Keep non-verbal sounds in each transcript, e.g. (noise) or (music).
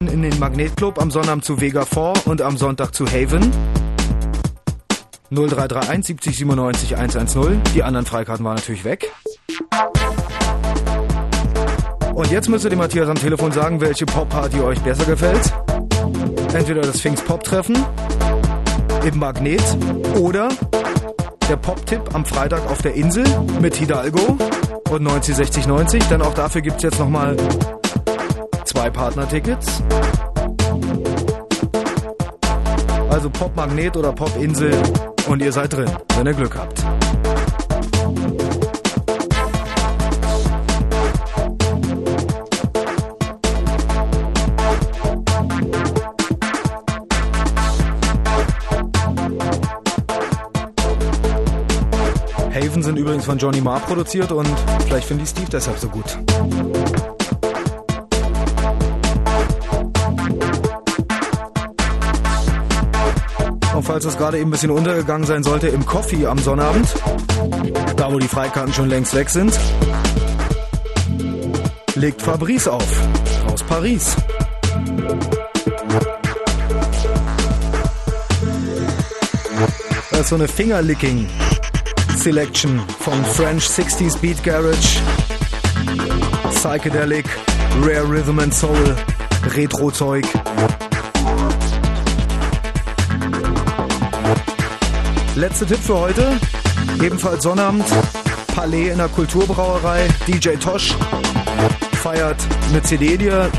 in den Magnetclub, am Sonnabend zu Vega 4 und am Sonntag zu Haven. 0331 70 97 110. Die anderen Freikarten waren natürlich weg. Und jetzt müsste dem Matthias am Telefon sagen, welche Pop-Party euch besser gefällt. Entweder das Sphinx Pop-Treffen im Magnet oder der Pop-Tipp am Freitag auf der Insel mit Hidalgo und 906090. Denn auch dafür gibt es jetzt nochmal zwei Partnertickets. Also Pop-Magnet oder Pop-Insel und ihr seid drin, wenn ihr Glück habt. Haven sind übrigens von Johnny Marr produziert und vielleicht finde ich Steve deshalb so gut. Falls das gerade eben ein bisschen untergegangen sein sollte, im Coffee am Sonnabend, da wo die Freikarten schon längst weg sind, legt Fabrice auf. Aus Paris. Das ist so eine Fingerlicking Selection von French 60s Beat Garage, Psychedelic, Rare Rhythm and Soul, Retro-Zeug. Letzter Tipp für heute, ebenfalls Sonnabend, Palais in der Kulturbrauerei, DJ Tosh feiert eine CD, die er,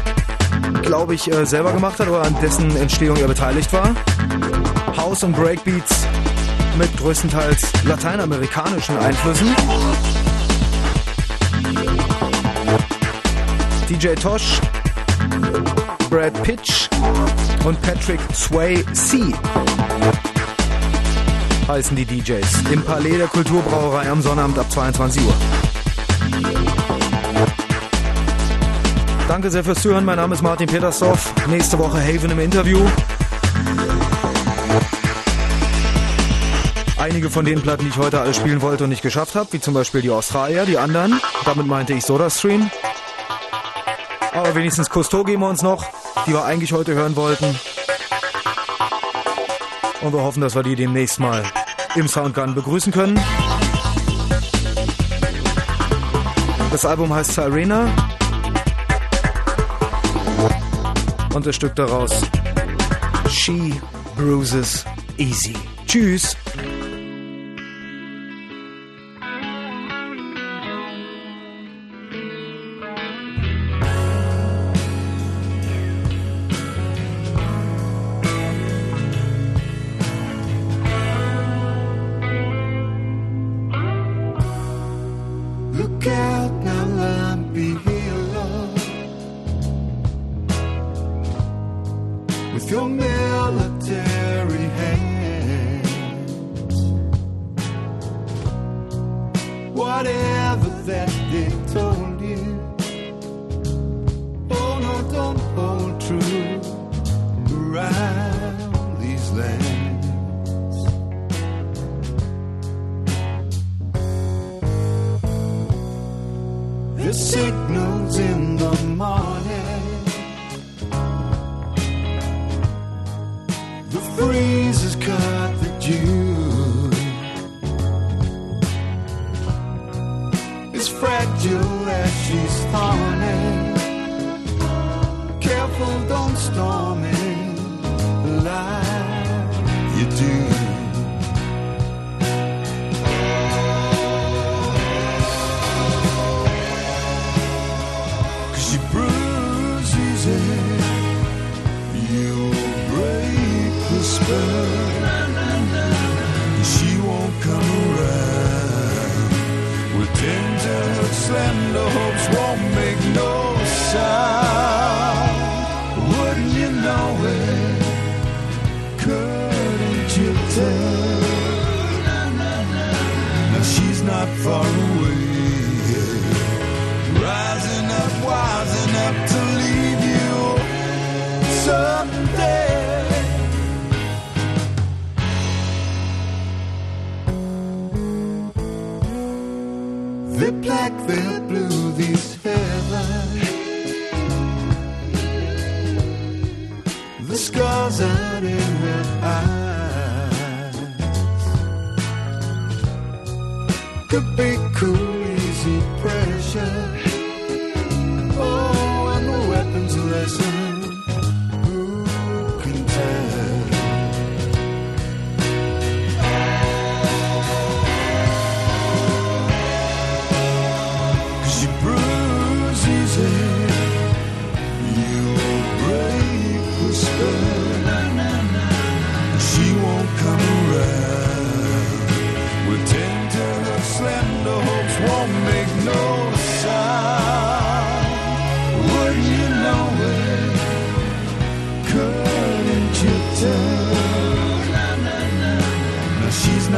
glaube ich, äh, selber gemacht hat oder an dessen Entstehung er beteiligt war. House und Breakbeats mit größtenteils lateinamerikanischen Einflüssen. DJ Tosh, Brad Pitch und Patrick Sway C heißen die DJs im Palais der Kulturbrauerei am Sonnabend ab 22 Uhr. Danke sehr fürs Zuhören. Mein Name ist Martin Petersdorf. Nächste Woche Haven im Interview. Einige von den Platten, die ich heute alle spielen wollte und nicht geschafft habe, wie zum Beispiel die Australier, die anderen. Damit meinte ich SodaStream. Aber wenigstens Cousteau geben wir uns noch, die wir eigentlich heute hören wollten. Und wir hoffen, dass wir die demnächst mal im Soundgarden begrüßen können. Das Album heißt Sirena. Und das Stück daraus She Bruises Easy. Tschüss.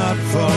Not far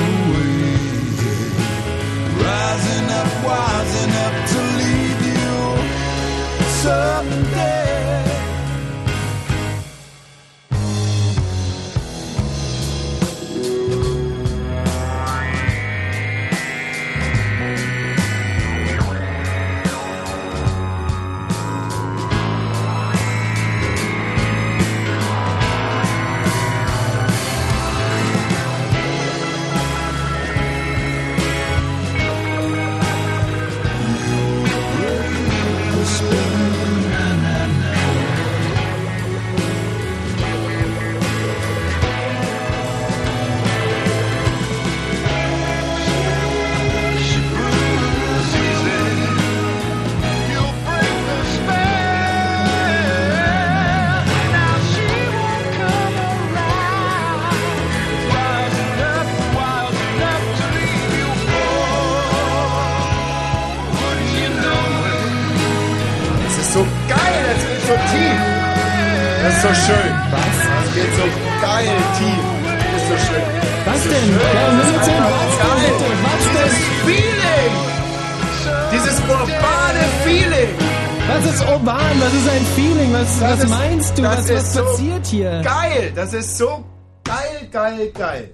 du? das Was, ist was so passiert hier? Geil. Das ist so geil, geil, geil.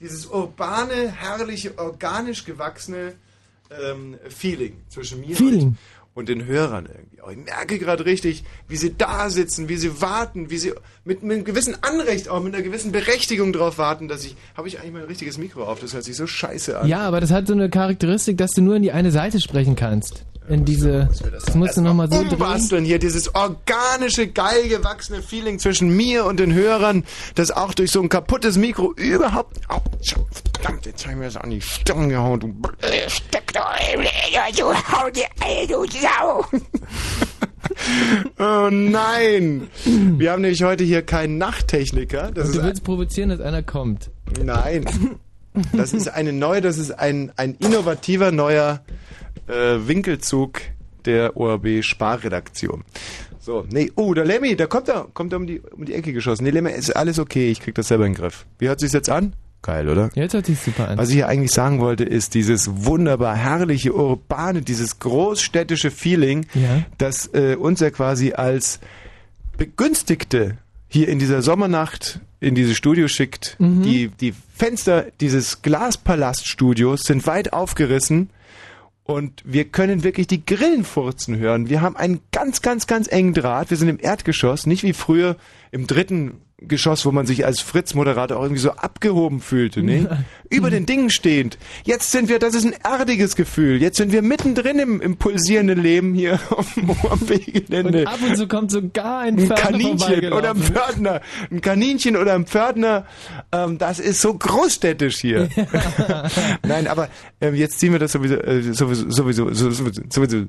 Dieses urbane, herrliche, organisch gewachsene ähm, Feeling zwischen mir Feeling. Und, und den Hörern irgendwie. Aber ich merke gerade richtig, wie sie da sitzen, wie sie warten, wie sie mit, mit einem gewissen Anrecht, auch mit einer gewissen Berechtigung darauf warten, dass ich. Habe ich eigentlich mein richtiges Mikro auf? Das hört sich so scheiße an. Ja, aber das hat so eine Charakteristik, dass du nur in die eine Seite sprechen kannst. In diese. Das musst du nochmal so umbasteln hier, dieses organische, geil gewachsene Feeling zwischen mir und den Hörern, das auch durch so ein kaputtes Mikro überhaupt. Au, verdammt, jetzt hab ich mir das an die Stirn gehauen, du blöde du hau dir, du Sau. (laughs) Oh nein! Wir haben nämlich heute hier keinen Nachttechniker. Das Und ist du willst provozieren, dass einer kommt. Nein. Das ist eine neue, das ist ein, ein innovativer neuer äh, Winkelzug der ORB Sparredaktion. So, nee, oh, der Lemmy, der kommt da, kommt da um die, um die Ecke geschossen. Nee, Lemmy, ist alles okay, ich krieg das selber in den Griff. Wie hört sich's jetzt an? Geil, oder? Jetzt hört sich super an. Was ich hier eigentlich sagen wollte, ist dieses wunderbar herrliche, urbane, dieses großstädtische Feeling, Ja. das äh, uns ja quasi als Begünstigte hier in dieser Sommernacht in dieses Studio schickt. Die, die Fenster dieses Glaspalaststudios sind weit aufgerissen und wir können wirklich die Grillen furzen hören. Wir haben einen ganz, ganz, ganz engen Draht. Wir sind im Erdgeschoss, nicht wie früher im dritten Geschoss, wo man sich als Fritz-Moderator auch irgendwie so abgehoben fühlte, ne? Über den Dingen stehend. Jetzt sind wir, das ist ein erdiges Gefühl. Jetzt sind wir mittendrin im, im pulsierenden Leben hier (laughs) auf dem OMB-Gelände. Und ab und zu kommt sogar ein Ein Kaninchen oder ein. Pförtner. Ein Kaninchen oder ein Pförtner. Ähm, das ist so großstädtisch hier. (laughs) Nein, aber ähm, jetzt ziehen wir das sowieso, äh, sowieso, sowieso, sowieso, sowieso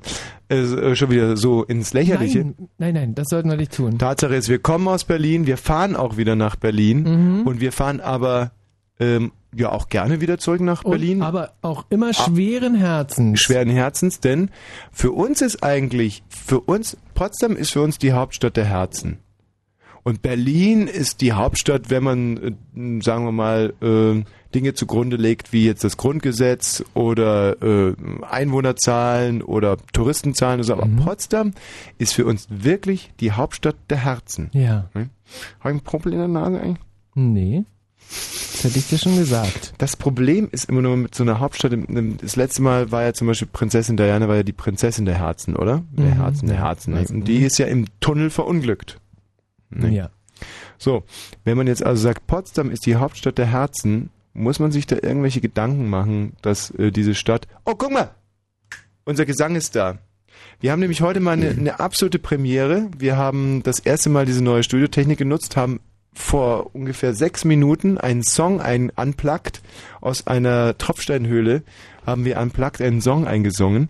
äh, schon wieder so ins Lächerliche. Nein, nein, nein, das sollten wir nicht tun. Tatsache ist, wir kommen aus Berlin, wir fahren auch wieder nach Berlin Mhm. und wir fahren aber ähm, ja auch gerne wieder zurück nach Und, Berlin. aber auch immer schweren Herzens. schweren Herzens, denn für uns ist eigentlich, für uns, Potsdam ist für uns die Hauptstadt der Herzen. Und Berlin ist die Hauptstadt, wenn man, äh, sagen wir mal, äh, Dinge zugrunde legt, wie jetzt das Grundgesetz oder äh, Einwohnerzahlen oder Touristenzahlen. Also, aber Potsdam ist für uns wirklich die Hauptstadt der Herzen. Ja. Hm? Habe ich ein Popel in der Nase eigentlich? Nee. Das hätte ich dir schon gesagt. Das Problem ist immer nur mit so einer Hauptstadt. Das letzte Mal war ja zum Beispiel Prinzessin Diana, war ja die Prinzessin der Herzen, oder? Der Mhm, Herzen, der Herzen. weiß Und die ist ja im Tunnel verunglückt. Nee. Ja. So, wenn man jetzt also sagt, Potsdam ist die Hauptstadt der Herzen, muss man sich da irgendwelche Gedanken machen, dass äh, diese Stadt. Oh, guck mal! Unser Gesang ist da. Wir haben nämlich heute mal eine, eine absolute Premiere. Wir haben das erste Mal diese neue Studiotechnik genutzt, haben vor ungefähr sechs Minuten einen Song ein unplugged aus einer Tropfsteinhöhle haben wir unplugged einen Song eingesungen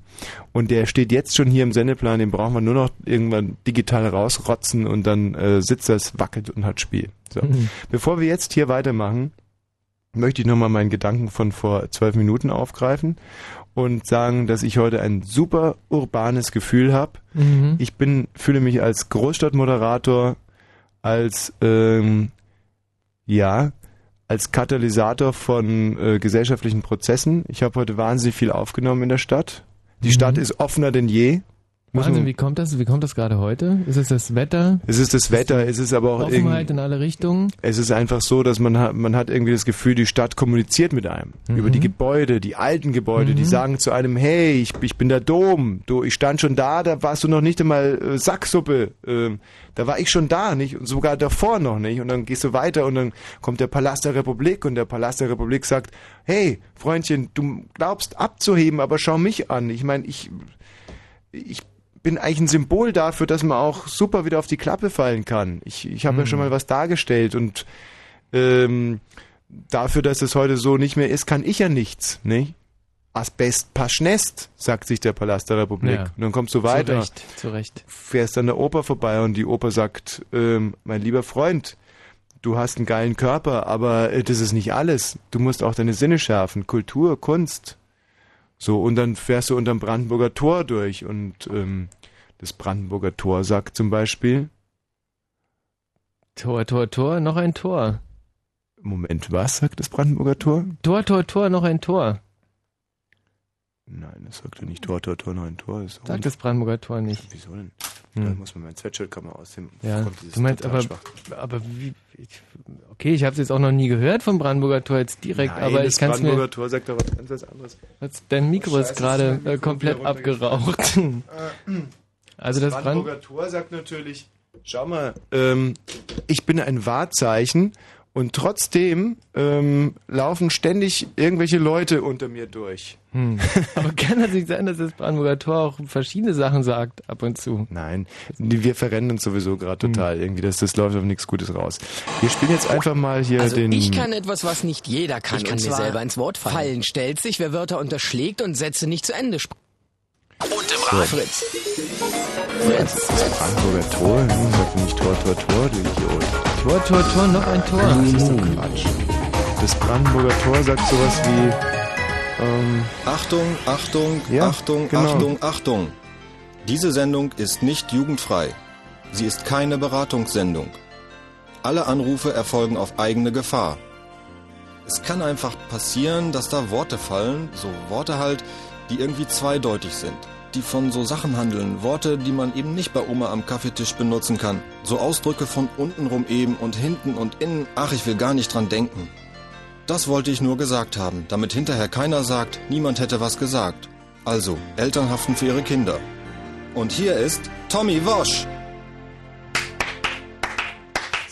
und der steht jetzt schon hier im Sendeplan, den brauchen wir nur noch irgendwann digital rausrotzen und dann äh, sitzt das, wackelt und hat Spiel. So. Bevor wir jetzt hier weitermachen, möchte ich nochmal meinen Gedanken von vor zwölf Minuten aufgreifen und sagen, dass ich heute ein super urbanes Gefühl habe. Mhm. Ich bin, fühle mich als Großstadtmoderator, als ähm, ja, als Katalysator von äh, gesellschaftlichen Prozessen. Ich habe heute wahnsinnig viel aufgenommen in der Stadt. Die Mhm. Stadt ist offener denn je. Wahnsinn, wie kommt das? Wie kommt das gerade heute? Ist es das Wetter? Es ist das Wetter, es ist aber auch Offenheit in alle Richtungen? es ist einfach so, dass man hat, man hat irgendwie das Gefühl, die Stadt kommuniziert mit einem. Über die Gebäude, die alten Gebäude, die sagen zu einem, hey, ich, ich bin der Dom, du, ich stand schon da, da warst du noch nicht einmal äh, Sacksuppe, ähm, da war ich schon da, nicht? Und sogar davor noch nicht. Und dann gehst du weiter und dann kommt der Palast der Republik und der Palast der Republik sagt, hey, Freundchen, du glaubst abzuheben, aber schau mich an. Ich meine, ich, ich bin eigentlich ein Symbol dafür, dass man auch super wieder auf die Klappe fallen kann. Ich, ich habe ja schon mal was dargestellt und ähm, dafür, dass es heute so nicht mehr ist, kann ich ja nichts, nicht? Asbest paschnest, sagt sich der Palast der Republik. Ja. Und dann kommst du weiter, Zu Recht, zu Recht. fährst an der Oper vorbei und die Oper sagt, ähm, mein lieber Freund, du hast einen geilen Körper, aber äh, das ist nicht alles. Du musst auch deine Sinne schärfen. Kultur, Kunst. So, und dann fährst du unterm Brandenburger Tor durch und ähm, das Brandenburger Tor sagt zum Beispiel, Tor, Tor, Tor, noch ein Tor. Moment, was sagt das Brandenburger Tor? Tor, Tor, Tor, noch ein Tor. Nein, das sagt ja nicht Tor, Tor, Tor, nein, Tor. Das Sagt das Brandenburger Tor nicht. Wieso denn? Hm. Da muss man mein Sweatshirt-Kammer ausnehmen. Ja, du meinst aber, schwach. aber wie, ich, okay, ich habe es jetzt auch noch nie gehört vom Brandenburger Tor jetzt direkt, Nein, aber das ich kann es Brandenburger mir, Tor sagt doch was ganz anderes. was- dein Mikro Scheiße, ist gerade äh, komplett abgeraucht. Also das Brand, Brandenburger Tor sagt natürlich, schau mal, ähm, ich bin ein Wahrzeichen und trotzdem ähm, laufen ständig irgendwelche Leute unter mir durch. hm. (laughs) aber kann das nicht sein, dass das Brandenburger Tor auch verschiedene Sachen sagt ab und zu? Nein, wir verrennen uns sowieso gerade total. Irgendwie, das, das läuft auf nichts Gutes raus. Wir spielen jetzt einfach mal hier Also den. ich kann etwas, was nicht jeder kann. Ich kann und mir selber ins Wort fallen. Fallen stellt sich, wer Wörter unterschlägt und Sätze nicht zu Ende spricht. Und im Fritz. Fritz. Brandenburger Tor, hm, sagt nicht Tor, Tor, Tor, du Idiot. Tor, Tor, Tor, noch ein Tor. Das ist doch Quatsch. Das Brandenburger Tor sagt sowas wie. Ähm, Achtung, Achtung, Ja, Achtung, genau. Achtung, Achtung. Diese Sendung ist nicht jugendfrei. Sie ist keine Beratungssendung. Alle Anrufe erfolgen auf eigene Gefahr. Es kann einfach passieren, dass da Worte fallen, so Worte halt, die irgendwie zweideutig sind. Die von so Sachen handeln, Worte, die man eben nicht bei Oma am Kaffeetisch benutzen kann. So Ausdrücke von untenrum eben und hinten und innen, ach, ich will gar nicht dran denken. Das wollte ich nur gesagt haben, damit hinterher keiner sagt, niemand hätte was gesagt. Also, Eltern haften für ihre Kinder. Und hier ist Tommy Wosch.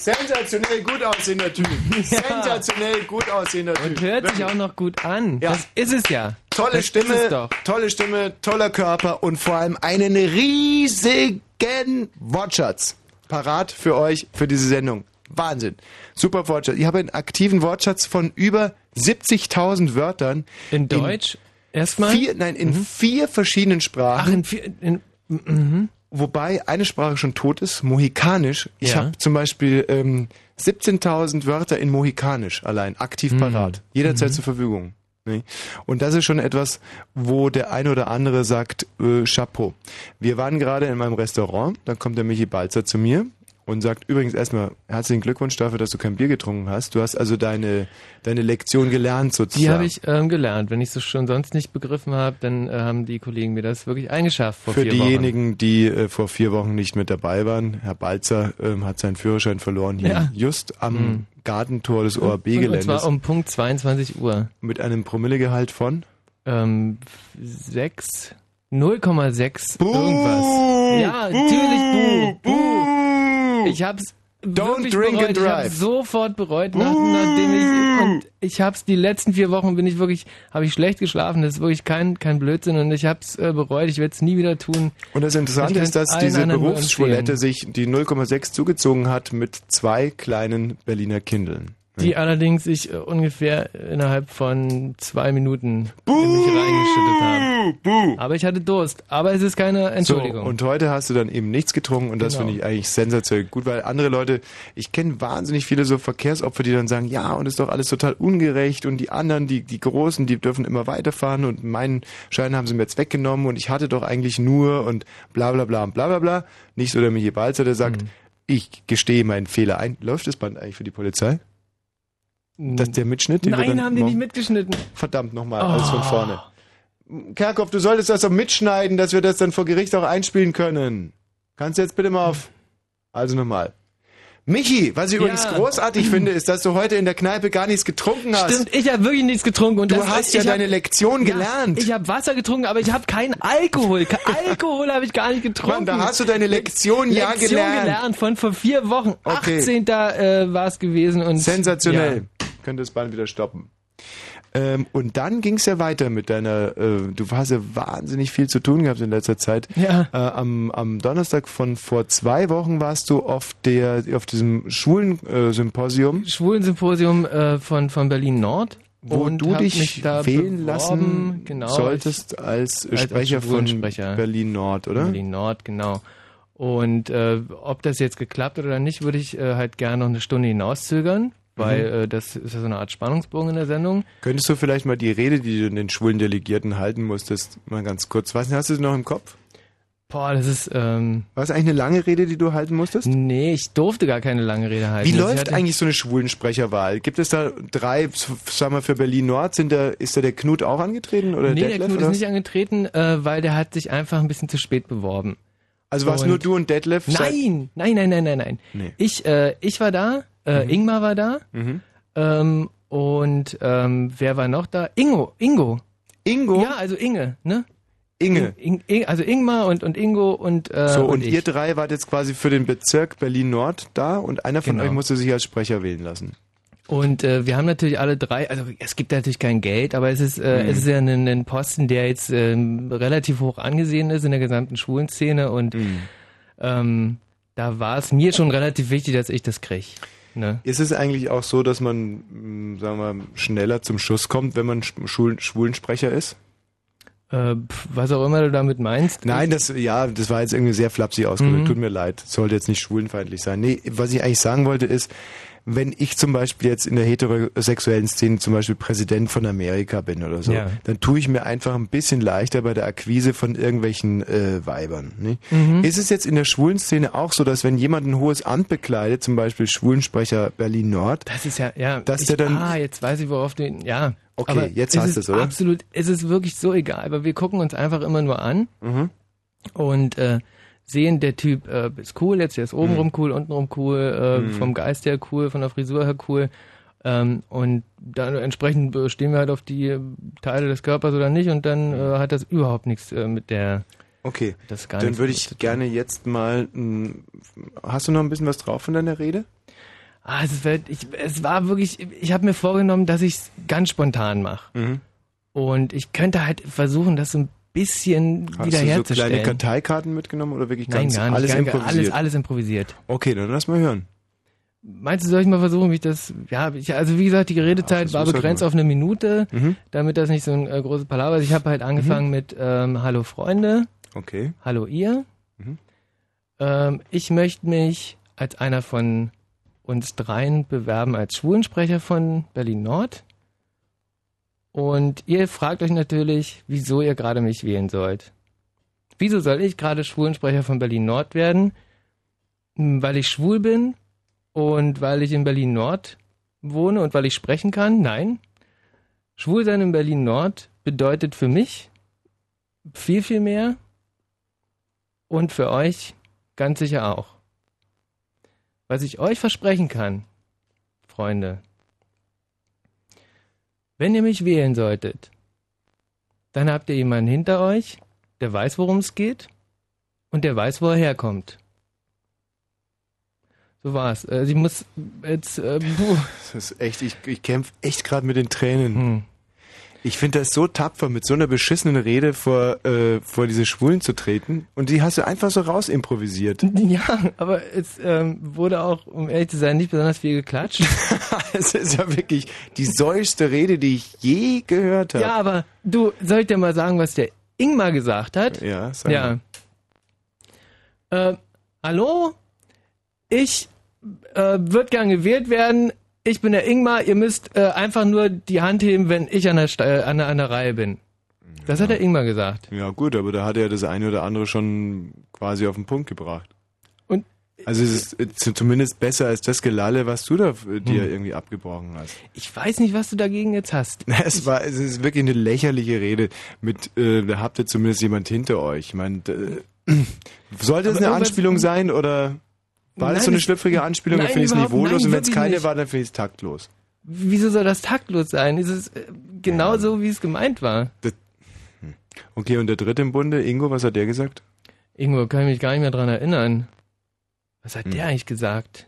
sensationell gut aussehender Typ. (laughs) Sensationell gut aussehender Typ. Und hört sich auch noch gut an. Ja. Das ist es ja. Tolle das Stimme, tolle Stimme, toller Körper und vor allem einen riesigen Wortschatz. Parat für euch für diese Sendung. Wahnsinn. Super Wortschatz. Ich habe einen aktiven Wortschatz von über 70.000 Wörtern. In Deutsch erstmal. Vier, nein, in vier verschiedenen Ach, Sprachen. in, vier- in, wobei eine Sprache schon tot ist, Mohikanisch. Ich Ja. habe zum Beispiel ähm, 17.000 Wörter in Mohikanisch allein, aktiv Hm. parat, jederzeit Mhm. zur Verfügung. Ne? Und das ist schon etwas, wo der eine oder andere sagt, äh, Chapeau. Wir waren gerade in meinem Restaurant, dann kommt der Michi Balzer zu mir und sagt übrigens erstmal herzlichen Glückwunsch dafür, dass du kein Bier getrunken hast. Du hast also deine, deine Lektion gelernt sozusagen. die habe ich ähm, gelernt. Wenn ich es schon sonst nicht begriffen habe, dann äh, haben die Kollegen mir das wirklich eingeschafft vor Für vier diejenigen, die äh, vor vier Wochen nicht mit dabei waren, Herr Balzer ähm, hat seinen Führerschein verloren hier Ja. just am Mhm. Gartentor des Wochen. Und ORB-Geländes zwar um Punkt 22 Uhr. mit einem Promillegehalt von Ähm, 6, 0,6 irgendwas. Ja, natürlich, buh, buh. Ich hab's Don't drink bereut. and Ich habe drive. sofort bereut, nach, nachdem ich und ich habe es die letzten vier Wochen bin ich wirklich habe ich schlecht geschlafen. Das ist wirklich kein kein Blödsinn und ich habe es äh, bereut. Ich werde es nie wieder tun. Und das Interessante Ich ist, dass diese empfehlen. sich die 0,6 zugezogen hat mit zwei kleinen Berliner Kindeln. Die allerdings ich äh, ungefähr innerhalb von zwei Minuten in mich reingeschüttet haben. Aber ich hatte Durst. Aber es ist keine Entschuldigung. So, und heute hast du dann eben nichts getrunken und das Genau. finde ich eigentlich sensationell gut, weil andere Leute, ich kenne wahnsinnig viele so Verkehrsopfer, die dann sagen, ja, und ist doch alles total ungerecht und die anderen, die, die Großen, die dürfen immer weiterfahren und meinen Schein haben sie mir jetzt weggenommen und ich hatte doch eigentlich nur und bla bla bla und bla bla bla. Nicht so der Michi Balzer, der sagt, Mhm. ich gestehe meinen Fehler ein. Läuft das Band eigentlich für die Polizei? Das der Mitschnitt? den Nein, haben die nicht mitgeschnitten. Verdammt nochmal, alles von vorne. Kerkhoff, du solltest das doch mitschneiden, dass wir das dann vor Gericht auch einspielen können. Kannst du jetzt bitte mal auf. Also nochmal. Michi, was ich übrigens Ja. großartig finde, ist, dass du heute in der Kneipe gar nichts getrunken hast. Stimmt, ich habe wirklich nichts getrunken. Und Du das, hast ja hab- deine Lektion Ja, gelernt. Ich habe Wasser getrunken, aber ich habe keinen Alkohol. (laughs) Alkohol habe ich gar nicht getrunken. Mann, da hast du deine Lektion, ja Lektion gelernt. gelernt von vor vier Wochen. Okay. 18. Äh, war es gewesen. Und Sensationell. Könnt das Band wieder stoppen. Ähm, und dann ging es ja weiter mit deiner, äh, du hast ja wahnsinnig viel zu tun gehabt in letzter Zeit. Ja. Äh, am, am Donnerstag von vor zwei Wochen warst du auf der, auf diesem schwulen äh, Symposium, Ja. Schwulensymposium äh, von, von Berlin Nord. wo und du dich da wählen lassen genau, solltest als, als Sprecher von. Berlin Nord, oder? Berlin Nord, genau. Und äh, ob das jetzt geklappt hat oder nicht, würde ich äh, halt gerne noch eine Stunde hinauszögern, weil Mhm. äh, das ist ja so eine Art Spannungsbogen in der Sendung. Könntest du vielleicht mal die Rede, die du den schwulen Delegierten halten musstest, mal ganz kurz, was hast du noch im Kopf? Boah, das ist, ähm, War es eigentlich eine lange Rede, die du halten musstest? nee, ich durfte gar keine lange Rede halten. Wie Also ich läuft eigentlich so eine Schwulensprecherwahl? Gibt es da drei, sagen wir für Berlin Nord, sind da, ist da der Knut auch angetreten oder Nee, Detlef? der Knut oder ist nicht angetreten, äh, weil der hat sich einfach ein bisschen zu spät beworben. Also war es und- nur du und Detlef? Nein, nein, nein, nein, nein, nein. Nee. Ich, äh, ich war da, äh, Ingmar war da Mhm. ähm, und ähm, wer war noch da? Ingo, Ingo. Ingo? Ja, also Inge, ne? Inge. In, in, also Ingmar und, und Ingo und äh, So, und, ich. ihr drei wart jetzt quasi für den Bezirk Berlin Nord da und einer von Genau. euch musste sich als Sprecher wählen lassen. Und äh, wir haben natürlich alle drei, also es gibt natürlich kein Geld, aber es ist, äh, Mhm. es ist ja ein, ein Posten, der jetzt ähm, relativ hoch angesehen ist in der gesamten Schwulenszene und Mhm. ähm, da war es mir schon relativ wichtig, dass ich das krieg. Ne? Ist es eigentlich auch so, dass man, mh, sagen wir, schneller zum Schuss kommt, wenn man Sch- Schwulen, Schwulensprecher ist? Äh, was auch immer du damit meinst. Nein, das, ja, das war jetzt irgendwie sehr flapsig ausgedrückt. Mhm. Tut mir leid. Sollte jetzt nicht schwulenfeindlich sein. Nee, was ich eigentlich sagen wollte ist, wenn ich zum Beispiel jetzt in der heterosexuellen Szene zum Beispiel Präsident von Amerika bin oder so, Ja. dann tue ich mir einfach ein bisschen leichter bei der Akquise von irgendwelchen äh, Weibern. Ne? Mhm. Ist es jetzt in der schwulen Szene auch so, dass wenn jemand ein hohes Amt bekleidet, zum Beispiel Schwulensprecher Berlin Nord, Das ist ja, ja. Dass ich, der dann- Ah, jetzt weiß ich, worauf du. Ja. Okay, aber jetzt es hast ist du's, oder? Absolut, es ist wirklich so egal, aber wir gucken uns einfach immer nur an Mhm. und äh, sehen, der Typ äh, ist cool, jetzt der ist obenrum cool, untenrum cool, äh, vom Geist her cool, von der Frisur her cool. Ähm, und dann entsprechend stehen wir halt auf die Teile des Körpers oder nicht und dann äh, hat das überhaupt nichts äh, mit der. okay, Das gar dann würde ich gerne jetzt mal, hast du noch ein bisschen was drauf von deiner Rede? Ah, es, wird, ich, es war wirklich, ich habe mir vorgenommen, dass ich es ganz spontan mache. Mhm. Und ich könnte halt versuchen, das so ein bisschen Hast du so kleine wiederherzustellen. Karteikarten mitgenommen oder wirklich Nein, ganz gar nicht. alles gar, improvisiert? Alles, alles improvisiert. Okay, dann lass mal hören. Meinst du, soll ich mal versuchen, wie ich das, ja, ich, also wie gesagt, die Redezeit Ach, war halt begrenzt mal. auf eine Minute, Mhm. damit das nicht so ein äh, großes Palaver ist. Ich habe halt angefangen mit ähm, Hallo Freunde, Okay. Hallo ihr. Mhm. Ähm, ich möchte mich als einer von uns dreien bewerben als Schwulensprecher von Berlin Nord. Und ihr fragt euch natürlich, wieso ihr gerade mich wählen sollt. Wieso soll ich gerade Schwulensprecher von Berlin Nord werden? Hm, Weil ich schwul bin und weil ich in Berlin Nord wohne und weil ich sprechen kann? Nein. Schwulsein in Berlin Nord bedeutet für mich viel, viel mehr und für euch ganz sicher auch. Was ich euch versprechen kann, Freunde, wenn ihr mich wählen solltet, dann habt ihr jemanden hinter euch, der weiß, worum es geht und der weiß, wo er herkommt. So war's. Äh, sie muss jetzt. Äh. (laughs) Das ist echt, ich, ich kämpfe echt gerade mit den Tränen. Hm. Ich finde das so tapfer, mit so einer beschissenen Rede vor, äh, vor diese Schwulen zu treten. Und die hast du einfach so raus improvisiert. (laughs) Ja, aber es ähm, wurde auch, um ehrlich zu sein, nicht besonders viel geklatscht. (laughs) Es ist ja wirklich die säuste Rede, die ich je gehört habe. ja, aber du, soll ich dir mal sagen, was der Ingmar gesagt hat? Ja, sag Ja. mal. Äh, hallo? Ich äh, würde gern gewählt werden. Ich bin der Ingmar. Ihr müsst äh, einfach nur die Hand heben, wenn ich an der, Sta- äh, an der, an der Reihe bin. Das hat der Ingmar gesagt. Ja gut, aber da hat er das eine oder andere schon quasi auf den Punkt gebracht. Und Also es ist äh, zu- zumindest besser als das Gelalle, was du da äh, dir Hm. irgendwie abgebrochen hast. ich weiß nicht, was du dagegen jetzt hast. (laughs) Es war, es ist wirklich eine lächerliche Rede mit, äh, da habt ihr zumindest jemand hinter euch. Ich meine, äh, (clears throat) sollte es eine Anspielung sein oder war das Nein, so eine schlüpfrige Anspielung? Dann Nein, finde ich es niveaulos nein, und wenn es keine nicht. war, dann finde ich es taktlos. Wieso soll das taktlos sein? Ist es äh, genau so, wie es gemeint war? Okay, und der dritte im Bunde, Ingo, was hat der gesagt? Ingo, kann ich mich gar nicht mehr dran erinnern. Was hat Hm. der eigentlich gesagt?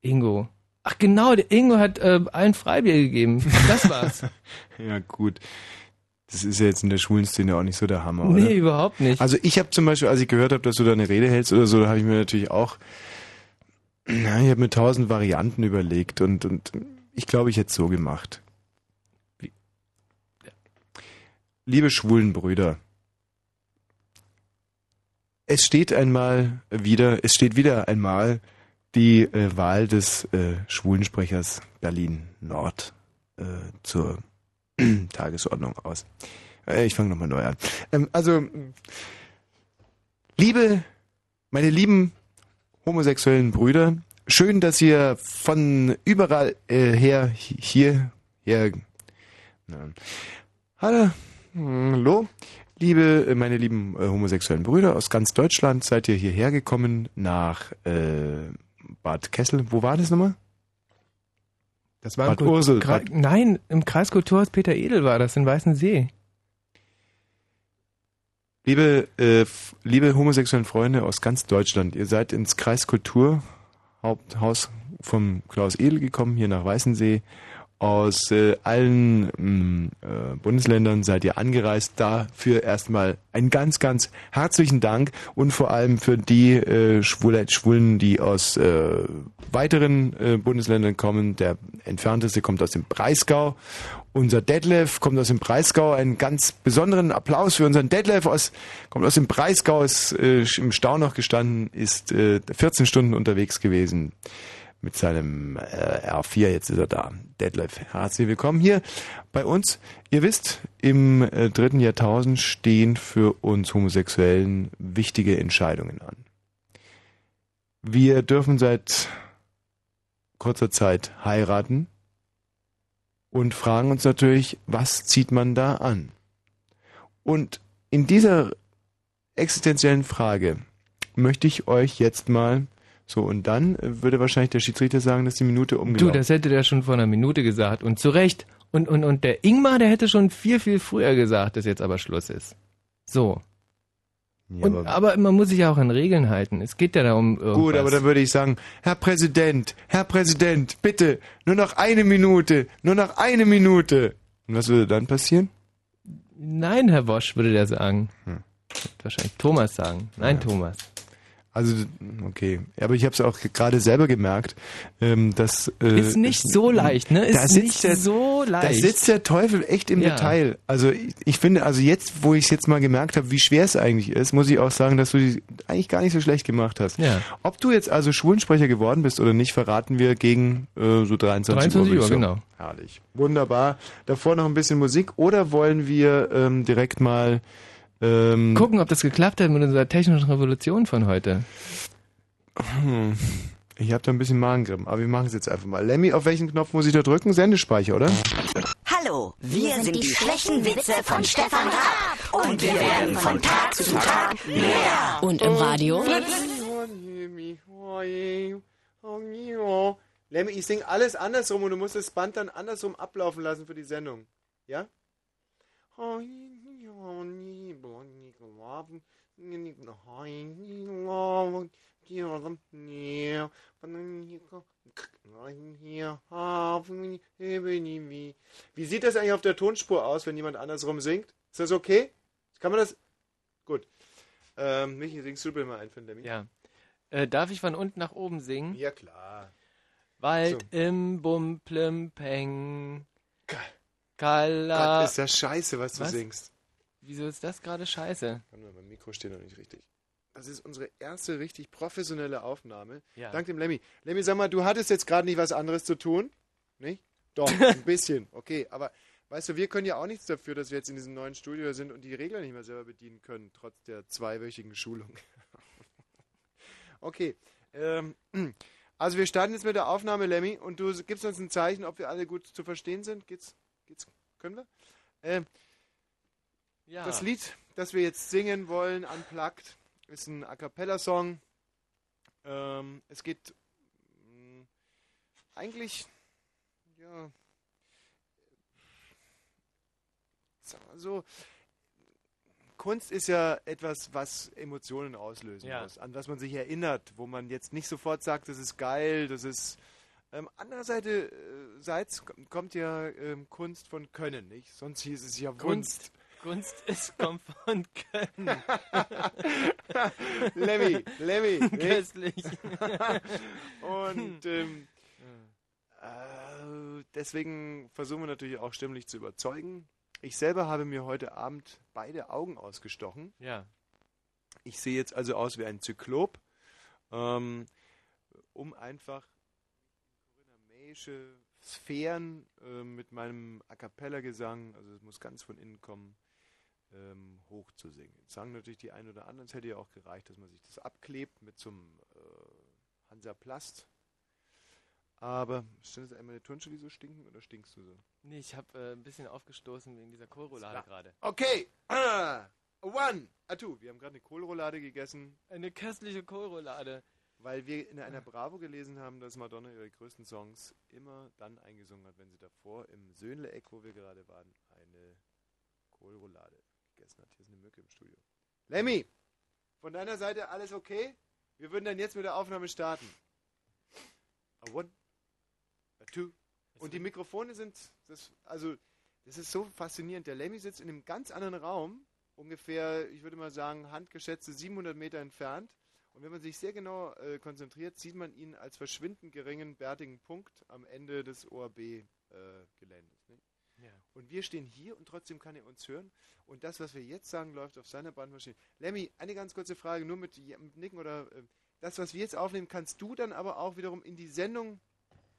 Ingo. Ach genau, der Ingo hat äh, allen Freibier gegeben. Das war's. (laughs) Ja gut, das ist ja jetzt in der schwulen Szene auch nicht so der Hammer, oder? nee, überhaupt nicht. Also ich habe zum Beispiel, als ich gehört habe, dass du da eine Rede hältst oder so, da habe ich mir natürlich auch, na, ich habe mir tausend Varianten überlegt und, und ich glaube, ich hätte es so gemacht. Liebe schwulen Brüder, es steht einmal wieder, es steht wieder einmal die äh, Wahl des äh, Schwulensprechers Berlin Nord äh, zur (clears throat) Tagesordnung aus. Äh, ich fange nochmal neu an. Ähm, also, liebe, meine lieben homosexuellen Brüder, schön, dass ihr von überall äh, her hi- hier, her, na, hallo, hallo, liebe, äh, meine lieben homosexuellen Brüder aus ganz Deutschland, seid ihr hierher gekommen nach Bad Kessel. Wo war das nochmal? Das war Bad im Ursel, Kra- Bad- Nein, im Kreis Kulturhaus Peter Edel war das in Weißensee. Liebe, äh, liebe homosexuellen Freunde aus ganz Deutschland, ihr seid ins Kreiskulturhaupthaus vom Klaus Edel gekommen, hier nach Weißensee. Aus äh, allen mh, äh, Bundesländern seid ihr angereist. Dafür erstmal einen ganz, ganz herzlichen Dank und vor allem für die äh, Schwule, Schwulen, die aus äh, weiteren äh, Bundesländern kommen. Der entfernteste kommt aus dem Breisgau. Unser Detlef kommt aus dem Breisgau. Einen ganz besonderen Applaus für unseren Detlef aus, kommt aus dem Breisgau, ist äh, im Stau noch gestanden, ist äh, 14 Stunden unterwegs gewesen mit seinem äh, R4. Jetzt ist er da. Detlef, herzlich willkommen hier bei uns. Ihr wisst, im äh, dritten Jahrtausend stehen für uns Homosexuellen wichtige Entscheidungen an. Wir dürfen seit kurzer Zeit heiraten und fragen uns natürlich, was zieht man da an? Und in dieser existenziellen Frage möchte ich euch jetzt mal so und dann würde wahrscheinlich der Schiedsrichter sagen, dass die Minute Du, umgelaufen das hätte der schon vor einer Minute gesagt. Und zu Recht. Und, und, und der Ingmar, der hätte schon viel, viel früher gesagt, dass jetzt aber Schluss ist. So. Ja, Und, aber man muss sich ja auch an Regeln halten. Es geht ja da um irgendwas. Gut, aber dann würde ich sagen, Herr Präsident, Herr Präsident, bitte, nur noch eine Minute, nur noch eine Minute. Und was würde dann passieren? Nein, Herr Wosch, würde der sagen. Hm. Wahrscheinlich Thomas sagen. Nein, Thomas. Also, okay. Aber ich habe es auch gerade selber gemerkt, ähm, dass... Äh, Ist nicht so leicht, ne? Ist da sitzt nicht der, so leicht. Da sitzt der Teufel echt im Ja. Detail. Also ich, ich finde, also jetzt, wo ich es jetzt mal gemerkt habe, wie schwer es eigentlich ist, muss ich auch sagen, dass du die eigentlich gar nicht so schlecht gemacht hast. Ja. Ob du jetzt also Schwulensprecher geworden bist oder nicht, verraten wir gegen äh, so 23, 23 Uhr. genau. Herrlich. Wunderbar. Davor noch ein bisschen Musik oder wollen wir ähm, direkt mal ähm, Gucken, ob das geklappt hat mit unserer technischen Revolution von heute. Hm. Ich habe da ein bisschen Magengrimm, aber wir machen es jetzt einfach mal. Lemmy, auf welchen Knopf muss ich da drücken? Sendespeicher, oder? Hallo, wir sind die schlechten Witze von Stefan Raab und wir werden von Tag zu Tag mehr. Und im Radio? Lemmy, ich sing alles andersrum und du musst das Band dann andersrum ablaufen lassen für die Sendung. Ja? Wie sieht das eigentlich auf der Tonspur aus, wenn jemand andersrum singt? Ist das okay? Kann man das? Gut. Ähm, Michi, singst du bitte mal ein für den Lemmy? Ja. Äh, darf ich von unten nach oben singen? Ja, klar. Wald So. im Bumplempeng. Gott, Kala. ist das scheiße, was, Was? du singst. Wieso ist das gerade scheiße? Mein Mikro steht noch nicht richtig. Das ist unsere erste richtig professionelle Aufnahme. Ja. Dank dem Lemmy. Lemmy, sag mal, du hattest jetzt gerade nicht was anderes zu tun? Nicht? Doch, (laughs) ein bisschen. Okay, aber weißt du, wir können ja auch nichts dafür, dass wir jetzt in diesem neuen Studio sind und die Regler nicht mehr selber bedienen können, trotz der zweiwöchigen Schulung. (laughs) okay. Ähm, (clears throat) also wir starten jetzt mit der Aufnahme, Lemmy, und du gibst uns ein Zeichen, ob wir alle gut zu verstehen sind. Geht's? Geht's? Können wir? Ähm, Ja. das Lied, das wir jetzt singen wollen, Unplugged, ist ein A Cappella-Song. Ähm, es geht mh, eigentlich, ja, sagen wir so, Kunst ist ja etwas, was Emotionen auslösen Ja. muss, an was man sich erinnert, wo man jetzt nicht sofort sagt, das ist geil, das ist. Ähm, andererseits äh, kommt ja ähm, Kunst von Können, nicht? Sonst hieß es ja Kunst. Kunst ist kommt von Können. (laughs) Lemmy, Lemmy. (laughs) Köstlich. (laughs) Und ähm, äh, deswegen versuchen wir natürlich auch stimmlich zu überzeugen. Ich selber habe mir heute Abend beide Augen ausgestochen. Ja. Ich sehe jetzt also aus wie ein Zyklop, ähm, um einfach Sphären äh, mit meinem A Cappella-Gesang, also es muss ganz von innen kommen, ähm, hoch zu singen. Jetzt sagen natürlich die einen oder anderen, es hätte ja auch gereicht, dass man sich das abklebt mit so einem äh, Hansaplast. Aber stimmt es einmal meine Turnschuhe, die so stinken oder stinkst du so? Nee, ich habe äh, ein bisschen aufgestoßen wegen dieser Kohlroulade gerade. Okay, ah, one, a two. Wir haben gerade eine Kohlroulade gegessen. Eine köstliche Kohlroulade. Weil wir in einer Bravo gelesen haben, dass Madonna ihre größten Songs immer dann eingesungen hat, wenn sie davor im Söhnle-Eck, wo wir gerade waren, eine Kohlroulade gegessen hat. Hier ist eine Mücke im Studio. Lemmy, von deiner Seite alles okay? Wir würden dann jetzt mit der Aufnahme starten. A one, a two. Und die Mikrofone sind, das, also, das ist so faszinierend. Der Lemmy sitzt in einem ganz anderen Raum, ungefähr, ich würde mal sagen, handgeschätzte 700 Meter entfernt. Und wenn man sich sehr genau äh, konzentriert, sieht man ihn als verschwindend geringen, bärtigen Punkt am Ende des ORB-Geländes. ne? Ja. Und wir stehen hier und trotzdem kann er uns hören. Und das, was wir jetzt sagen, läuft auf seiner Bandmaschine. Lemmy, eine ganz kurze Frage, nur mit, mit Nicken oder äh, das, was wir jetzt aufnehmen, kannst du dann aber auch wiederum in die Sendung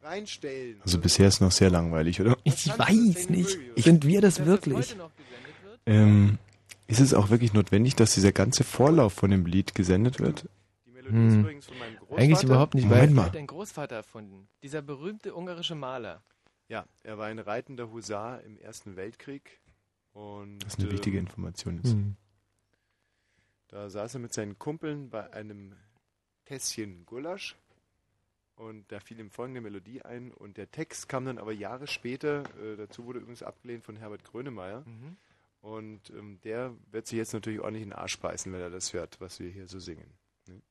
reinstellen. Also bisher ist noch sehr langweilig, oder? Ich weiß nicht. möglich, oder? Sind wir das Dass wirklich? Das? Ähm, ist es auch wirklich notwendig, dass dieser ganze Vorlauf von dem Lied gesendet wird? Die Melodie ist Hm. übrigens von meinem Großvater. Eigentlich überhaupt nicht, Moment weil mal. hat dein Großvater erfunden. Dieser berühmte ungarische Maler. Ja, er war ein reitender Husar im Ersten Weltkrieg. Und, Das ist eine wichtige ähm, Information. Jetzt. Da saß er mit seinen Kumpeln bei einem Tässchen Gulasch und da fiel ihm folgende Melodie ein und der Text kam dann aber Jahre später, äh, dazu wurde übrigens abgelehnt von Herbert Grönemeyer Mhm. und ähm, der wird sich jetzt natürlich ordentlich in den Arsch beißen, wenn er das hört, was wir hier so singen. ne?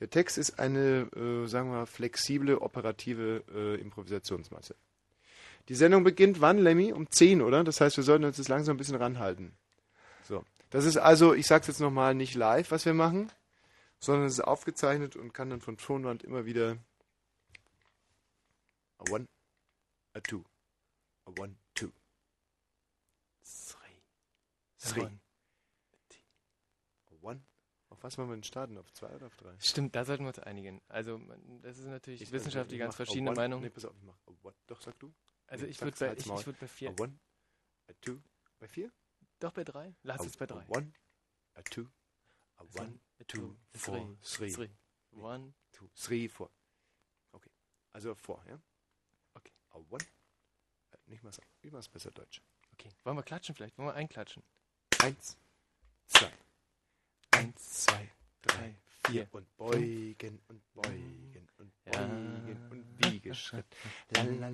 Der Text ist eine, äh, sagen wir mal, flexible, operative äh, Improvisationsmasse. Die Sendung beginnt wann, Lemmy? Um 10, oder? Das heißt, wir sollten uns jetzt langsam ein bisschen ranhalten. So. Das ist also, ich sag's jetzt nochmal, nicht live, was wir machen, sondern es ist aufgezeichnet und kann dann von Tonwand immer wieder a one, a two, a one, two, Three. three, One. a one. Auf was wollen wir denn starten? Auf zwei oder auf drei? Stimmt, da sollten wir uns einigen. Also, das ist natürlich Ich- wissenschaftlich ich ganz verschiedene. Meinungen. Nee, pass auf, ich mach a one. Doch, sag du. Also, nee, ich würde bei, ich, ich würd bei vier. A one, a two, bei vier? Doch bei drei? Lass a, es bei drei. A one, a two, a one, a two, a four, three. three. One. two, three, four. Okay. Also vor, ja? Okay. A one. Äh, Nicht mal so. Wie war es besser Deutsch? Okay. Wollen wir klatschen vielleicht? Wollen wir einklatschen? Eins, zwei, Eins, zwei, drei, vier. Und beugen und beugen und Ja. beugen und Wiegeschritt. La, la.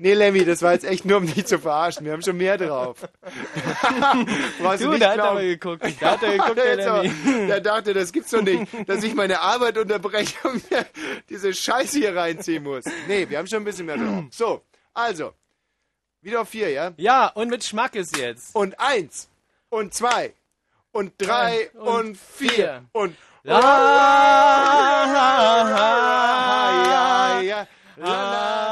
Nee, Lemmy, das war jetzt echt nur, um dich zu verarschen. Wir haben schon mehr drauf. (laughs) Was Du, nicht der hat glauben. aber geguckt. Der hat er geguckt, der aber, Lemmy. der dachte, das gibt's doch nicht, dass ich meine Arbeit unterbreche und mir diese Scheiße hier reinziehen muss. Nee, wir haben schon ein bisschen mehr drauf. So, also, wieder auf vier, ja? Ja, und mit Schmackes jetzt. Und eins, und zwei, und drei, Und und, vier, und... La, ja, ja, Alle,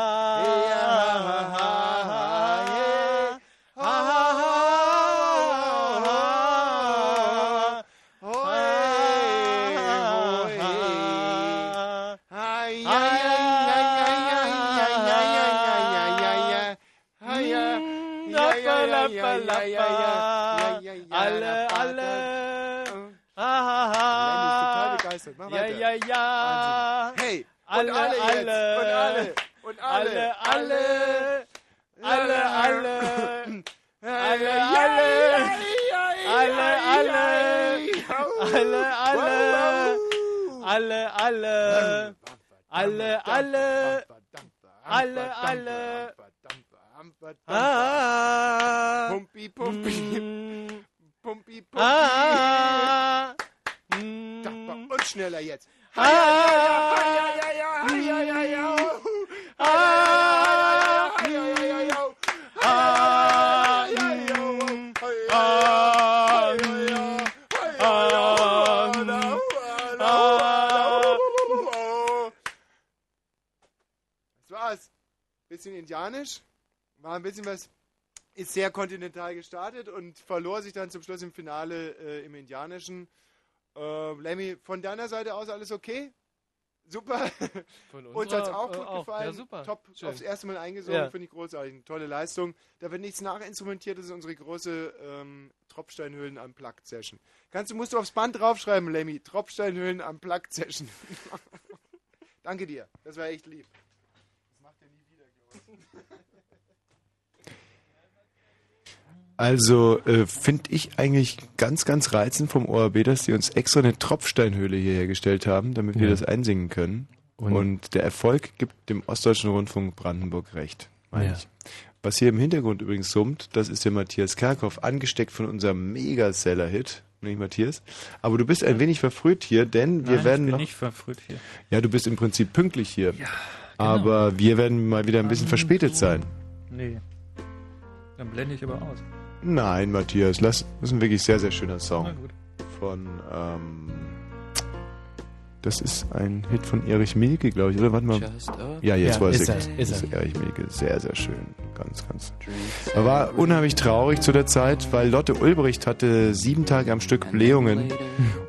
Mach Ja, weiter. ja, ja. Hey, Alle, und alle jetzt, alle. und alle, und alle, Alle, alle. Alle, alle. Alle, alle. Alle, alle. Alle, alle. Alle, alle. Alle, alle. Alle, alle. Ah. Pumpi, pumpi, Mm. pumpi, pumpi. Ah. Mm. Und schneller jetzt. Das war's. Bisschen indianisch. War ein bisschen was. Ist sehr kontinental gestartet und verlor sich dann zum Schluss im Finale äh, im Indianischen. Äh, Lemmy, von deiner Seite aus alles okay? Super. Von (laughs) Uns hat's unserer, auch äh, gut auch. gefallen. Ja, super. Top, Schön. aufs erste Mal eingesungen, Ja. finde ich großartig. Eine tolle Leistung. Da wird nichts nachinstrumentiert, das ist unsere große ähm, Tropfsteinhöhlen am Plug Session. Kannst du, musst du aufs Band draufschreiben, Lemmy. Tropfsteinhöhlen am Plug Session. (laughs) Danke dir. Das war echt lieb. Das macht er nie wieder, glaube ich. Also äh, finde ich eigentlich ganz, ganz reizend vom ORB, dass sie uns extra eine Tropfsteinhöhle hier hergestellt haben, damit wir Ja. das einsingen können. Und, Und- der Erfolg gibt dem Ostdeutschen Rundfunk Brandenburg recht, meine Ja. ich. Was hier im Hintergrund übrigens summt, das ist der Matthias Kerkhoff, angesteckt von unserem Mega-Seller-Hit. Nicht Matthias? Aber du bist ein wenig verfrüht hier, denn wir Nein, werden ich bin noch. nicht verfrüht hier. Ja, du bist im Prinzip pünktlich hier. genau. Aber wir werden mal wieder ein bisschen verspätet sein. Nee. Dann blende ich aber aus. Nein, Matthias, lass, das ist ein wirklich sehr, sehr schöner Na Song. gut. Von, ähm, das ist ein Hit von Erich Mielke, glaube ich, oder? Warte mal. Ja, jetzt Ja, weiß ist ich. er, ist Das er. Erich Mielke, sehr, sehr schön. Ganz, ganz. Er war unheimlich traurig zu der Zeit, weil Lotte Ulbricht hatte sieben Tage am Stück Blähungen.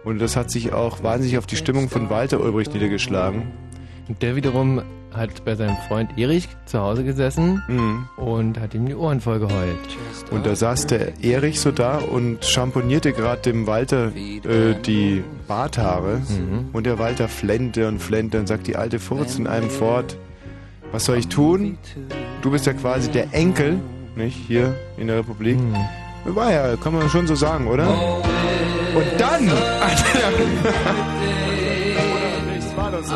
Und das hat sich auch wahnsinnig auf die Stimmung von Walter Ulbricht niedergeschlagen. Und der wiederum hat bei seinem Freund Erich zu Hause gesessen Mhm. und hat ihm die Ohren voll geheult. Und da saß der Erich so da und schamponierte gerade dem Walter äh, die Barthaare. Und der Walter flennte und flennte und sagt die alte Furz in einem fort, was soll ich tun? Du bist ja quasi der Enkel, nicht, hier in der Republik. War ja, kann man schon so sagen, oder? Und dann... (laughs) das war doch so.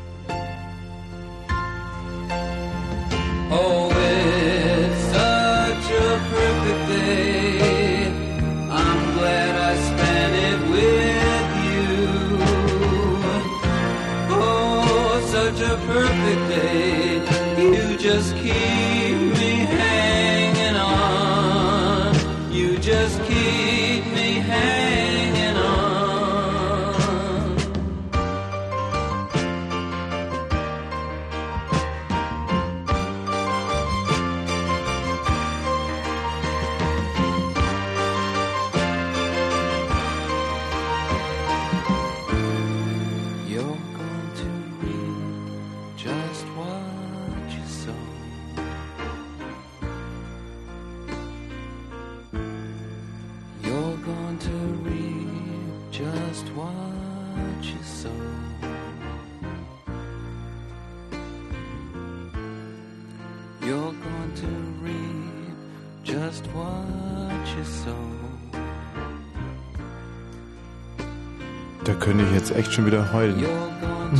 Heulen.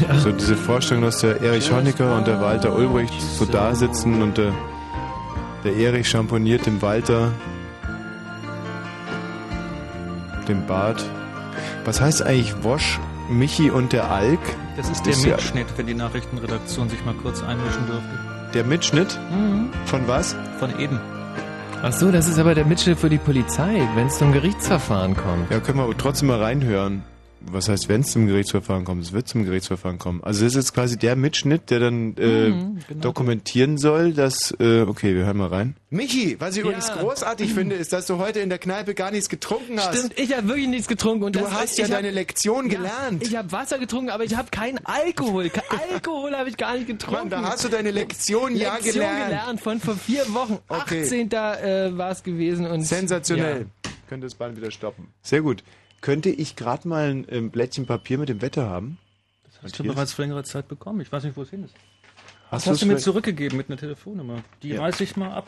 To So diese Vorstellung, dass der Erich Honecker und der Walter Ulbricht so da sitzen und der, der Erich champoniert dem Walter den Bart. Was heißt eigentlich Wosch, Michi und der Alk? Das ist der Ist ja- Mitschnitt, wenn die Nachrichtenredaktion sich mal kurz einmischen dürfte. Der Mitschnitt? Von was? Von eben. Ach so, das ist aber der Mitschnitt für die Polizei, wenn es zum Gerichtsverfahren kommt. Ja, können wir aber trotzdem mal reinhören. Was heißt, wenn es zum Gerichtsverfahren kommt? Es wird zum Gerichtsverfahren kommen. Also das ist jetzt quasi der Mitschnitt, der dann äh, Mhm, genau dokumentieren soll, dass... Äh, okay, wir hören mal rein. Michi, was ich Ja. übrigens großartig (clears throat) finde, ist, dass du heute in der Kneipe gar nichts getrunken hast. Stimmt, ich habe wirklich nichts getrunken. Und Du das, hast ja hab- deine Lektion Ja, gelernt. Ich habe Wasser getrunken, aber ich habe keinen Alkohol. Ke- (laughs) Alkohol habe ich gar nicht getrunken. Mann, da hast du deine Lektion, ja Lektion gelernt. gelernt von vor vier Wochen. Okay. 18. Äh, war es gewesen. Und Sensationell. Ja. Könnte das Band wieder stoppen. Sehr gut. Könnte ich gerade mal ein ähm, Blättchen Papier mit dem Wetter haben? Hast du bereits vor längerer Zeit bekommen. Ich weiß nicht, wo es hin ist. Hast Das hast du mir zurückgegeben mit einer Telefonnummer. Die Ja. reiße ich mal ab.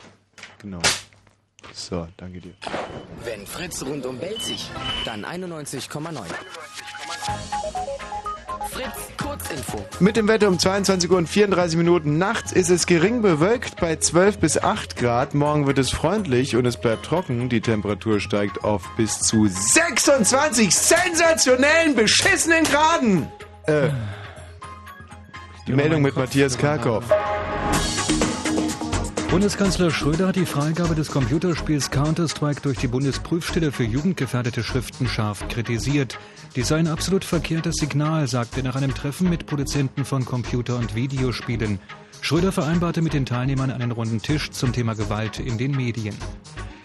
Genau. So, danke dir. Wenn Fritz rundum belzig, dann 91,9. Fritz, Kurzinfo. Mit dem Wetter um 22 Uhr und 34 Minuten nachts ist es gering bewölkt bei 12 bis 8 Grad. Morgen wird es freundlich und es bleibt trocken. Die Temperatur steigt auf bis zu 26 sensationellen, beschissenen Graden. Äh, die Meldung mit Matthias Karkow. Bundeskanzler Schröder hat die Freigabe des Computerspiels Counter-Strike durch die Bundesprüfstelle für jugendgefährdete Schriften scharf kritisiert. Dies sei ein absolut verkehrtes Signal, sagte er nach einem Treffen mit Produzenten von Computer- und Videospielen. Schröder vereinbarte mit den Teilnehmern einen runden Tisch zum Thema Gewalt in den Medien.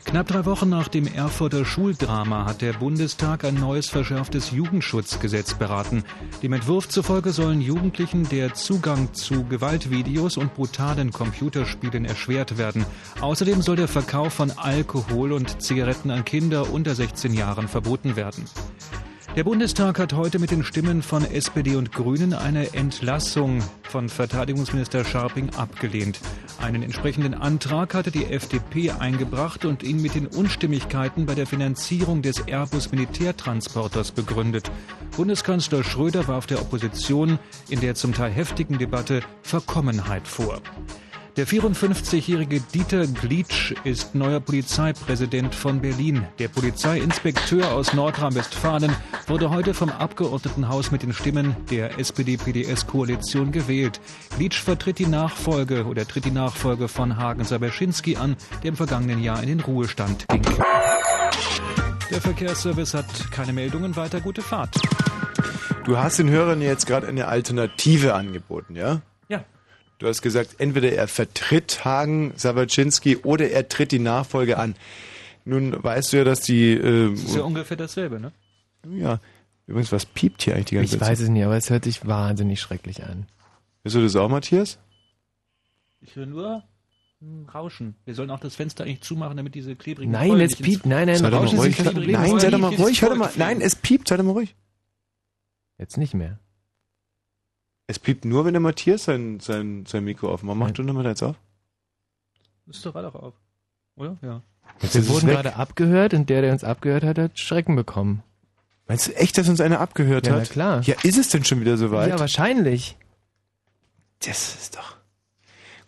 Knapp drei Wochen nach dem Erfurter Schuldrama hat der Bundestag ein neues verschärftes Jugendschutzgesetz beraten. Dem Entwurf zufolge sollen Jugendlichen der Zugang zu Gewaltvideos und brutalen Computerspielen erschwert werden. Außerdem soll der Verkauf von Alkohol und Zigaretten an Kinder unter 16 Jahren verboten werden. Der Bundestag hat heute mit den Stimmen von SPD und Grünen eine Entlassung von Verteidigungsminister Scharping abgelehnt. Einen entsprechenden Antrag hatte die FDP eingebracht und ihn mit den Unstimmigkeiten bei der Finanzierung des Airbus Militärtransporters begründet. Bundeskanzler Schröder warf der Opposition in der zum Teil heftigen Debatte Verkommenheit vor. Der 54-jährige Dieter Glitsch ist neuer Polizeipräsident von Berlin. Der Polizeiinspekteur aus Nordrhein-Westfalen wurde heute vom Abgeordnetenhaus mit den Stimmen der SPD-PDS-Koalition gewählt. Glitsch vertritt die Nachfolge oder tritt die Nachfolge von Hagen Saberschinski an, der im vergangenen Jahr in den Ruhestand ging. Der Verkehrsservice hat keine Meldungen, weiter gute Fahrt. Du hast den Hörern jetzt gerade eine Alternative angeboten, ja? Du hast gesagt, entweder er vertritt Hagen Sawaczynski oder er tritt die Nachfolge an. Nun weißt du ja, dass die. Äh, Das ist ja ungefähr dasselbe, ne? ja. Übrigens, was piept hier eigentlich die ganze Ich Zeit? weiß es nicht, aber es hört sich wahnsinnig schrecklich an. Bist du das auch, Matthias? Ich höre nur ein Rauschen. Wir sollen auch das Fenster eigentlich zumachen, damit diese klebrigen Nein, es nicht piept. Nein, nein, Sei doch mal Rauschen ruhig. sind klebrige Nein, sei doch mal ruhig. Hör doch mal. Nein, es piept. Sei doch mal ruhig. Jetzt nicht mehr. Es piept nur, wenn der Matthias sein, sein, sein Mikro aufmacht. Mach du nochmal deins auf. Ist doch alle auf. Oder? Ja. Jetzt Wir wurden gerade abgehört und der, der uns abgehört hat, hat Schrecken bekommen. Meinst du echt, dass uns einer abgehört Ja, hat? na klar. Ja, ist es denn schon wieder soweit? Ja, wahrscheinlich. Das ist doch.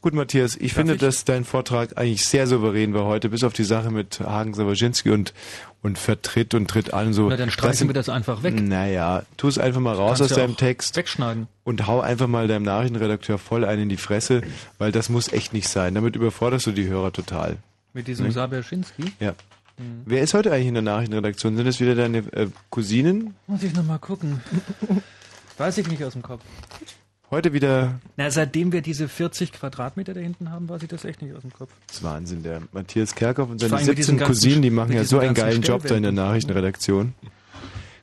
Gut, Matthias, ich finde, ich? dass dein Vortrag eigentlich sehr souverän war heute, bis auf die Sache mit Hagen Sawaczynski und, und vertritt und tritt an. So. Na, dann streichen wir das einfach weg. Naja, tu es einfach mal raus aus ja deinem Text Wegschneiden. und hau einfach mal deinem Nachrichtenredakteur voll einen in die Fresse, weil das muss echt nicht sein. Damit überforderst du die Hörer total. Mit diesem Nee. Saberschinski. Ja. Wer ist heute eigentlich in der Nachrichtenredaktion? Sind es wieder deine äh, Cousinen? Muss ich nochmal gucken. Weiß ich nicht aus dem Kopf. Heute wieder Na, seitdem wir diese 40 Quadratmeter da hinten haben, weiß ich das echt nicht aus dem Kopf. Das ist Wahnsinn, der Matthias Kerkhoff und seine Vor allem mit 17 diesen ganzen- Cousinen, die machen ja so einen geilen Job da in der. Nachrichtenredaktion.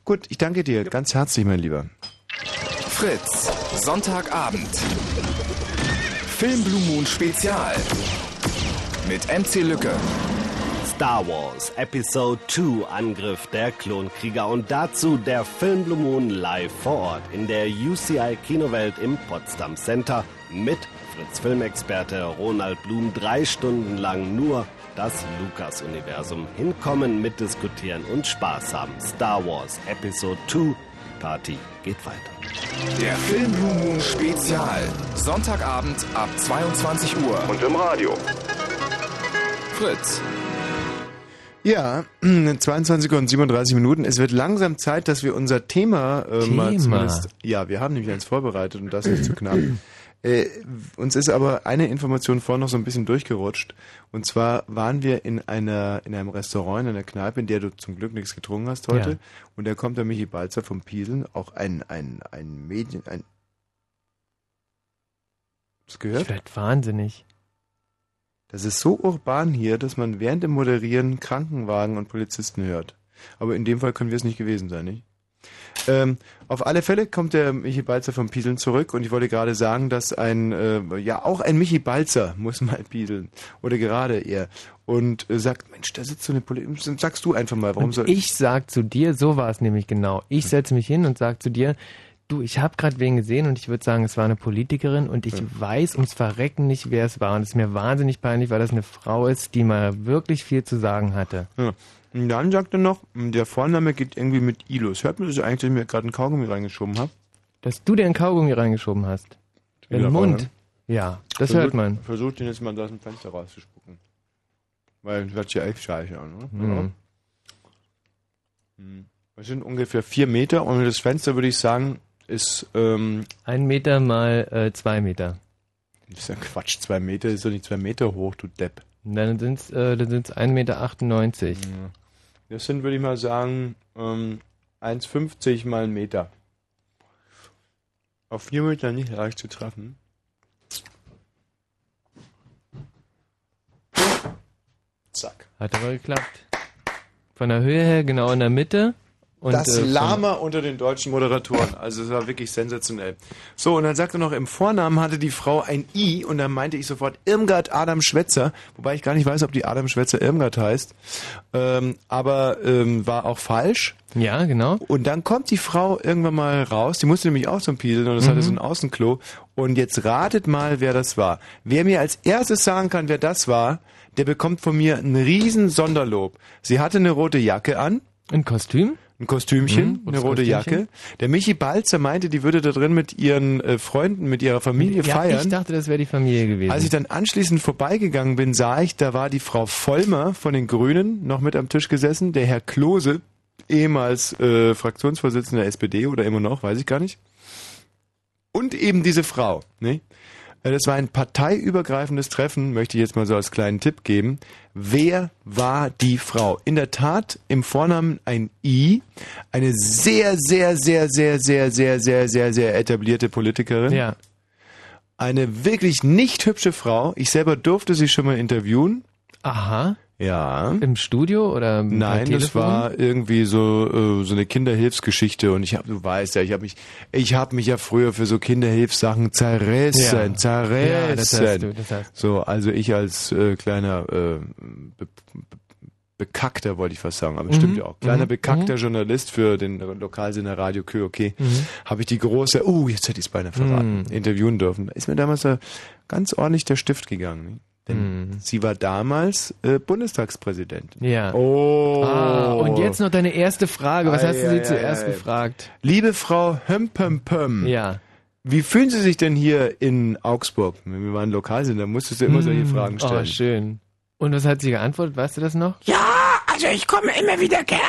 Gut, ich danke dir ganz herzlich, mein Lieber. Fritz, Sonntagabend. Film Blue Moon Spezial. Mit MC Lücke. Star Wars Episode 2 Angriff der Klonkrieger und dazu der Film Blue Moon live vor Ort in der UCI Kinowelt im Potsdam Center mit Fritz Filmexperte Ronald Blum drei Stunden lang nur das Lukas-Universum hinkommen, mitdiskutieren und Spaß haben. Star Wars Episode 2 Party geht weiter. Der Film Blue Moon Spezial. Sonntagabend ab 22 Uhr. Und im Radio. Fritz. Ja, (clears throat) 22 und 37 Minuten. Es wird langsam Zeit, dass wir unser Thema, äh, mal Thema. zumindest. Ja, wir haben nämlich eins vorbereitet und das nicht zu knapp. (clears throat) Äh, uns ist aber eine Information vorhin noch so ein bisschen durchgerutscht. Und zwar waren wir in einer in einem Restaurant, in einer Kneipe, in der du zum Glück nichts getrunken hast heute. Ja. Und da kommt der Michi Balzer vom Pieseln, auch ein ein ein Medien, ein. Hast gehört? Ich werd wahnsinnig. Das ist so urban hier, dass man während dem Moderieren Krankenwagen und Polizisten hört. Aber in dem Fall können wir es nicht gewesen sein, nicht? Ähm, auf alle Fälle kommt der Michi Balzer vom Pieseln zurück und ich wollte gerade sagen, dass ein, äh, ja auch ein Michi Balzer (laughs) muss mal pieseln. Oder gerade er. Und äh, sagt, Mensch, da sitzt so eine Polizei. Sagst du einfach mal, warum und soll ich sag zu dir, so war es nämlich genau. Ich setze mich hin und sag zu dir, du, ich habe gerade wen gesehen und ich würde sagen, es war eine Politikerin und ich weiß ums Verrecken nicht, wer es war. Und es ist mir wahnsinnig peinlich, weil das eine Frau ist, die mal wirklich viel zu sagen hatte. Ja. Und dann sagt er noch, der Vorname geht irgendwie mit I los. Hört man das eigentlich, dass ich mir gerade einen Kaugummi reingeschoben habe? Dass du dir einen Kaugummi reingeschoben hast. In Ja, den Mund. oder? Ja, das Versuch- hört man. Versuch den jetzt mal aus dem Fenster rauszuspucken. Weil das hört sich ja echt scheiße an, oder? Mhm. Hm. Das sind ungefähr vier Meter und das Fenster würde ich sagen, ist, ähm, Ein Meter mal äh, zwei Meter. das ist ja Quatsch, zwei Meter ist doch nicht zwei Meter hoch, du Depp. Dann sind es äh, dann sind's 1,98 Meter. Das sind, würde ich mal sagen, ähm, 1,50 mal ein Meter. Auf vier Meter nicht leicht zu treffen. Zack. Hat aber geklappt. Von der Höhe her genau in der Mitte. Und, das äh, Lama unter den deutschen Moderatoren. Also es war wirklich sensationell. So, und dann sagte noch, im Vornamen hatte die Frau ein I und dann meinte ich sofort Irmgard Adam Schwetzer, wobei ich gar nicht weiß, ob die Adam Schwetzer Irmgard heißt. Ähm, aber ähm, war auch falsch. Ja, genau. Und dann kommt die Frau irgendwann mal raus, die musste nämlich auch zum Pieseln und das Mhm. hatte so ein Außenklo. Und jetzt ratet mal, wer das war. Wer mir als erstes sagen kann, wer das war, der bekommt von mir ein riesen Sonderlob. Sie hatte eine rote Jacke an. Ein Kostüm? Ein Kostümchen, Mhm, eine rote Kostümchen. Jacke. Der Michi Balzer meinte, die würde da drin mit ihren äh, Freunden, mit ihrer Familie ja, feiern. ich dachte, das wäre die Familie gewesen. Als ich dann anschließend vorbeigegangen bin, sah ich, da war die Frau Vollmer von den Grünen noch mit am Tisch gesessen, der Herr Klose, ehemals äh, Fraktionsvorsitzender der SPD oder immer noch, weiß ich gar nicht. Und eben diese Frau. Ne? Äh, Das war ein parteiübergreifendes Treffen, möchte ich jetzt mal so als kleinen Tipp geben. Wer war die Frau? In der Tat im Vornamen ein I, eine sehr, sehr, sehr, sehr, sehr, sehr, sehr, sehr, sehr etablierte Politikerin. Ja. Eine wirklich nicht hübsche Frau. Ich selber durfte sie schon mal interviewen. Aha. Ja. Im Studio oder Nein, das war irgendwie so äh, so eine Kinderhilfsgeschichte und ich habe, du weißt ja, ich habe mich, ich habe mich ja früher für so Kinderhilfssachen zerrissen, Ja. zerrissen. Ja, das hast du, das hast So, also ich als äh, kleiner äh, be be bekackter wollte ich fast sagen, aber Mhm, stimmt ja auch, kleiner mhm, bekackter Journalist für den Lokalsender Radio Kö, okay, Mhm. habe ich die große, uh, jetzt hätte ich es beinahe verraten, Mhm. interviewen dürfen. Da ist mir damals da ganz ordentlich der Stift gegangen. Denn Mhm. sie war damals äh, Bundestagspräsidentin. Ja. Oh. Ah, und jetzt noch deine erste Frage. Was Ei, hast du sie ei, zuerst ei. gefragt? Liebe Frau Hömpömpöm. Ja. Wie fühlen Sie sich denn hier in Augsburg? Wir waren Lokalsender, da musstest du immer solche Hm, Fragen stellen. Oh, schön. Und was hat sie geantwortet? Weißt du das noch? Ja, also ich komme immer wieder gerne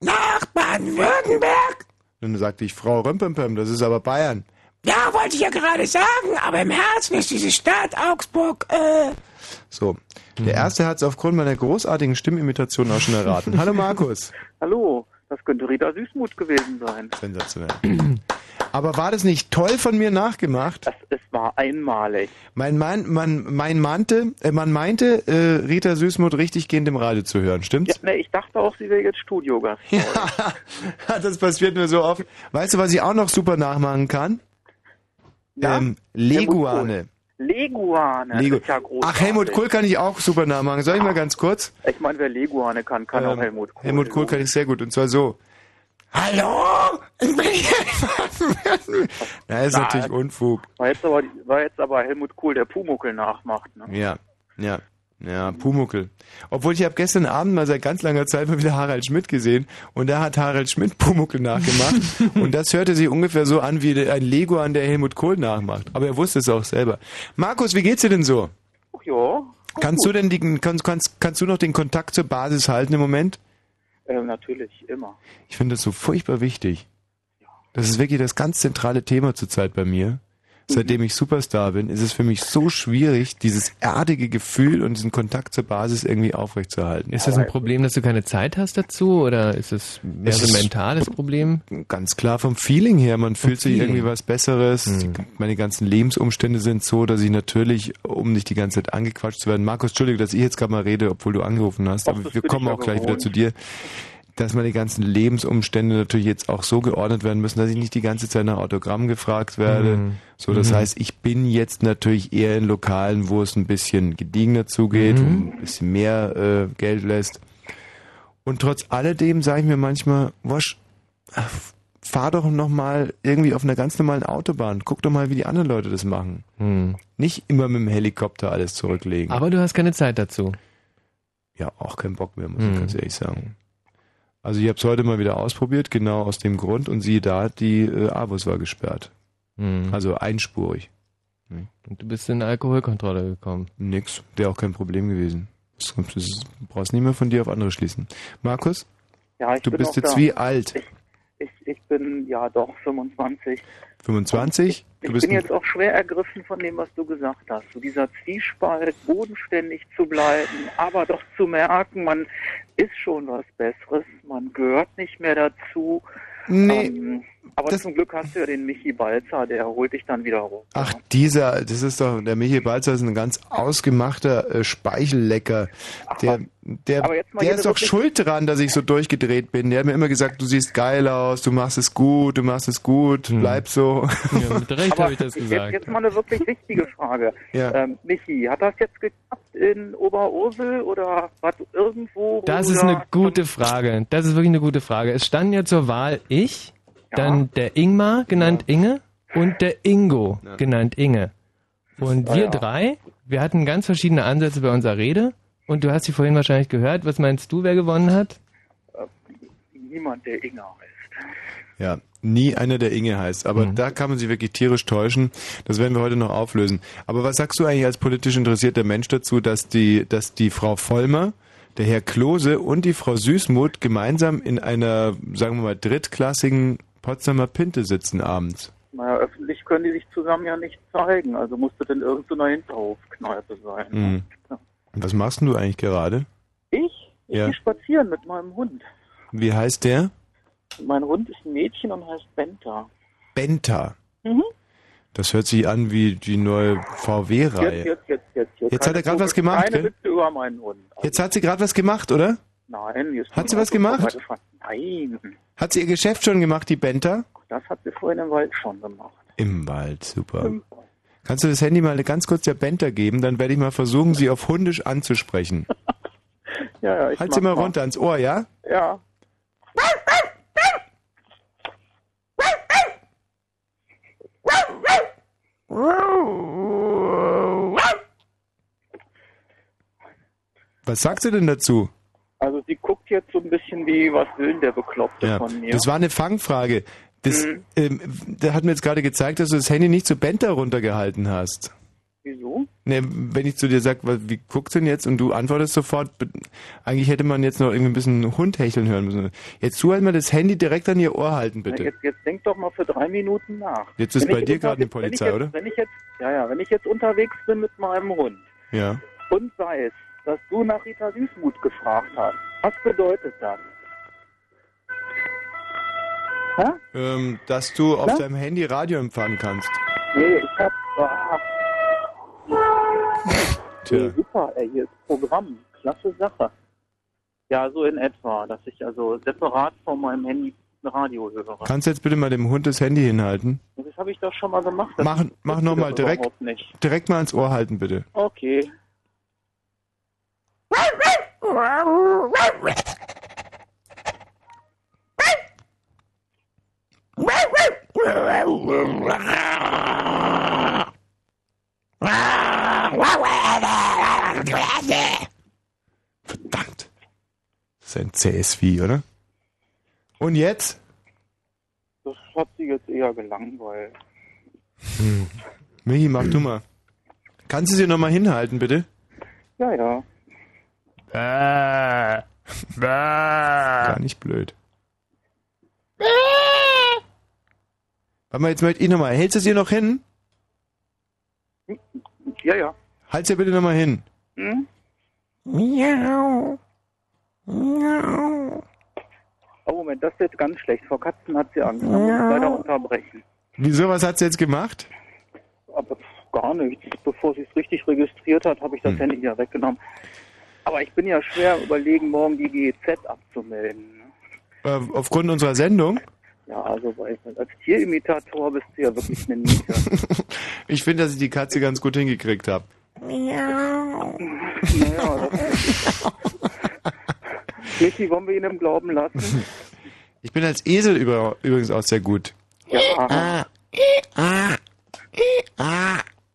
nach Baden-Württemberg. Dann sagte ich, Frau Römpömpöm, das ist aber Bayern. Ja, wollte ich ja gerade sagen, aber im Herzen ist diese Stadt Augsburg, äh, So, der erste hat es aufgrund meiner großartigen Stimmimitation auch schon erraten. Hallo Markus. (laughs) Hallo, das könnte Rita Süßmuth gewesen sein. Sensationell. Aber war das nicht toll von mir nachgemacht? Das, es war einmalig. Mein Mann, man, mein meinte, äh, man meinte, äh, Rita Süßmuth richtig gehend im Radio zu hören, stimmt's? Ja, ne, ich dachte auch, sie wäre jetzt Studiogast. (laughs) (laughs) das passiert mir so oft. Weißt du, was ich auch noch super nachmachen kann? Ähm, Leguane. Leguane. Ist ja. Ach, Helmut Kohl kann ich auch super nachmachen. Soll ich mal ganz kurz? Ich meine, wer Leguane kann, kann auch Ähm, Helmut Kohl. Helmut Kohl kann ich sehr gut. Und zwar so. Hallo? Ich bin hier. Na, ist Na, natürlich Unfug. War jetzt, aber, war jetzt aber Helmut Kohl, der Pumuckel nachmacht. Ne? Ja, ja. Ja, Pumuckel. Obwohl ich habe gestern Abend mal seit ganz langer Zeit mal wieder Harald Schmidt gesehen und da hat Harald Schmidt Pumuckel nachgemacht (laughs) und das hörte sich ungefähr so an wie ein Lego an der Helmut Kohl nachmacht. Aber er wusste es auch selber. Markus, wie geht's dir denn so? Ach ja, Kannst du denn die, kannst, kannst, kannst du noch den Kontakt zur Basis halten im Moment? äh, natürlich, immer. Ich finde das so furchtbar wichtig. Das ist wirklich das ganz zentrale Thema zurzeit bei mir. Seitdem ich Superstar bin, ist es für mich so schwierig, dieses erdige Gefühl und diesen Kontakt zur Basis irgendwie aufrechtzuerhalten. Ist das ein Problem, dass du keine Zeit hast dazu oder ist es mehr so ein mentales Problem? Ganz klar vom Feeling her, man fühlt sich irgendwie was Besseres. Hm. Meine ganzen Lebensumstände sind so, dass ich natürlich, um nicht die ganze Zeit angequatscht zu werden, Markus, Entschuldige, dass ich jetzt gerade mal rede, obwohl du angerufen hast, Ach, aber wir kommen auch gleich wieder zu dir, dass meine ganzen Lebensumstände natürlich jetzt auch so geordnet werden müssen, dass ich nicht die ganze Zeit nach Autogramm gefragt werde. Mhm. So, das Mhm. heißt, ich bin jetzt natürlich eher in Lokalen, wo es ein bisschen gediegener zugeht, Mhm. wo ein bisschen mehr äh, Geld lässt. Und trotz alledem sage ich mir manchmal, Wosch, ach, fahr doch noch mal irgendwie auf einer ganz normalen Autobahn. Guck doch mal, wie die anderen Leute das machen. Hm. Nicht immer mit dem Helikopter alles zurücklegen. Aber du hast keine Zeit dazu. ja, auch keinen Bock mehr, muss ich Hm. ganz ehrlich sagen. Also ich habe es heute mal wieder ausprobiert, genau aus dem Grund. Und siehe da, die äh, Abus war gesperrt. Hm. Also einspurig. Und du bist in eine Alkoholkontrolle gekommen. Nix, wäre auch kein Problem gewesen. Das, das brauchst nicht mehr von dir auf andere schließen. Markus, Ja, ich du bin bist jetzt da. wie alt? Ich, ich bin ja doch 25. 25? Ich Du bist bin jetzt auch schwer ergriffen von dem, was du gesagt hast. So dieser Zwiespalt, bodenständig zu bleiben, aber doch zu merken, man ist schon was Besseres, man gehört nicht mehr dazu. Nee, Ähm, aber zum Glück hast du ja den Michi Balzer, der holt dich dann wieder rum. Ach, dieser, das ist doch, der Michael Balzer ist ein ganz ausgemachter äh, Speichellecker. Der, der, jetzt der ist doch schuld dran, dass ich so durchgedreht bin. Der hat mir immer gesagt, du siehst geil aus, du machst es gut, du machst es gut, bleib so. Ja, mit Recht habe ich das jetzt, gesagt. jetzt mal eine wirklich wichtige Frage. Ja. Ähm, Michi, hat das jetzt geklappt in Oberursel oder was irgendwo? wo Das ist eine gute Frage. Das ist wirklich eine gute Frage. Es standen ja zur Wahl ich, dann der Ingmar, genannt Inge, und der Ingo, genannt Inge. Und Ah, wir drei, wir hatten ganz verschiedene Ansätze bei unserer Rede. Und du hast sie vorhin wahrscheinlich gehört. Was meinst du, wer gewonnen hat? niemand, der Inge heißt. Ja, nie einer, der Inge heißt. Aber Mhm. da kann man sich wirklich tierisch täuschen. Das werden wir heute noch auflösen. Aber was sagst du eigentlich als politisch interessierter Mensch dazu, dass die, dass die Frau Vollmer, der Herr Klose und die Frau Süßmuth gemeinsam in einer, sagen wir mal, drittklassigen Potsdamer Pinte sitzen abends? Naja, öffentlich können die sich zusammen ja nicht zeigen. Also musste denn irgendeine Hinterhofkneipe sein. Mhm. Und Was machst du eigentlich gerade? Ich? Ich Ja. gehe spazieren mit meinem Hund. Wie heißt der? Mein Hund ist ein Mädchen und heißt Benta. Benta. Mhm. Das hört sich an wie die neue VW-Reihe. Jetzt, jetzt, jetzt, jetzt. hier. Jetzt hat er grad was gemacht, Keine gell? Witze über meinen Hund. Jetzt hat sie gerade was gemacht, oder? Nein, ist Hat sie was gemacht? Nein, Hat sie ihr Geschäft schon gemacht, die Benta? das hat sie vorhin im Wald schon gemacht. Im Wald, super. Im Kannst du das Handy mal ganz kurz der Benta geben? Dann werde ich mal versuchen, sie auf Hundisch anzusprechen. (laughs) Ja, ja, ich halt sie mach mal runter ans Ohr, ja? Ja. Was sagt sie denn dazu? Also sie bisschen wie, was will der Bekloppte Ja, von mir? das war eine Fangfrage. Das, Mhm. ähm, der hat mir jetzt gerade gezeigt, dass du das Handy nicht zur Benta runtergehalten hast. Wieso? Ne, wenn ich zu dir sage, wie guckt denn jetzt und du antwortest sofort, eigentlich hätte man jetzt noch irgendwie ein bisschen Hund hecheln hören müssen. Jetzt tu halt mal das Handy direkt an ihr Ohr halten, Na, bitte. Jetzt, jetzt denk doch mal für drei Minuten nach. Jetzt ist Wenn bei dir gerade eine wenn Polizei, jetzt, oder? Wenn ich jetzt, ja, ja, wenn ich jetzt unterwegs bin mit meinem Hund Ja. und weiß, dass du nach Rita Süßmuth gefragt hast, was bedeutet das? Hä? Ähm, dass du auf Na? deinem Handy Radio empfangen kannst. Nee, ich hab. Ah, (laughs) Tja. nee, super, ey, hier ist Programm. Klasse Sache. Ja, so in etwa, dass ich also separat von meinem Handy Radio höre. Kannst du jetzt bitte mal dem Hund das Handy hinhalten? Das habe ich doch schon mal gemacht. Das Mach, mach nochmal direkt, direkt mal ins Ohr halten, bitte. Okay. Verdammt. Das ist ein zähes Vieh, oder? Und jetzt? Das hat sie jetzt eher gelangweilt. Hm. Michi, mach du mal. Kannst du sie nochmal hinhalten, bitte? Ja, ja. Gar nicht blöd. Warte mal, jetzt möchte ich nochmal. Hältst du sie noch hin? Ja, ja. Halt sie bitte nochmal hin. Hm? Miau. Oh, Moment, das ist jetzt ganz schlecht. Vor Katzen hat sie Angst. Da muss ich leider unterbrechen. Wieso, was hat sie jetzt gemacht? Aber gar nichts. Bevor sie es richtig registriert hat, habe ich das Handy ja weggenommen. Aber ich bin ja schwer überlegen, morgen die GEZ abzumelden. Äh, aufgrund unserer Sendung? Ja, also weil als Tierimitator bist du ja wirklich eine Niete. (laughs) Ich finde, dass ich die Katze ganz gut hingekriegt habe. naja, das Michi, wollen wir ihn im Glauben lassen? Ich bin als Esel über, übrigens auch sehr gut. Ja.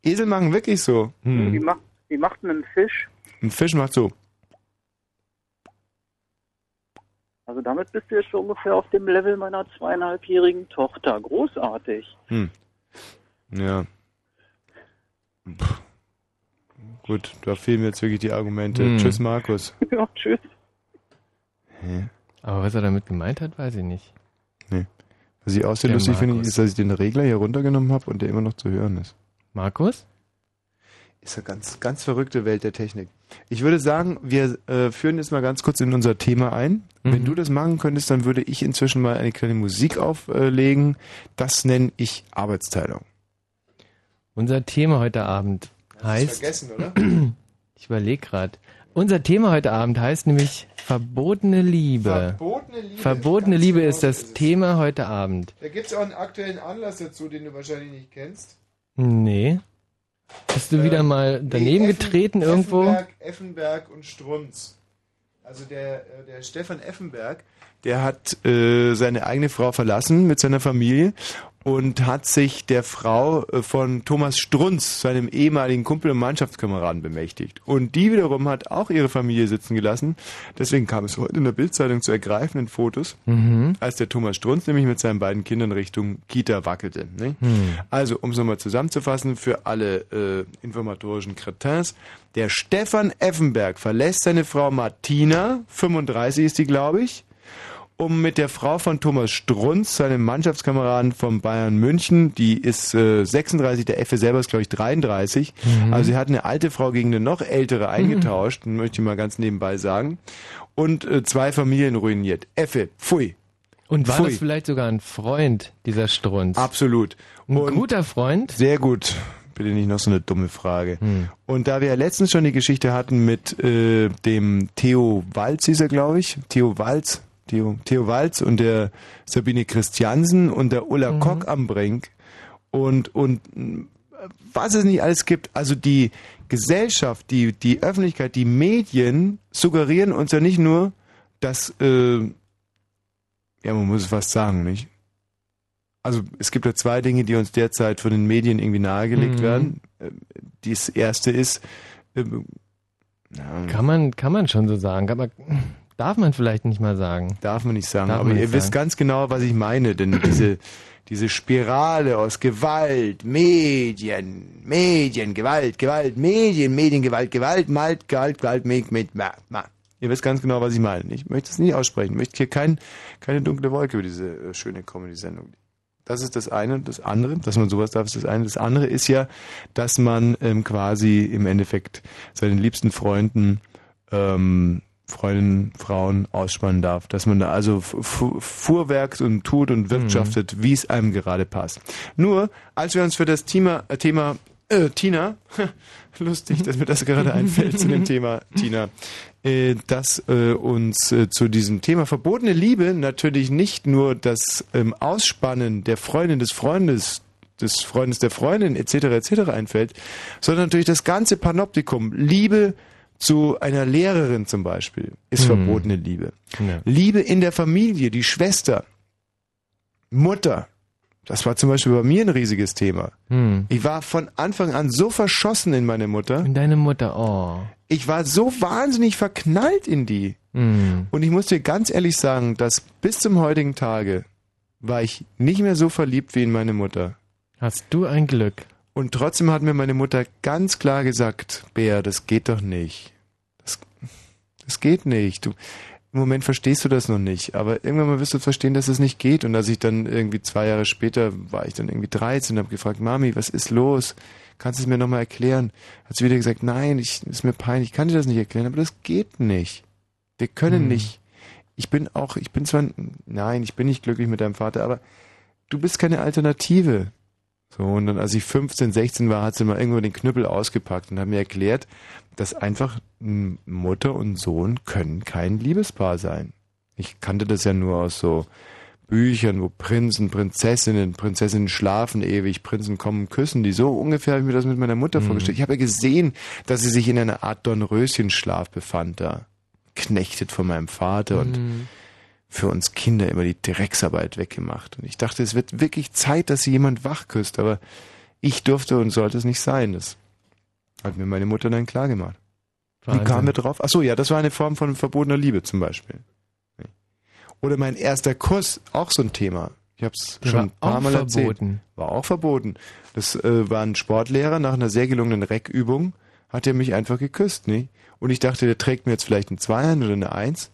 Esel machen wirklich so. Wie, Hm. macht, wie macht denn ein Fisch? Ein Fisch macht so. Also damit bist du jetzt schon ungefähr auf dem Level meiner zweieinhalbjährigen Tochter. Großartig. Hm. Ja. Puh. Gut, da fehlen mir jetzt wirklich die Argumente. Hm. Tschüss, Markus. (laughs) ja, tschüss. Hä? Aber was er damit gemeint hat, weiß ich nicht. Nee. Was ich auch sehr Der lustig finde, Markus. ist, dass ich den Regler hier runtergenommen habe und der immer noch zu hören ist. Markus? Ist eine ganz, ganz verrückte Welt der Technik. Ich würde sagen, wir äh, führen jetzt mal ganz kurz in unser Thema ein. Wenn Mhm. du das machen könntest, dann würde ich inzwischen mal eine kleine Musik auflegen. Das nenne ich Arbeitsteilung. Unser Thema heute Abend heißt. vergessen, oder? (clears throat) Ich überlege gerade. Unser Thema heute Abend heißt nämlich verbotene Liebe. Verbotene Liebe. Verbotene Liebe genau ist das so ist. Thema heute Abend. Da gibt es auch einen aktuellen Anlass dazu, den du wahrscheinlich nicht kennst. Nee. Bist du wieder mal daneben Nee, Effen- getreten irgendwo? Effenberg, Effenberg und Strunz. Also der, äh, der Stefan Effenberg, der hat äh, seine eigene Frau verlassen mit seiner Familie und hat sich der Frau äh, von Thomas Strunz, seinem ehemaligen Kumpel und Mannschaftskameraden, bemächtigt. Und die wiederum hat auch ihre Familie sitzen gelassen. Deswegen kam es heute in der Bildzeitung zu ergreifenden Fotos, Mhm. als der Thomas Strunz nämlich mit seinen beiden Kindern Richtung Kita wackelte. Ne? Hm. Also, um es nochmal zusammenzufassen, für alle äh, informatorischen Cretins, der Stefan Effenberg verlässt seine Frau Martina, 35 ist die, glaube ich, um mit der Frau von Thomas Strunz, seinem Mannschaftskameraden von Bayern München, die ist äh, 36, der Effe selber ist, glaube ich, 33. Mhm. Also sie hat eine alte Frau gegen eine noch ältere eingetauscht, möchte ich mal ganz nebenbei sagen. Und äh, zwei Familien ruiniert. Effe, pfui. Und war Pfui. das vielleicht sogar ein Freund, dieser Strunz? Absolut. Ein Und- guter Freund? Sehr gut. Bitte nicht noch so eine dumme Frage. Hm. Und da wir ja letztens schon die Geschichte hatten mit äh, dem Theo Walz, hieß er, glaube ich. Theo Walz. Theo, Theo Walz und der Sabine Christiansen und der Ulla Mhm. Kock am Brink. Und, und was es nicht alles gibt. Also die Gesellschaft, die, die Öffentlichkeit, die Medien suggerieren uns ja nicht nur, dass, äh, ja, man muss es fast sagen, nicht? Also es gibt ja zwei Dinge, die uns derzeit von den Medien irgendwie nahegelegt Mhm. werden. Äh, Das erste ist, äh, ja, Kann man, kann man schon so sagen. Man, darf man vielleicht nicht mal sagen. darf man nicht sagen, Darf aber ihr nicht wisst sagen. ganz genau, was ich meine, denn diese, diese Spirale aus Gewalt, Medien, Medien, Gewalt, Gewalt, Medien, Medien, Gewalt, Gewalt, Malt, Gewalt, Gewalt, mit, ma, ma. Ihr wisst ganz genau, was ich meine. Ich möchte es nicht aussprechen. Ich möchte hier kein, keine dunkle Wolke über diese äh, schöne Comedy-Sendung. Das ist das eine. Das andere, dass man sowas darf, ist das eine. Das andere ist ja, dass man ähm, quasi im Endeffekt seinen liebsten Freunden, ähm, Freundinnen, Frauen ausspannen darf. Dass man da also fu- fu- fuhrwerkt und tut und wirtschaftet, wie es einem gerade passt. Nur, als wir uns für das Thema, äh, Thema äh, Tina, (laughs) lustig, dass mir das gerade einfällt zu dem Thema Tina, äh, dass äh, uns äh, zu diesem Thema verbotene Liebe natürlich nicht nur das ähm, Ausspannen der Freundin des Freundes des Freundes der Freundin etc. etc. einfällt, sondern natürlich das ganze Panoptikum. Liebe zu einer Lehrerin zum Beispiel ist Hm. verbotene Liebe. Ja. Liebe in der Familie, die Schwester, Mutter. Das war zum Beispiel bei mir ein riesiges Thema. Hm. Ich war von Anfang an so verschossen in meine Mutter. In deine Mutter, oh. Ich war so wahnsinnig verknallt in die. Hm. Und ich muss dir ganz ehrlich sagen, dass bis zum heutigen Tage war ich nicht mehr so verliebt wie in meine Mutter. Hast du ein Glück. Und trotzdem hat mir meine Mutter ganz klar gesagt, Bär, das geht doch nicht. Das, das geht nicht. Du, Im Moment verstehst du das noch nicht, aber irgendwann mal wirst du verstehen, dass es nicht geht. Und als ich dann irgendwie zwei Jahre später war ich dann irgendwie 13 und habe gefragt, Mami, was ist los? Kannst du es mir nochmal erklären? Hat sie wieder gesagt, nein, ich, ist mir peinlich, ich kann dir das nicht erklären, aber das geht nicht. Wir können Hm. nicht. Ich bin auch, ich bin zwar, nein, ich bin nicht glücklich mit deinem Vater, aber du bist keine Alternative. So, und dann, als ich 15, 16 war, hat sie mal irgendwo den Knüppel ausgepackt und hat mir erklärt, dass einfach Mutter und Sohn können kein Liebespaar sein. Ich kannte das ja nur aus so Büchern, wo Prinzen, Prinzessinnen, Prinzessinnen schlafen ewig, Prinzen kommen küssen die. So ungefähr habe ich mir das mit meiner Mutter vorgestellt. Ich habe ja gesehen, dass sie sich in einer Art Dornröschenschlaf befand da. Knechtet von meinem Vater und Hm. Für uns Kinder immer die Drecksarbeit weggemacht. Und ich dachte, es wird wirklich Zeit, dass sie jemand wach küsst, aber ich durfte und sollte es nicht sein. Das hat mir meine Mutter dann klar gemacht. Wie kamen wir drauf? Ach so, ja, das war eine Form von verbotener Liebe zum Beispiel. Oder mein erster Kuss, auch so ein Thema. Ich habe es schon ein paar Mal erzählt. verboten. War auch verboten. Das äh, war ein Sportlehrer nach einer sehr gelungenen Reckübung, hat er mich einfach geküsst, nicht? Und ich dachte, der trägt mir jetzt vielleicht ein Zweier oder eine Eins.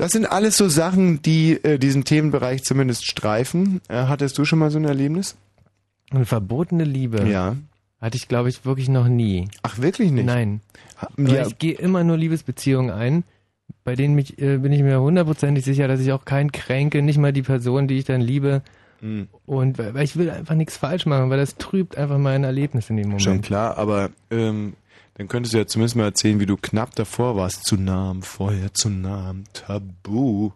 Das sind alles so Sachen, die äh, diesen Themenbereich zumindest streifen. Äh, hattest du schon mal so ein Erlebnis? Eine verbotene Liebe. Ja. Hatte ich, glaube ich, wirklich noch nie. Ach, wirklich nicht? Nein. Ja. ich gehe immer nur Liebesbeziehungen ein, bei denen mich, äh, bin ich mir hundertprozentig sicher, dass ich auch keinen kränke, nicht mal die Person, die ich dann liebe. Hm. Und weil, weil ich will einfach nichts falsch machen, weil das trübt einfach mein Erlebnis in dem Moment. Schon klar, aber ähm, dann könntest du ja zumindest mal erzählen, wie du knapp davor warst. Zu nah am Feuer, zu nah am Tabu.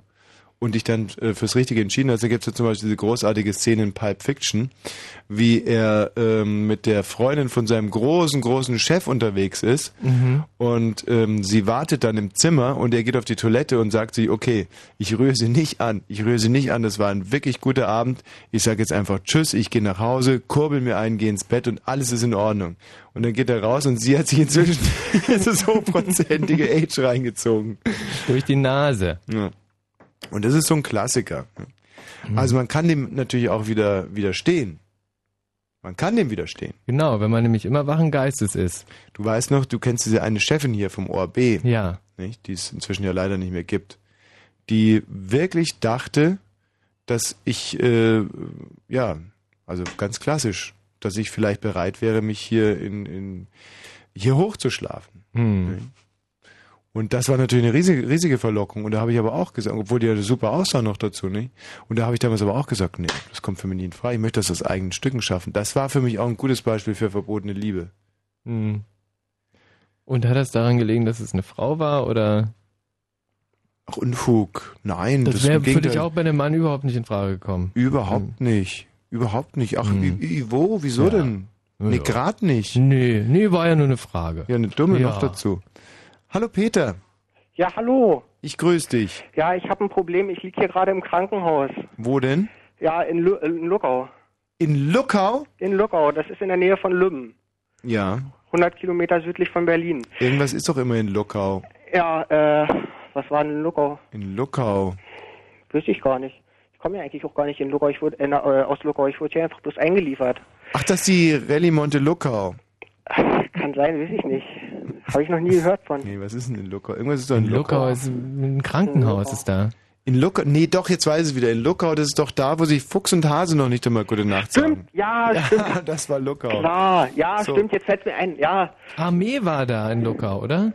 Und dich dann äh, fürs Richtige entschieden hast. Da gibt es ja zum Beispiel diese großartige Szene in Pulp Fiction, wie er ähm, mit der Freundin von seinem großen, großen Chef unterwegs ist. Mhm. Und ähm, sie wartet dann im Zimmer und er geht auf die Toilette und sagt sie, okay, ich rühre sie nicht an. Ich rühre sie nicht an. Das war ein wirklich guter Abend. Ich sage jetzt einfach Tschüss, ich gehe nach Hause, kurbel mir ein, gehe ins Bett und alles ist in Ordnung. Und dann geht er raus und sie hat sich inzwischen (laughs) dieses hochprozentige Age reingezogen. Durch die Nase. Ja. Und das ist so ein Klassiker. Also man kann dem natürlich auch wieder widerstehen. Man kann dem widerstehen. Genau, wenn man nämlich immer wachen Geistes ist. Du weißt noch, du kennst diese eine Chefin hier vom ORB. Ja. Nicht, die es inzwischen ja leider nicht mehr gibt. Die wirklich dachte, dass ich, äh, ja, also ganz klassisch, dass ich vielleicht bereit wäre, mich hier in, in hier hochzuschlafen. Hm. Und das war natürlich eine riesige, riesige Verlockung. Und da habe ich aber auch gesagt, obwohl die ja super aussah noch dazu, nicht? Und da habe ich damals aber auch gesagt, nee, das kommt für mich nicht in Frage. Ich möchte das aus eigenen Stücken schaffen. Das war für mich auch ein gutes Beispiel für verbotene Liebe. Hm. Und hat das daran gelegen, dass es eine Frau war oder? Ach, Unfug. Nein, Das das wäre für dich auch bei einem Mann überhaupt nicht in Frage gekommen. Überhaupt nicht. Überhaupt nicht. Ach, Hm. wie, wie, wo? Wieso Ja. denn? Nee, Ja. grad nicht. Nee, nee, war ja nur eine Frage. Ja, eine dumme Ja. noch dazu. Hallo Peter, Ja, hallo. ich grüße dich. Ja, ich habe ein Problem. Ich liege hier gerade im Krankenhaus. Wo denn? Ja, in, Lu in Luckau. In Luckau? In Luckau. Das ist in der Nähe von Lübben. Ja. 100 Kilometer südlich von Berlin. Irgendwas ist doch immer in Luckau. Ja, äh, was war denn in Luckau? In Luckau. Wüsste ich gar nicht. Ich komme ja eigentlich auch gar nicht in Luckau. Ich wurde, äh, äh, aus Luckau. Ich wurde hier einfach bloß eingeliefert. Ach, das ist die Rallye Monte Luckau. Kann sein, weiß ich nicht. Habe ich noch nie gehört von. Nee, was ist denn in Luckau? Irgendwas ist doch in, In Luckau ist ein Krankenhaus ist da. In Luckau? Nee, doch, jetzt weiß ich es wieder. In Luckau, das ist doch da, wo sich Fuchs und Hase noch nicht einmal gute Nacht sagen. (laughs) Ja, stimmt. das war Luckau. Klar, ja, So. stimmt. Jetzt fällt mir ein. Ja. Armee war da in Luckau, oder?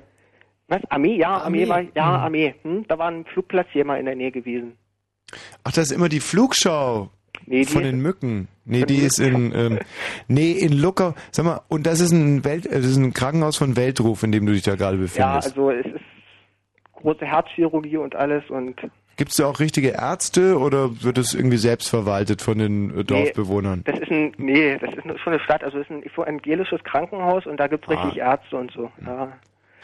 Was? Armee? Ja, Armee, Armee. war. Ja, Hm. Armee. Hm? Da war ein Flugplatz hier mal in der Nähe gewesen. Ach, das ist immer die Flugschau. Nee, von den Mücken. Nee, die ist in, ähm, nee, in Luckau. Sag mal, und das ist ein Welt, äh, das ist ein Krankenhaus von Weltruf, in dem du dich da gerade Ja, befindest. also es ist große Herzchirurgie und alles und Gibt es da auch richtige Ärzte oder wird es irgendwie selbst verwaltet von den äh, Dorfbewohnern? Das ist ein, nee, das ist schon eine Stadt, also es ist ein evangelisches Krankenhaus und da gibt es Ah. richtig Ärzte und so. Ja.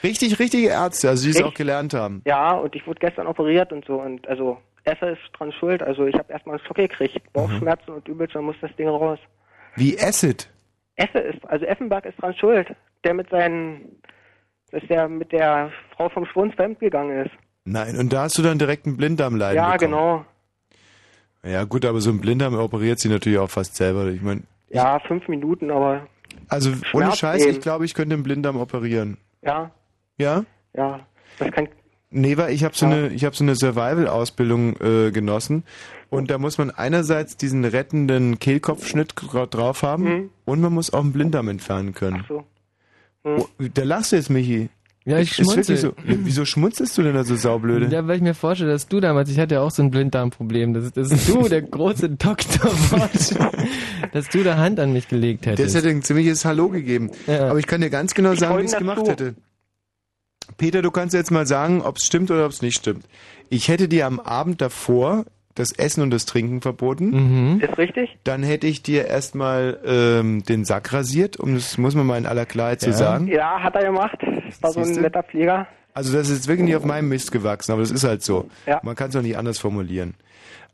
Richtig, richtige Ärzte, also die es auch gelernt haben. ja, und ich wurde gestern operiert und so und also Esse ist dran schuld, also ich habe erstmal einen Schock gekriegt, Bauchschmerzen und übelst, dann muss das Ding raus. Wie Acid. Esse ist, also Effenberg ist dran schuld, der mit seinen, dass der mit der Frau vom Schwunz fremd gegangen ist. Nein, und da hast du dann direkt einen Blinddarmleiden ja, bekommen. genau. Ja gut, aber so ein Blinddarm operiert sich natürlich auch fast selber. Ich meine, Ja, fünf Minuten, aber also ohne Schmerz Scheiß, eben. ich glaube, ich könnte einen Blinddarm operieren. ja, Ja? ja, das kann Nee, weil ich habe so eine, ich habe so eine Survival-Ausbildung äh, genossen und da muss man einerseits diesen rettenden Kehlkopfschnitt drauf haben und man muss auch einen Blinddarm entfernen können. Mhm. so. Oh, da lachst du jetzt, Michi. Ja, ich schmunzel. so. Ja, Wieso schmunzelst du denn da so saublöde? Ja, weil ich mir vorstelle, dass du damals, ich hatte ja auch so ein Blinddarmproblem, dass, dass du, (laughs) der große Doktor dass du da Hand an mich gelegt hättest. Das hätte ein ziemliches Hallo gegeben. Ja. Aber ich kann dir ganz genau Ich sagen, wie ich es gemacht hätte. Peter, du kannst jetzt mal sagen, ob es stimmt oder ob es nicht stimmt. Ich hätte dir am Abend davor das Essen und das Trinken verboten. Mhm. Ist richtig? Dann hätte ich dir erstmal ähm, den Sack rasiert, um das muss man mal in aller Klarheit zu sagen. Ja, hat er gemacht. War so ein netter Pfleger. Also das ist jetzt wirklich nicht auf meinem Mist gewachsen, aber das ist halt so. Ja. Man kann es auch nicht anders formulieren.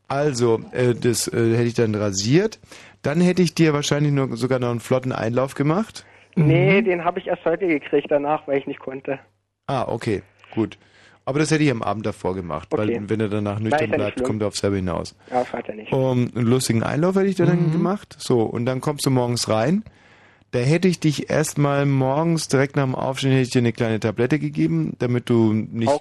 Also, äh, das äh, hätte ich dann rasiert. Dann hätte ich dir wahrscheinlich nur sogar noch einen flotten Einlauf gemacht. Nee, den habe ich erst heute gekriegt danach, weil ich nicht konnte. Ah, okay, gut. Aber das hätte ich am Abend davor gemacht, Okay. weil wenn er danach Nein, nüchtern nicht bleibt, schlimm. kommt er auf selber hinaus. Ja, das hat er nicht. Um, einen lustigen Einlauf hätte ich dir dann gemacht. So, und dann kommst du morgens rein. Da hätte ich dich erstmal morgens direkt nach dem Aufstehen hätte ich dir eine kleine Tablette gegeben, damit du nicht,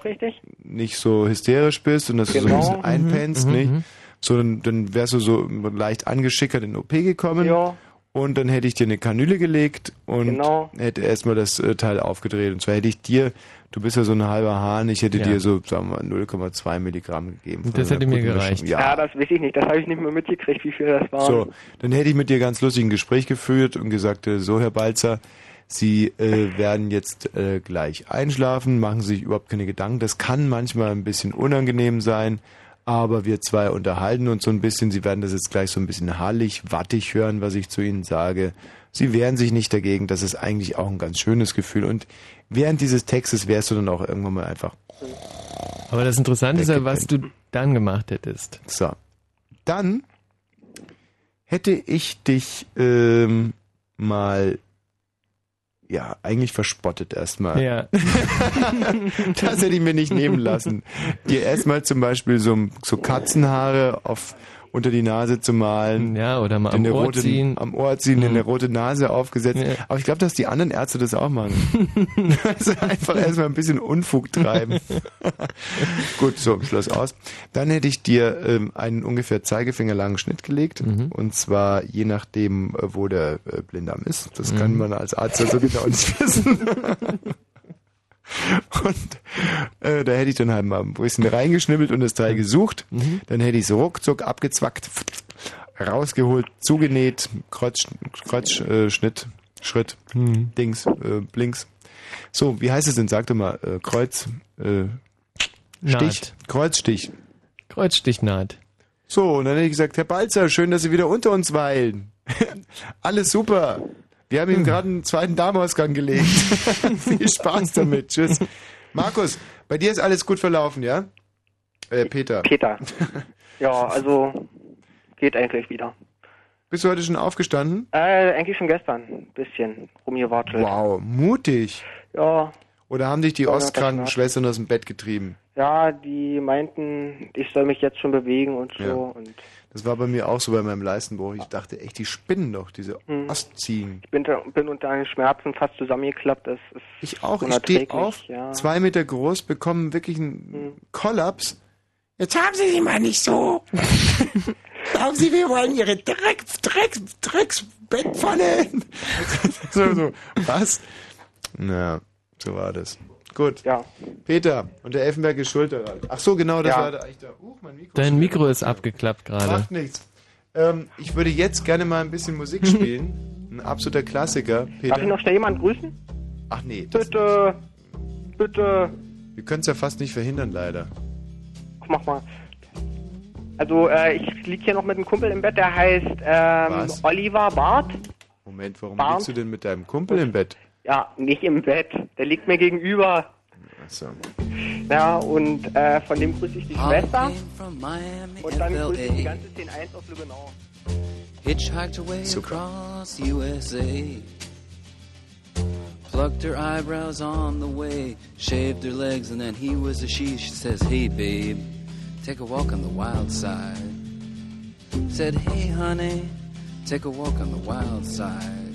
nicht so hysterisch bist und dass du so ein Genau. bisschen einpennst, Mhm, nicht? mhm. So, dann, dann wärst du so leicht angeschickert in den OP gekommen. Ja. Und dann hätte ich dir eine Kanüle gelegt und Genau. hätte erstmal das äh, Teil aufgedreht. Und zwar hätte ich dir, du bist ja so ein halber Hahn, ich hätte Ja. dir so, sagen wir mal, 0,2 Milligramm gegeben. Das hätte mir gereicht. Ja, Ja, das weiß ich nicht. Das habe ich nicht mehr mitgekriegt, wie viel das war. so, dann hätte ich mit dir ganz lustig ein Gespräch geführt und gesagt, äh, so Herr Balzer, Sie äh, werden jetzt äh, gleich einschlafen, machen Sie sich überhaupt keine Gedanken. Das kann manchmal ein bisschen unangenehm sein, aber wir zwei unterhalten uns so ein bisschen. Sie werden das jetzt gleich so ein bisschen hallig, wattig hören, was ich zu Ihnen sage. Sie wehren sich nicht dagegen. Das ist eigentlich auch ein ganz schönes Gefühl. Und während dieses Textes wärst du dann auch irgendwann mal einfach Aber das Interessante ist ja, was du dann gemacht hättest. So. Dann hätte ich dich ähm, mal ja, eigentlich verspottet erstmal. Ja. (laughs) das hätte ich mir nicht nehmen lassen. Dir erstmal zum Beispiel so, so Katzenhaare auf unter die Nase zu malen. Ja, oder mal am Ohr rote, ziehen. Am Ohr ziehen, in eine rote Nase aufgesetzt. Ja. Aber ich glaube, dass die anderen Ärzte das auch machen. (laughs) also einfach erstmal ein bisschen Unfug treiben. (laughs) Gut, so, Schluss aus. Dann hätte ich dir ähm, einen ungefähr zeigefingerlangen Schnitt gelegt. Und zwar je nachdem, äh, wo der äh, Blinddarm ist. Das kann Mhm. man als Arzt ja so genau nicht wissen. (laughs) (laughs) Und äh, da hätte ich dann halt mal ein bisschen reingeschnibbelt und das Teil gesucht. Dann hätte ich es ruckzuck abgezwackt, rausgeholt, zugenäht, Kreuz, Kreuz äh, Schnitt, Schritt, Mhm. Dings, äh, Blinks. So, wie heißt es denn? Sag doch mal, äh, Kreuz, äh, Stich, Naht. Kreuzstich. Kreuzstichnaht. So, und dann hätte ich gesagt, Herr Balzer, schön, dass Sie wieder unter uns weilen. (laughs) Alles super. Wir haben ihm gerade einen zweiten Darmausgang gelegt. (laughs) (laughs) Viel Spaß damit. Tschüss. Markus, bei dir ist alles gut verlaufen, ja? Äh, Peter. Peter. (laughs) Ja, also geht eigentlich wieder. Bist du heute schon aufgestanden? Äh, eigentlich schon gestern ein bisschen rumgewartelt. Wow, mutig. Ja, Oder haben dich die Ja, ostkranken das Schwestern aus dem Bett getrieben? ja, die meinten, ich soll mich jetzt schon bewegen und so. Ja. Und Das war bei mir auch so bei meinem Leistenbruch. Ich dachte echt, die spinnen doch, diese Hm. Ostziehen. ich bin, da- bin unter den Schmerzen fast zusammengeklappt. Das ist Ich auch. Ich stehe auf, Ja. zwei Meter groß, bekomme wirklich einen Hm. Kollaps. Jetzt haben Sie sie mal nicht so. (laughs) Glauben Sie, wir wollen Ihre Dreck, Dreck, Drecksbettpfanne. so, so. Was? Na, so war das. Gut. Ja. Peter, und der Elfenberg ist schuld daran. Ach so, genau, das Ja. war da eigentlich da. Uh, mein Mikro. Dein Mikro ist abgeklappt gerade. Macht nichts. Ähm, ich würde jetzt gerne mal ein bisschen Musik (laughs) spielen. Ein absoluter Klassiker. Peter. Darf ich noch schnell jemanden grüßen? Ach nee. Bitte, bitte. Wir können es ja fast nicht verhindern, leider. Ach, mach mal. Also äh, ich liege hier noch mit einem Kumpel im Bett, der heißt ähm? Oliver Barth. Moment, warum Barnes? liegst du denn mit deinem Kumpel im Bett? Ja, nicht im Bett. Der liegt mir gegenüber. Achso. Ja, und äh, von dem grüße ich die Schwester. Und dann grüße ich die ganze 10-1 auf Lübbenau. Hitchhiked away Super. across USA. Plucked her eyebrows on the way, shaved her legs, and then he was a she. She says, Hey, babe, take a walk on the wild side. Said, Hey, honey, take a walk on the wild side.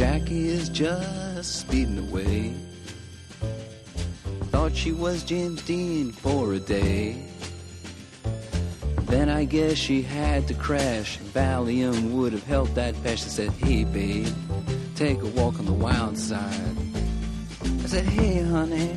Jackie is just speeding away. Thought she was James Dean for a day. Then I guess she had to crash. Valium would have helped that patch. I said, Hey, babe, take a walk on the wild side. I said, Hey, honey,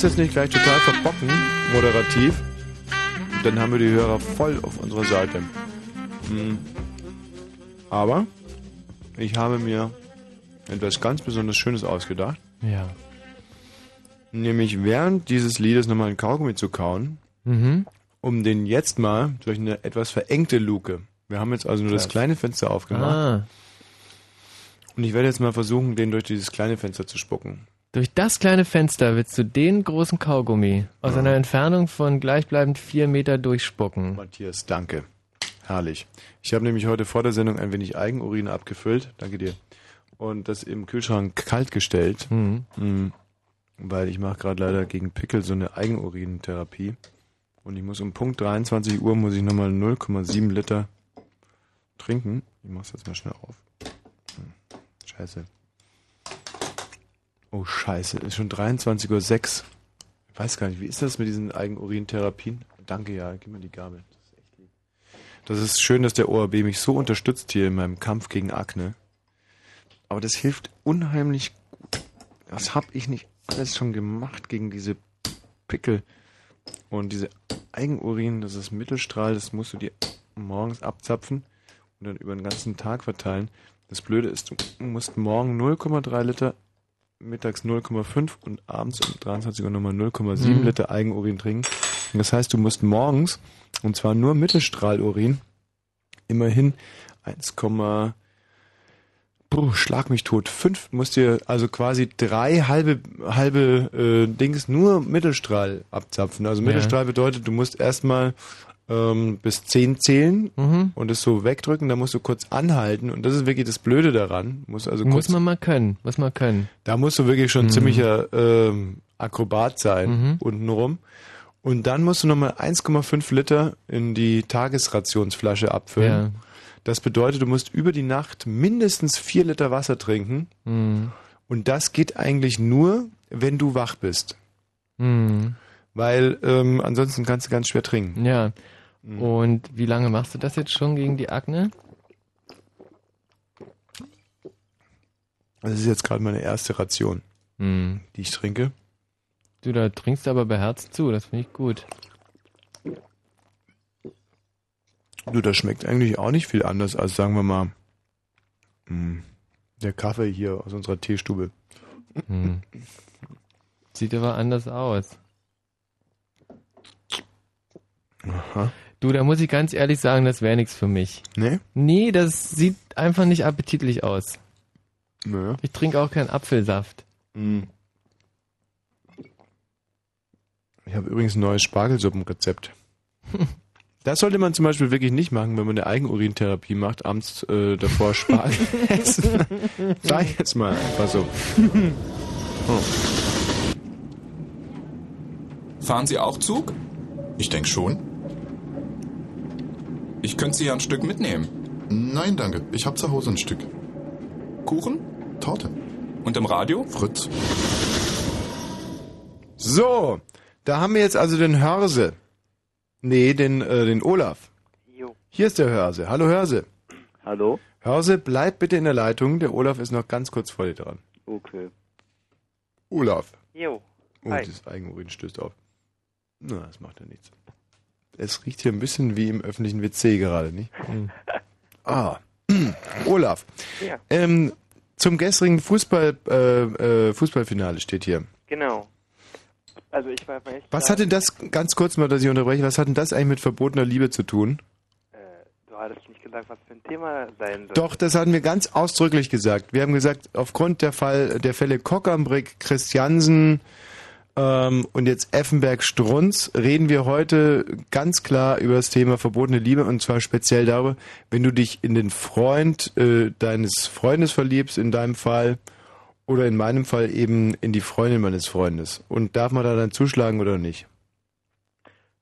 Es jetzt nicht gleich total verbocken, moderativ. Dann haben wir die Hörer voll auf unserer Seite. Hm. Aber ich habe mir etwas ganz besonders Schönes ausgedacht. Ja. Nämlich während dieses Liedes nochmal ein Kaugummi zu kauen, Mhm. um den jetzt mal durch eine etwas verengte Luke. Wir haben jetzt also nur das kleine Fenster aufgemacht. Ah. Und ich werde jetzt mal versuchen, den durch dieses kleine Fenster zu spucken. Durch das kleine Fenster willst du den großen Kaugummi aus einer Entfernung von gleichbleibend vier Meter durchspucken. Matthias, danke. Herrlich. Ich habe nämlich heute vor der Sendung ein wenig Eigenurin abgefüllt. Danke dir. Und das im Kühlschrank kalt gestellt. Mhm. Mhm. Weil ich mache gerade leider gegen Pickel so eine Eigenurintherapie. Und ich muss um Punkt 23 Uhr muss ich nochmal 0,7 Liter trinken. Ich mach's jetzt mal schnell auf. Hm. Scheiße. Oh Scheiße, ist schon 23.06 Uhr. Ich weiß gar nicht, wie ist das mit diesen Eigenurintherapien? Danke, ja, gib mir die Gabel. Das ist echt lieb. Das ist schön, dass der ORB mich so unterstützt hier in meinem Kampf gegen Akne. Aber das hilft unheimlich gut. Das hab ich nicht alles schon gemacht gegen diese Pickel. Und diese Eigenurin, das ist Mittelstrahl, das musst du dir morgens abzapfen und dann über den ganzen Tag verteilen. Das Blöde ist, du musst morgen 0,3 Liter, mittags 0,5 und abends um 23 Uhr nochmal 0,7 Mhm. Liter Eigenurin trinken. Und das heißt, du musst morgens, und zwar nur Mittelstrahlurin, immerhin 1, Puh, schlag mich tot. Fünf musst dir also quasi drei halbe halbe äh, Dings nur Mittelstrahl abzapfen. Also Ja. Mittelstrahl bedeutet, du musst erstmal ähm, bis zehn zählen Mhm. und es so wegdrücken, dann musst du kurz anhalten und das ist wirklich das Blöde daran. Muss also kurz, Muss man mal können, muss man können. da musst du wirklich schon Mhm. ziemlicher ähm, Akrobat sein Mhm. untenrum. Und dann musst du nochmal 1,5 Liter in die Tagesrationsflasche abfüllen. Ja. Das bedeutet, du musst über die Nacht mindestens 4 Liter Wasser trinken. Mhm. Und das geht eigentlich nur, wenn du wach bist. Mhm. Weil ähm, ansonsten kannst du ganz schwer trinken. Ja. Mhm. Und wie lange machst du das jetzt schon gegen die Akne? Das ist jetzt gerade meine erste Ration, Mhm. die ich trinke. Du, da trinkst du aber beherzt zu, das finde ich gut. Du, das schmeckt eigentlich auch nicht viel anders als, sagen wir mal, mh, der Kaffee hier aus unserer Teestube. Mhm. Sieht aber anders aus. Aha. Du, da muss ich ganz ehrlich sagen, das wäre nichts für mich. Nee? Nee, das sieht einfach nicht appetitlich aus. Nö. Ich trinke auch keinen Apfelsaft. Mhm. Ich habe übrigens ein neues Spargelsuppenrezept. (laughs) Das sollte man zum Beispiel wirklich nicht machen, wenn man eine Eigenurintherapie macht, abends äh, davor Spargel (laughs) essen. Sag ich jetzt mal einfach so. (laughs) Oh. Fahren Sie auch Zug? Ich denke schon. Ich könnte Sie ja ein Stück mitnehmen. Nein, danke. Ich habe zu Hause ein Stück. Kuchen? Torte. Und im Radio? Fritz. So, da haben wir jetzt also den Hörse. Nee, den, äh, den Olaf. Jo. Hier ist der Hörse. Hallo Hörse. Hallo? Hörse, bleib bitte in der Leitung. Der Olaf ist noch ganz kurz vor dir dran. Okay. Olaf. Jo. Oh, Hi. das Eigenurin stößt auf. Na, das macht ja nichts. Es riecht hier ein bisschen wie im öffentlichen WC gerade, nicht? Ah, (clears throat) Olaf. Ja. Ähm, zum gestrigen Fußball, äh, äh, Fußballfinale steht hier. Genau. Also ich war echt. Was hat denn das, ganz kurz mal, dass ich unterbreche, was hat denn das eigentlich mit verbotener Liebe zu tun? Du hattest nicht gesagt, was für ein Thema sein soll. Doch, das hatten wir ganz ausdrücklich gesagt. Wir haben gesagt, aufgrund der Fall der Fälle Kockambrick, Christiansen ähm, und jetzt Effenberg-Strunz reden wir heute ganz klar über das Thema verbotene Liebe und zwar speziell darüber, wenn du dich in den Freund äh, deines Freundes verliebst, in deinem Fall, oder in meinem Fall eben in die Freundin meines Freundes. Und darf man da dann zuschlagen oder nicht?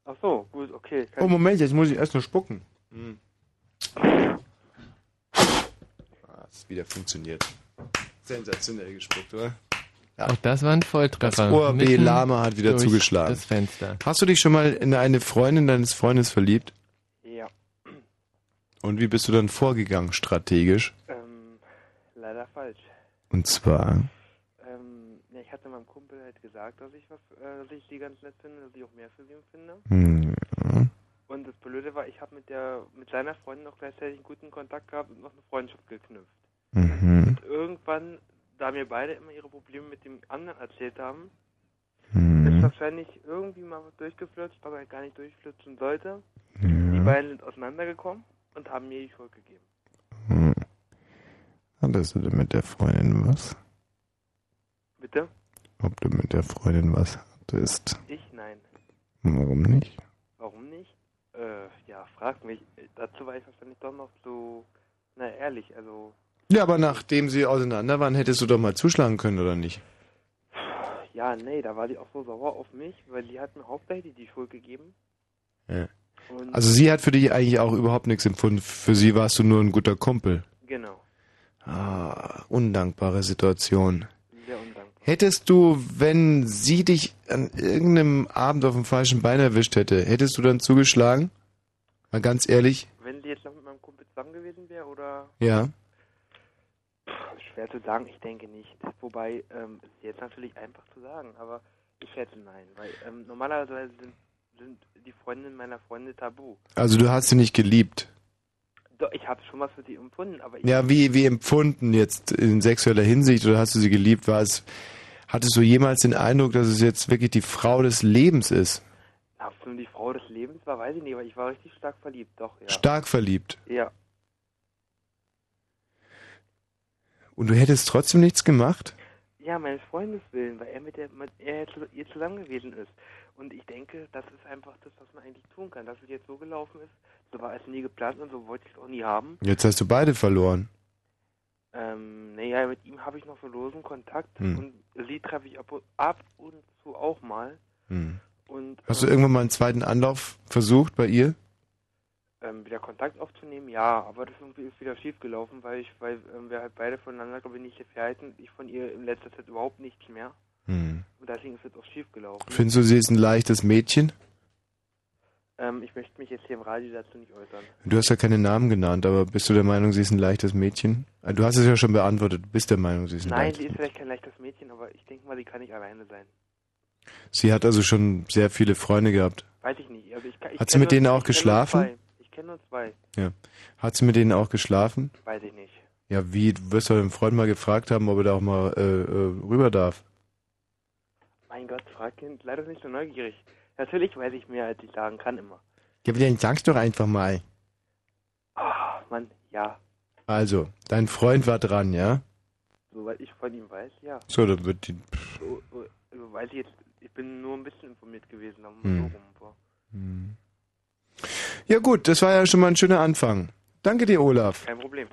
Ach so, gut, okay. Kann Oh, Moment, jetzt muss ich erst noch spucken. Hm. Ah, es wieder funktioniert. Sensationell gespuckt, oder? Auch das war ein Volltreffer. Das ORB Lama hat wieder durch zugeschlagen. Das Fenster. Hast du dich schon mal in eine Freundin deines Freundes verliebt? Ja. Und wie bist du dann vorgegangen, strategisch? Ähm, leider falsch. Und zwar, Ähm, ja, ich hatte meinem Kumpel halt gesagt, dass ich was, äh, dass ich die ganz nett finde, dass ich auch mehr für sie empfinde. hm, ja. Und das Blöde war, ich habe mit der, mit seiner Freundin auch gleichzeitig einen guten Kontakt gehabt und noch eine Freundschaft geknüpft. Mhm. Und irgendwann, da mir beide immer ihre Probleme mit dem anderen erzählt haben, Mhm. ist wahrscheinlich irgendwie mal was durchgeflutscht, was halt gar nicht durchflutschen sollte. Die beiden sind auseinandergekommen und haben mir die Schuld gegeben. Hm. Hattest du denn mit der Freundin was? Bitte? Ob du mit der Freundin was hattest? Ich? Nein. Warum nicht? Warum nicht? Äh, ja, frag mich. Dazu war ich wahrscheinlich doch noch so, na ehrlich, also, Ja, aber nachdem sie auseinander waren, hättest du doch mal zuschlagen können, oder nicht? ja, nee, da war die auch so sauer auf mich, weil die hat mir hauptsächlich die Schuld gegeben. Ja. Und Also sie hat für dich eigentlich auch überhaupt nichts empfunden. Für sie warst du nur ein guter Kumpel. Genau. Ah, undankbare Situation. Sehr undankbar. Hättest du, wenn sie dich an irgendeinem Abend auf dem falschen Bein erwischt hätte, hättest du dann zugeschlagen? Mal ganz ehrlich? Wenn die jetzt noch mit meinem Kumpel zusammen gewesen wäre, oder? Ja. Schwer zu sagen, ich denke nicht. Wobei, ähm, ist jetzt natürlich einfach zu sagen, aber ich schätze nein, weil ähm, normalerweise sind, sind die Freundinnen meiner Freunde tabu. Also du hast sie nicht geliebt. Doch, ich habe schon was für sie empfunden, aber ich, Ja, wie, wie empfunden jetzt in sexueller Hinsicht oder hast du sie geliebt? War es, hattest du jemals den Eindruck, dass es jetzt wirklich die Frau des Lebens ist? ob es nun die Frau des Lebens war, weiß ich nicht, aber ich war richtig stark verliebt, doch, ja. Stark verliebt. Ja. Und du hättest trotzdem nichts gemacht? Ja, meines Freundes willen, weil er mit der mit er zu, ihr zusammen gewesen ist. Und ich denke, das ist einfach das, was man eigentlich tun kann. Dass es jetzt so gelaufen ist, so war es nie geplant und so wollte ich es auch nie haben. Jetzt hast du beide verloren. Ähm, naja, mit ihm habe ich noch so losen Kontakt Hm. und sie treffe ich ab und, ab und zu auch mal. Hm. Und Hast du ähm, irgendwann mal einen zweiten Anlauf versucht bei ihr? Ähm, wieder Kontakt aufzunehmen, ja, aber das irgendwie ist wieder schief gelaufen, weil ich, weil ähm, wir halt beide voneinander, glaube ich, nicht verhalten. Ich von ihr in letzter Zeit überhaupt nichts mehr. Hm. Und deswegen ist es auch schief gelaufen. Findest du, sie ist ein leichtes Mädchen? Ähm, ich möchte mich jetzt hier im Radio dazu nicht äußern. Du hast ja keine Namen genannt, aber bist du der Meinung, sie ist ein leichtes Mädchen? Ah, Du hast es ja schon beantwortet. Du bist der Meinung, sie ist ein Nein, leichtes sie ist vielleicht kein leichtes Mädchen, aber ich denke mal, sie kann nicht alleine sein. Sie hat also schon sehr viele Freunde gehabt. Weiß ich nicht. Also ich, kann- ich Hat sie mit denen auch geschlafen? Kenne nur zwei. Ja. Hat sie mit denen auch geschlafen? Weiß ich nicht. Ja, wie? Du wirst doch deinen Freund mal gefragt haben, ob er da auch mal äh, äh, rüber darf. Mein Gott, frag Kind, leider nicht so neugierig. Natürlich weiß ich mehr, als ich sagen kann immer. Ja, aber dann sag's doch einfach mal. Ah, Mann, ja. Also, dein Freund war dran, ja? Soweit ich von ihm weiß, ja. So, dann wird die. So, so, so weiß ich jetzt, ich bin nur ein bisschen informiert gewesen, aber Hm. so rum. war. Hm. Ja gut, das war ja schon mal ein schöner Anfang. Danke dir, Olaf. Kein Problem.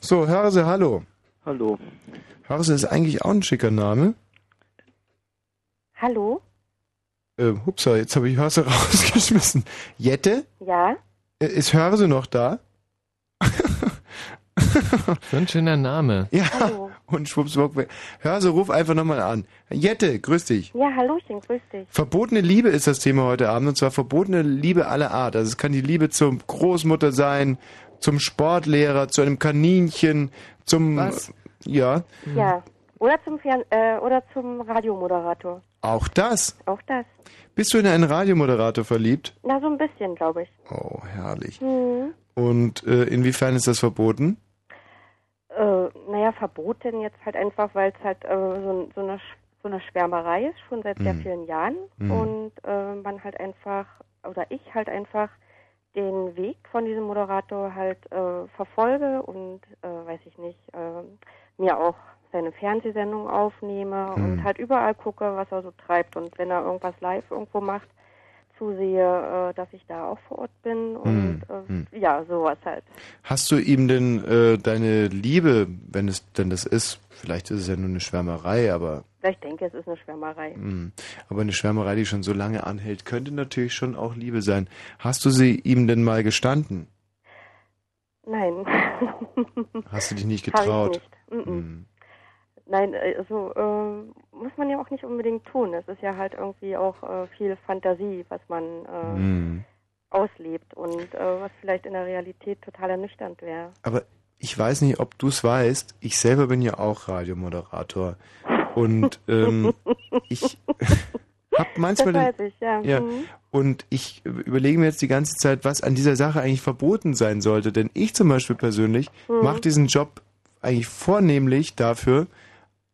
So, Hörse, hallo. Hallo. Hörse ist eigentlich auch ein schicker Name. Hallo? Äh, hupsa, jetzt habe ich Hörse (laughs) rausgeschmissen. Jette? Ja? Äh, Ist Hörse noch da? So ein schöner Name. Ja. Und schwuppswupp. weg. Hörse, ruf einfach nochmal an. Jette, grüß dich. Ja, Hallöchen, grüß dich. Verbotene Liebe ist das Thema heute Abend und zwar verbotene Liebe aller Art. Also es kann die Liebe zur Großmutter sein, zum Sportlehrer, zu einem Kaninchen, zum Was? ja, Ja. Oder zum Fern äh, oder zum Radiomoderator. auch das. Auch das. Bist du in einen Radiomoderator verliebt? Na, so ein bisschen, glaube ich. Oh, herrlich. Hm. Und äh, inwiefern ist das verboten? Äh, naja, verboten jetzt halt einfach, weil es halt äh, so, so, eine, so eine Schwärmerei ist, schon seit sehr Mhm. vielen Jahren. Mhm. Und äh, man halt einfach, oder ich halt einfach den Weg von diesem Moderator halt äh, verfolge und, äh, weiß ich nicht, mir auch seine Fernsehsendung aufnehme Mhm. und halt überall gucke, was er so treibt. Und wenn er irgendwas live irgendwo macht, zusehe, äh, dass ich da auch vor Ort bin und Mhm. äh, ja, sowas halt. Hast du ihm denn äh, deine Liebe, wenn es denn das ist, vielleicht ist es ja nur eine Schwärmerei, aber Ich denke, es ist eine Schwärmerei. mh, aber eine Schwärmerei, die schon so lange anhält, könnte natürlich schon auch Liebe sein. Hast du sie ihm denn mal gestanden? Nein. (laughs) Hast du dich nicht Hab ich getraut? nicht. Mm-mm. Nein, äh, also äh, muss man ja auch nicht unbedingt tun. Es ist ja halt irgendwie auch äh, viel Fantasie, was man äh, Hm. auslebt und äh, was vielleicht in der Realität total ernüchternd wäre. Aber ich weiß nicht, ob du es weißt. Ich selber bin ja auch Radiomoderator. Und (laughs) ähm, ich (laughs) hab manchmal. Das den- weiß ich, ja. ja. Mhm. Und ich überlege mir jetzt die ganze Zeit, was an dieser Sache eigentlich verboten sein sollte. Denn ich zum Beispiel persönlich Mhm. mache diesen Job eigentlich vornehmlich dafür,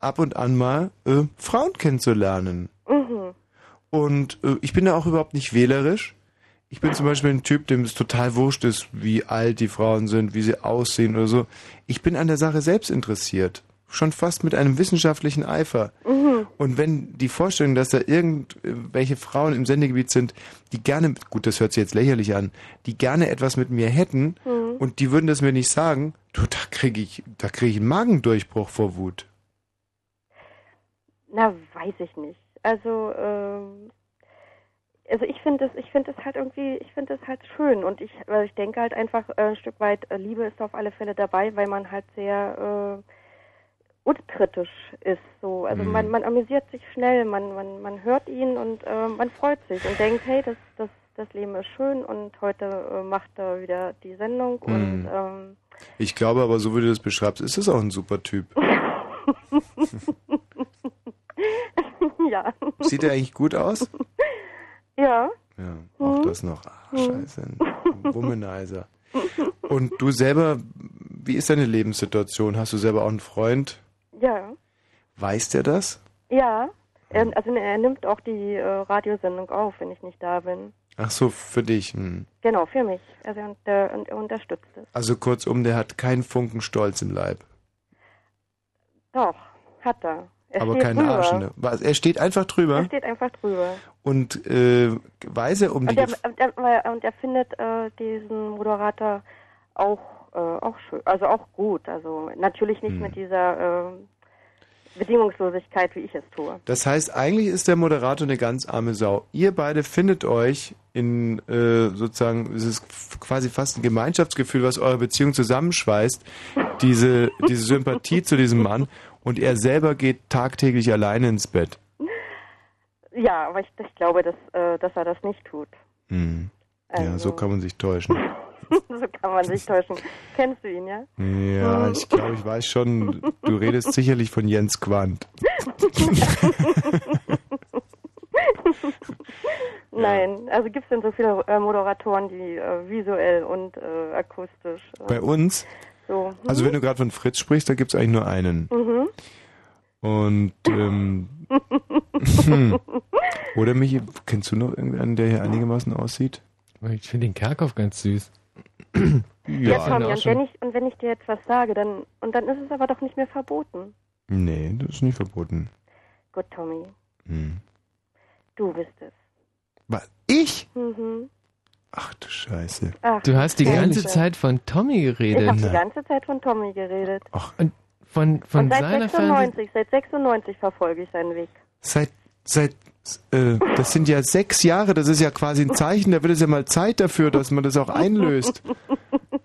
ab und an mal äh, Frauen kennenzulernen. Mhm. Und äh, ich bin da auch überhaupt nicht wählerisch. Ich bin zum Beispiel ein Typ, dem es total wurscht ist, wie alt die Frauen sind, wie sie aussehen oder so. Ich bin an der Sache selbst interessiert. Schon fast mit einem wissenschaftlichen Eifer. Mhm. Und wenn die Vorstellung, dass da irgendwelche Frauen im Sendegebiet sind, die gerne, gut, das hört sich jetzt lächerlich an, die gerne etwas mit mir hätten Mhm. und die würden das mir nicht sagen, du, da kriege ich, da kriege ich einen Magendurchbruch vor Wut. Na, weiß ich nicht. Also, ähm, also ich finde es, ich finde es halt irgendwie, ich finde es halt schön und ich, äh, ich denke halt einfach äh, ein Stück weit, äh, Liebe ist auf alle Fälle dabei, weil man halt sehr äh, unkritisch ist. So, also Mhm. man, man amüsiert sich schnell, man, man, man hört ihn und äh, man freut sich und denkt, hey, das, das, das Leben ist schön und heute äh, macht er wieder die Sendung und Mhm. ähm, Ich glaube aber, so wie du das beschreibst, ist es auch ein super Typ. (laughs) ja. Sieht er eigentlich gut aus? Ja. Ja, auch Mhm. das noch. Ach, scheiße. Ein Womanizer. Und du selber, wie ist deine Lebenssituation? Hast du selber auch einen Freund? Ja. Weiß der das? Ja. Er, also er nimmt auch die äh, Radiosendung auf, wenn ich nicht da bin. Ach so, für dich. Hm. Genau, für mich. Also er, unter, und er unterstützt es. Also kurzum, der hat keinen Funken Stolz im Leib. Doch, hat er. Er aber (laughs) keinen drüber. Arsch. Ne? Was, er steht einfach drüber Er steht einfach drüber. und äh, weiß er um die Und er, er, und er findet äh, diesen Moderator auch, äh, auch schön, also auch gut. Also natürlich nicht Hm. mit dieser äh, Bedingungslosigkeit, wie ich es tue. Das heißt, eigentlich ist der Moderator eine ganz arme Sau. Ihr beide findet euch in äh, sozusagen, es ist quasi fast ein Gemeinschaftsgefühl, was eure Beziehung zusammenschweißt, diese, diese Sympathie zu diesem Mann und er selber geht tagtäglich alleine ins Bett. (laughs) Ja, aber ich, ich glaube, dass, äh, dass er das nicht tut. Hm. Ja, Also. so kann man sich täuschen. (laughs) so kann man sich täuschen. Kennst du ihn, ja? Ja, ich glaube, ich weiß schon, du redest sicherlich von Jens Quandt. (laughs) Nein, also gibt es denn so viele äh, Moderatoren, die äh, visuell und äh, akustisch. Äh, Bei uns, So. hm? also wenn du gerade von Fritz sprichst, da gibt es eigentlich nur einen. Mhm. Und ähm, hm. oder Michi, kennst du noch irgendeinen, der hier einigermaßen aussieht? Ich finde den Kerkhoff ganz süß. Ja, Ja, Tommy, auch und wenn, ich, und wenn ich dir jetzt was sage, dann und dann ist es aber doch nicht mehr verboten. Nee, das ist nicht verboten. Gut, Tommy, Hm. du bist es. Was? Ich? Mhm. Ach du Scheiße. Ach, Du hast die Scheiße. ganze Zeit von Tommy Ich geredet. habe die ganze Zeit von Tommy geredet. Und von, von und seit seiner Fernseh 96, seit 96 verfolge ich seinen Weg. Seit, seit, äh, das sind ja sechs Jahre, das ist ja quasi ein Zeichen, da wird es ja mal Zeit dafür, dass man das auch einlöst.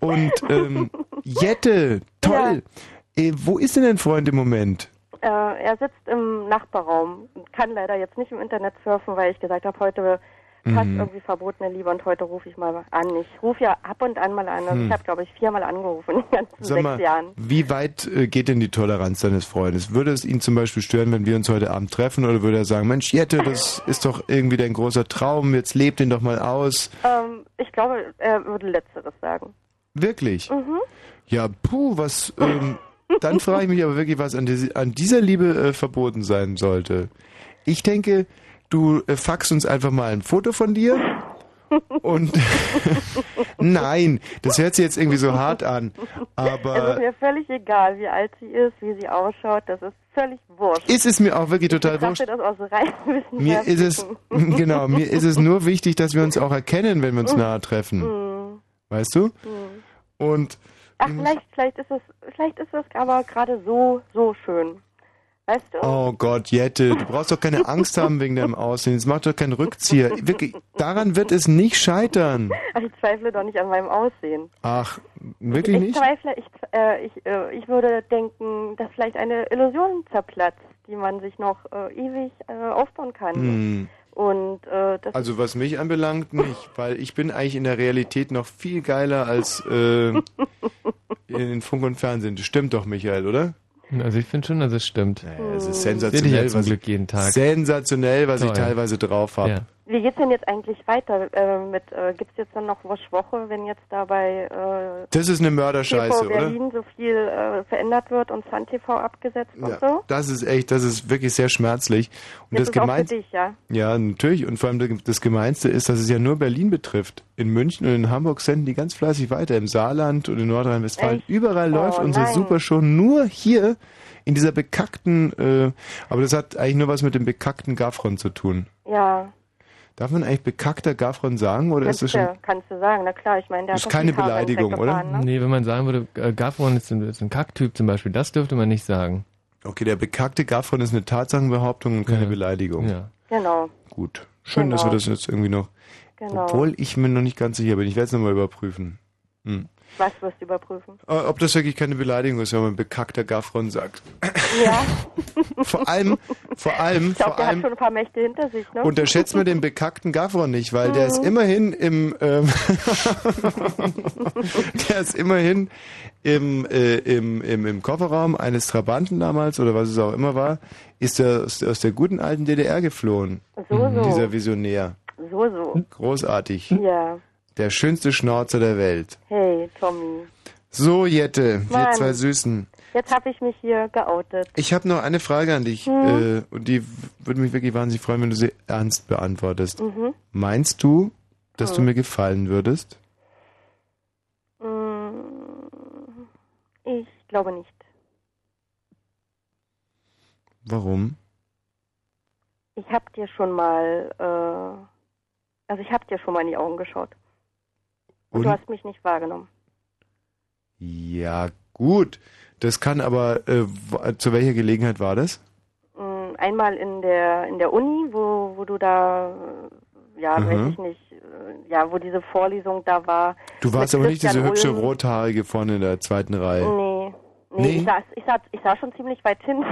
Und ähm, Jette, toll. Äh, wo ist denn dein Freund im Moment? Äh, er sitzt im Nachbarraum und kann leider jetzt nicht im Internet surfen, weil ich gesagt habe, heute passt Mhm. irgendwie verbotene Liebe und heute rufe ich mal an. Ich rufe ja ab und an mal an. Also Hm. ich habe, glaube ich, viermal angerufen in den ganzen Sag sechs mal, Jahren. wie weit äh, geht denn die Toleranz deines Freundes? Würde es ihn zum Beispiel stören, wenn wir uns heute Abend treffen? Oder würde er sagen, Mensch, Jette, das (laughs) ist doch irgendwie dein großer Traum, jetzt lebt ihn doch mal aus. Ähm, ich glaube, er würde Letzteres sagen. Wirklich? Mhm. Ja, puh, was, ähm, dann frage ich mich aber wirklich, was an dieser Liebe äh, verboten sein sollte. Ich denke, du äh, fax uns einfach mal ein Foto von dir und (laughs) nein, das hört sich jetzt irgendwie so hart an, es ist aber mir völlig egal, wie alt sie ist, wie sie ausschaut. Das ist völlig wurscht. ist es mir auch wirklich total ich wurscht. das aus (laughs) Mir ist es, (laughs) genau, mir ist es nur wichtig, dass wir uns auch erkennen, wenn wir uns nahe treffen. Mhm. Weißt du? Mhm. Und Ach, vielleicht, vielleicht ist es, vielleicht ist es aber gerade so, so schön. Weißt du? Oh Gott, Jette, du brauchst doch keine Angst haben wegen deinem Aussehen. Es macht doch keinen Rückzieher. Wirklich, daran wird es nicht scheitern. (laughs) Ich zweifle doch nicht an meinem Aussehen. Ach, wirklich ich nicht? zweifle, ich, äh, ich, äh, ich würde denken, dass vielleicht eine Illusion zerplatzt, die man sich noch äh, ewig äh, aufbauen kann. Hm. Und äh, Also was mich anbelangt, nicht, weil ich bin eigentlich in der Realität noch viel geiler als äh, (laughs) in Funk und Fernsehen. Das stimmt doch, Michael, oder? Also ich finde schon, dass es stimmt. Ja, es ist Sehe dich sensationell, ja zum was Glück ich, jeden Tag. sensationell, was ich Toll. teilweise drauf habe. Ja. Wie geht's denn jetzt eigentlich weiter? Äh, mit äh, gibt's jetzt dann noch Woche, wenn jetzt dabei äh, Das ist eine Mörderscheiße, TV oder? Berlin so viel äh, verändert wird und Sun TV abgesetzt und Ja, so? das ist echt, das ist wirklich sehr schmerzlich. Und das, das, ist auch für Gemeinste, dich, ja? ja, natürlich. Und vor allem das Gemeinste ist, dass es ja nur Berlin betrifft. In München und in Hamburg senden die ganz fleißig weiter. Im Saarland und in Nordrhein-Westfalen. Überall Oh, läuft unsere nein. Supershow nur hier in dieser bekackten, äh, aber das hat eigentlich nur was mit dem bekackten Gaffron zu tun. Ja, Darf man eigentlich bekackter Gaffron sagen oder ist kannst, das schon... du, kannst du sagen. Na klar, ich meine, der Ist hat doch keine Beleidigung, weggefahren, Ne? Nee, wenn man sagen würde, äh, Gaffron ist ein, ist ein Kacktyp zum Beispiel, das dürfte man nicht sagen. Okay, der bekackte Gaffron ist eine Tatsachenbehauptung und keine Beleidigung. Ja. Genau, Gut. Schön, dass wir Genau. das jetzt irgendwie noch... genau. Obwohl ich mir noch nicht ganz sicher bin. Ich werde es nochmal überprüfen. Hm. Was wirst du überprüfen? Äh, Ob das wirklich keine Beleidigung ist, wenn man bekackter Gaffron sagt. Ja. (laughs) Vor allem, vor allem, Ich glaube, vor der hat allem schon ein paar Mächte hinter sich, ne? unterschätzt man den bekackten Gaffron nicht, weil der Mhm. ist immerhin im, ähm, (laughs) der ist immerhin im, äh, im, im, im Kofferraum eines Trabanten damals oder was es auch immer war, ist er aus, aus der guten alten DDR geflohen. So, so. Dieser Visionär. So, so. Großartig. Ja. Der schönste Schnauzer der Welt. Hey, Tommy. So, Jette, wir Mann. zwei Süßen. Jetzt habe ich mich hier geoutet. Ich habe noch eine Frage an dich Mhm. äh, und die würde mich wirklich wahnsinnig freuen, wenn du sie ernst beantwortest. Mhm. Meinst du, dass du Mhm. mir gefallen würdest? Mm, Ich glaube nicht. Warum? Ich habe dir schon mal, äh, also ich habe dir schon mal in die Augen geschaut. Und, du Und? hast mich nicht wahrgenommen. Ja, gut. Das kann aber, äh, zu welcher Gelegenheit war das? Mm, Einmal in der in der Uni, wo wo du da, äh, ja, Mhm. weiß ich nicht, äh, ja, wo diese Vorlesung da war. Du warst aber nicht diese hübsche Ulm. rothaarige vorne in der zweiten Reihe. Nee. Nee, Nee? Ich, saß, ich, saß, ich saß schon ziemlich weit hin.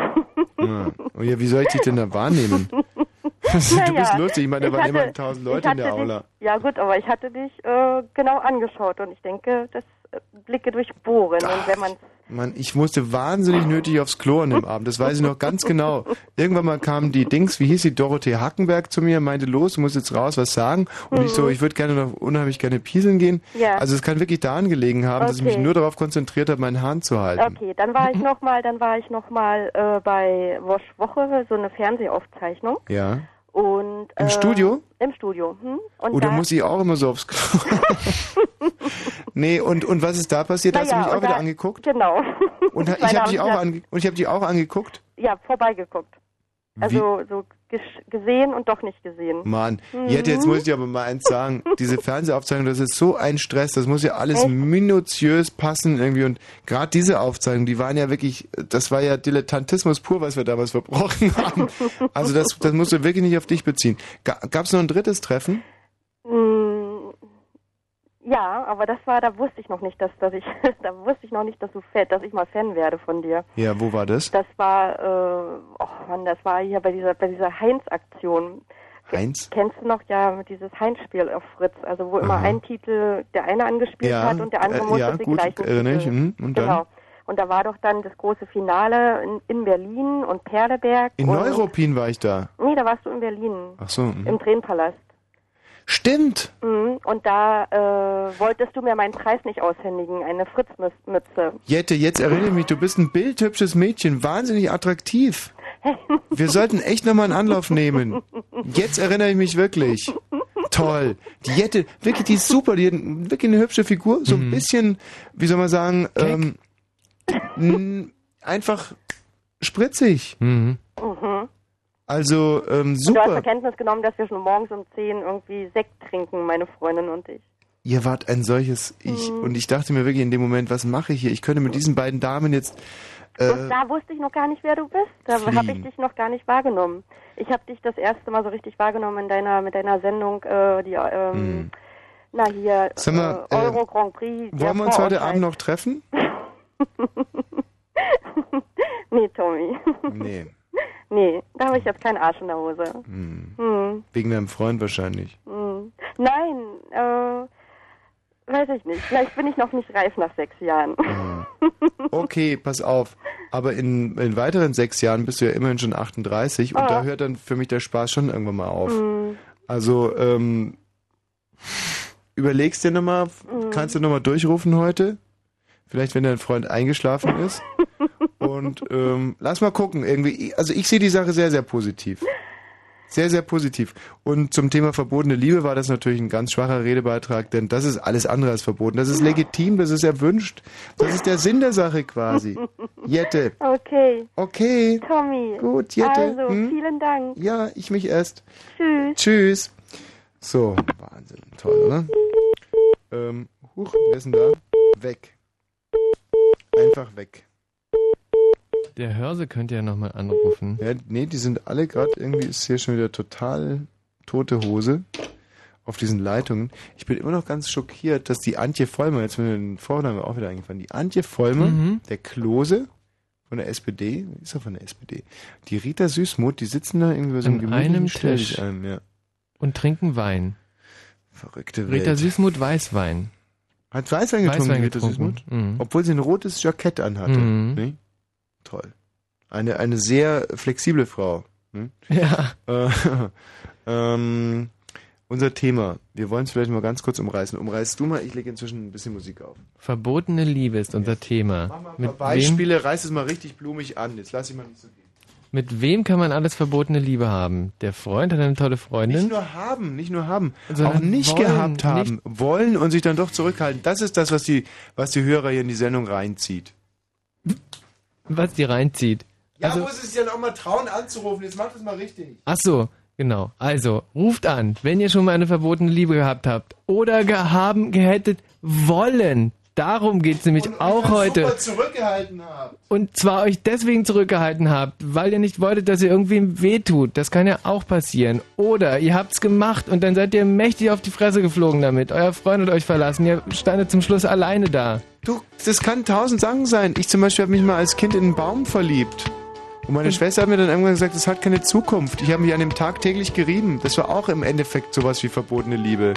Ja. Oh ja, wie soll ich dich denn da wahrnehmen? (laughs) du bist Naja, lustig. Ich meine, da ich waren hatte- immerhin tausend Leute in der hatte Aula. Dich, ja gut, aber ich hatte dich äh, genau angeschaut und ich denke, das äh, Blicke durchbohren. Und wenn man Mann, ich musste wahnsinnig nötig aufs Klo an dem (laughs) Abend. Das weiß ich noch ganz genau. Irgendwann mal kam die Dings, wie hieß sie, Dorothee Hackenberg zu mir, meinte, los, du musst jetzt raus, was sagen. Und ich so, ich würde gerne noch unheimlich gerne pieseln gehen. Mhm. Ja. Also es kann wirklich daran gelegen haben, dass ich mich Okay. nur darauf konzentriert habe, meinen Hahn zu halten. Okay, dann war ich (clears throat) noch mal, dann war ich noch mal äh, bei Wosch Woche, so eine Fernsehaufzeichnung Ja. Und Im äh, Studio? Im Studio. Hm? Und Oder da, muss ich auch immer so aufs Klo? (laughs) nee, und, und was ist da passiert? Hast du mich auch wieder da- angeguckt? Genau. Und (laughs) ich habe dich auch ange und ich habe dich auch angeguckt? Ja, vorbeigeguckt. Also so gesehen und doch nicht gesehen. Mann, Mhm. Jette, jetzt muss ich aber mal eins sagen. Diese Fernsehaufzeichnung, das ist so ein Stress, das muss ja alles Echt? minutiös passen irgendwie. Und gerade diese Aufzeichnungen, die waren ja wirklich, das war ja Dilettantismus pur, was wir damals verbrochen (laughs) haben. Also das, das musst du wirklich nicht auf dich beziehen. Gab es noch ein drittes Treffen? Mm, Ja, aber das war, da wusste ich noch nicht, dass, dass ich, (laughs) da wusste ich noch nicht, dass du Fan, dass ich mal Fan werde von dir. Ja, wo war das? Das war, äh, oh Mann, das war hier bei dieser, bei dieser Heinz-Aktion. Heinz? Kennst du noch ja dieses Heinz-Spiel auf Fritz, also wo immer Aha. ein Titel der eine angespielt Ja, hat und der andere äh, musste ja, die gut, gleichen erinnere ich. Titel. Mhm, und dann? genau. Und da war doch dann das große Finale in, in Berlin und Perleberg. In Neuruppin war ich da. Nee, da warst du in Berlin. Ach so. mhm. Im Tränenpalast. Stimmt. Mhm. Und da äh, wolltest du mir meinen Preis nicht aushändigen, eine Fritzmütze. Jette, jetzt erinnere ich mich, du bist ein bildhübsches Mädchen, wahnsinnig attraktiv. (laughs) Wir sollten echt nochmal einen Anlauf nehmen. Jetzt erinnere ich mich wirklich. Toll. Die Jette, wirklich, die ist super, die hat wirklich eine hübsche Figur, so ein bisschen, wie soll man sagen, ähm, einfach spritzig. Mhm. Also, ähm, Und du hast super. zur Kenntnis genommen, dass wir schon morgens um 10 irgendwie Sekt trinken, meine Freundin und ich. Ihr wart ein solches Ich. Mhm. Und ich dachte mir wirklich in dem Moment, was mache ich hier? Ich könnte mit diesen beiden Damen jetzt. Äh, und da wusste ich noch gar nicht, wer du bist. Da habe ich dich noch gar nicht wahrgenommen. Ich habe dich das erste Mal so richtig wahrgenommen in deiner mit deiner Sendung, äh, die ähm, Hm. na hier mal, äh, äh, Euro Grand Prix. wollen wir uns heute. Abend noch treffen? (laughs) nee, Tommy. Nee. Nee, da habe ich jetzt keinen Arsch in der Hose. Hm. Hm. Wegen deinem Freund wahrscheinlich. Hm. Nein, äh, weiß ich nicht. Vielleicht bin ich noch nicht reif nach sechs Jahren. Okay, pass auf. Aber in, in weiteren sechs Jahren bist du ja immerhin schon 38 und Ah. da hört dann für mich der Spaß schon irgendwann mal auf. Hm. Also, ähm, überlegst dir nochmal, Mhm. kannst du nochmal durchrufen heute? Vielleicht, wenn dein Freund eingeschlafen ist. (laughs) Und ähm, lass mal gucken. Irgendwie, also ich sehe die Sache sehr, sehr positiv. Sehr, sehr positiv. Und zum Thema verbotene Liebe war das natürlich ein ganz schwacher Redebeitrag, denn das ist alles andere als verboten. Das ist legitim, das ist erwünscht. Das ist der Sinn der Sache quasi. Jette. Okay. Okay. Tommy. Gut, Jette. Also, Hm? vielen Dank. Ja, ich mich erst. Tschüss. Tschüss. So, Wahnsinn. Toll, oder? Ähm, huch, wer ist denn da? Weg. Einfach weg. Der Hörse könnte ja nochmal anrufen. Ja, nee, die sind alle gerade, irgendwie ist hier schon wieder total tote Hose. auf diesen Leitungen. Ich bin immer noch ganz schockiert, dass die Antje Vollmer, jetzt mir den Vorname auch wieder eingefallen, die Antje Vollmer, Mhm. der Klose von der SPD, ist er von der SPD, die Rita Süßmuth, die sitzen da irgendwie bei so einem An einem Tisch. Ein, ja. Und trinken Wein. Verrückte Welt. Rita Süßmuth Weißwein. Hat Weißwein getrunken, Weißwein Rita getrunken. Süßmuth? Mhm. Obwohl sie ein rotes Jackett anhatte. Mhm. Ne? Toll. Eine, eine sehr flexible Frau. Ne? Ja. Äh, (laughs) ähm, unser Thema. Wir wollen es vielleicht mal ganz kurz umreißen. Umreißt du mal, ich lege inzwischen ein bisschen Musik auf. Verbotene Liebe ist unser Thema. Ein Mit paar wem, Beispiele, reiß es mal richtig blumig an. Jetzt lass ich mal nicht so gehen. mit wem kann man alles verbotene Liebe haben? Der Freund hat eine tolle Freundin. Nicht nur haben, nicht nur haben, Sondern auch nicht wollen, gehabt haben, wollen und sich dann doch zurückhalten. Das ist das, was die, was die Hörer hier in die Sendung reinzieht. Was die reinzieht. Ja, Also- muss es ja auch mal trauen anzurufen. Jetzt mach das mal richtig. Ach so, genau. Also, ruft an, wenn ihr schon mal eine verbotene Liebe gehabt habt oder gehaben, gehättet wollen. Darum geht's nämlich auch heute. Super zurückgehalten haben. Und zwar euch deswegen zurückgehalten habt, weil ihr nicht wolltet, dass ihr irgendwem wehtut. Das kann ja auch passieren. Oder ihr habt's gemacht und dann seid ihr mächtig auf die Fresse geflogen damit. Euer Freund hat euch verlassen. Ihr standet zum Schluss alleine da. Du, das kann tausend Sachen sein. Ich zum Beispiel habe mich mal als Kind in einen Baum verliebt. Und meine Schwester hat mir dann irgendwann gesagt, das hat keine Zukunft. Ich habe mich an dem Tag täglich gerieben. Das war auch im Endeffekt sowas wie verbotene Liebe.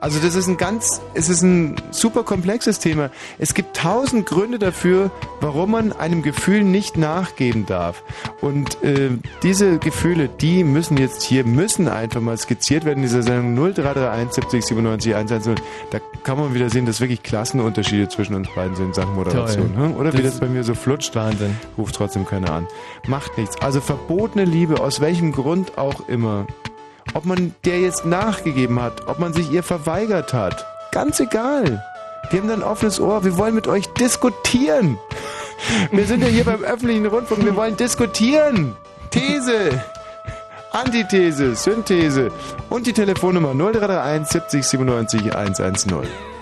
Also das ist ein ganz, es ist ein super komplexes Thema. Es gibt tausend Gründe dafür, warum man einem Gefühl nicht nachgeben darf. Und äh, diese Gefühle, die müssen jetzt hier, müssen einfach mal skizziert werden in dieser Sendung 0331 70 97 110. Da kann man wieder sehen, dass wirklich Klassenunterschiede zwischen uns beiden sind in Sachen Moderation. Toll. hm? Oder wie Das- das bei mir so flutscht. Wahnsinn. Ruft trotzdem keiner an. Macht nichts. Also verbotene Liebe, aus welchem Grund auch immer. Ob man der jetzt nachgegeben hat, ob man sich ihr verweigert hat. Ganz egal. Wir haben da ein offenes Ohr. Wir wollen mit euch diskutieren. (laughs) Wir sind ja hier beim öffentlichen Rundfunk. Wir wollen diskutieren. These. Antithese, Synthese und die Telefonnummer 0331 70 97 110.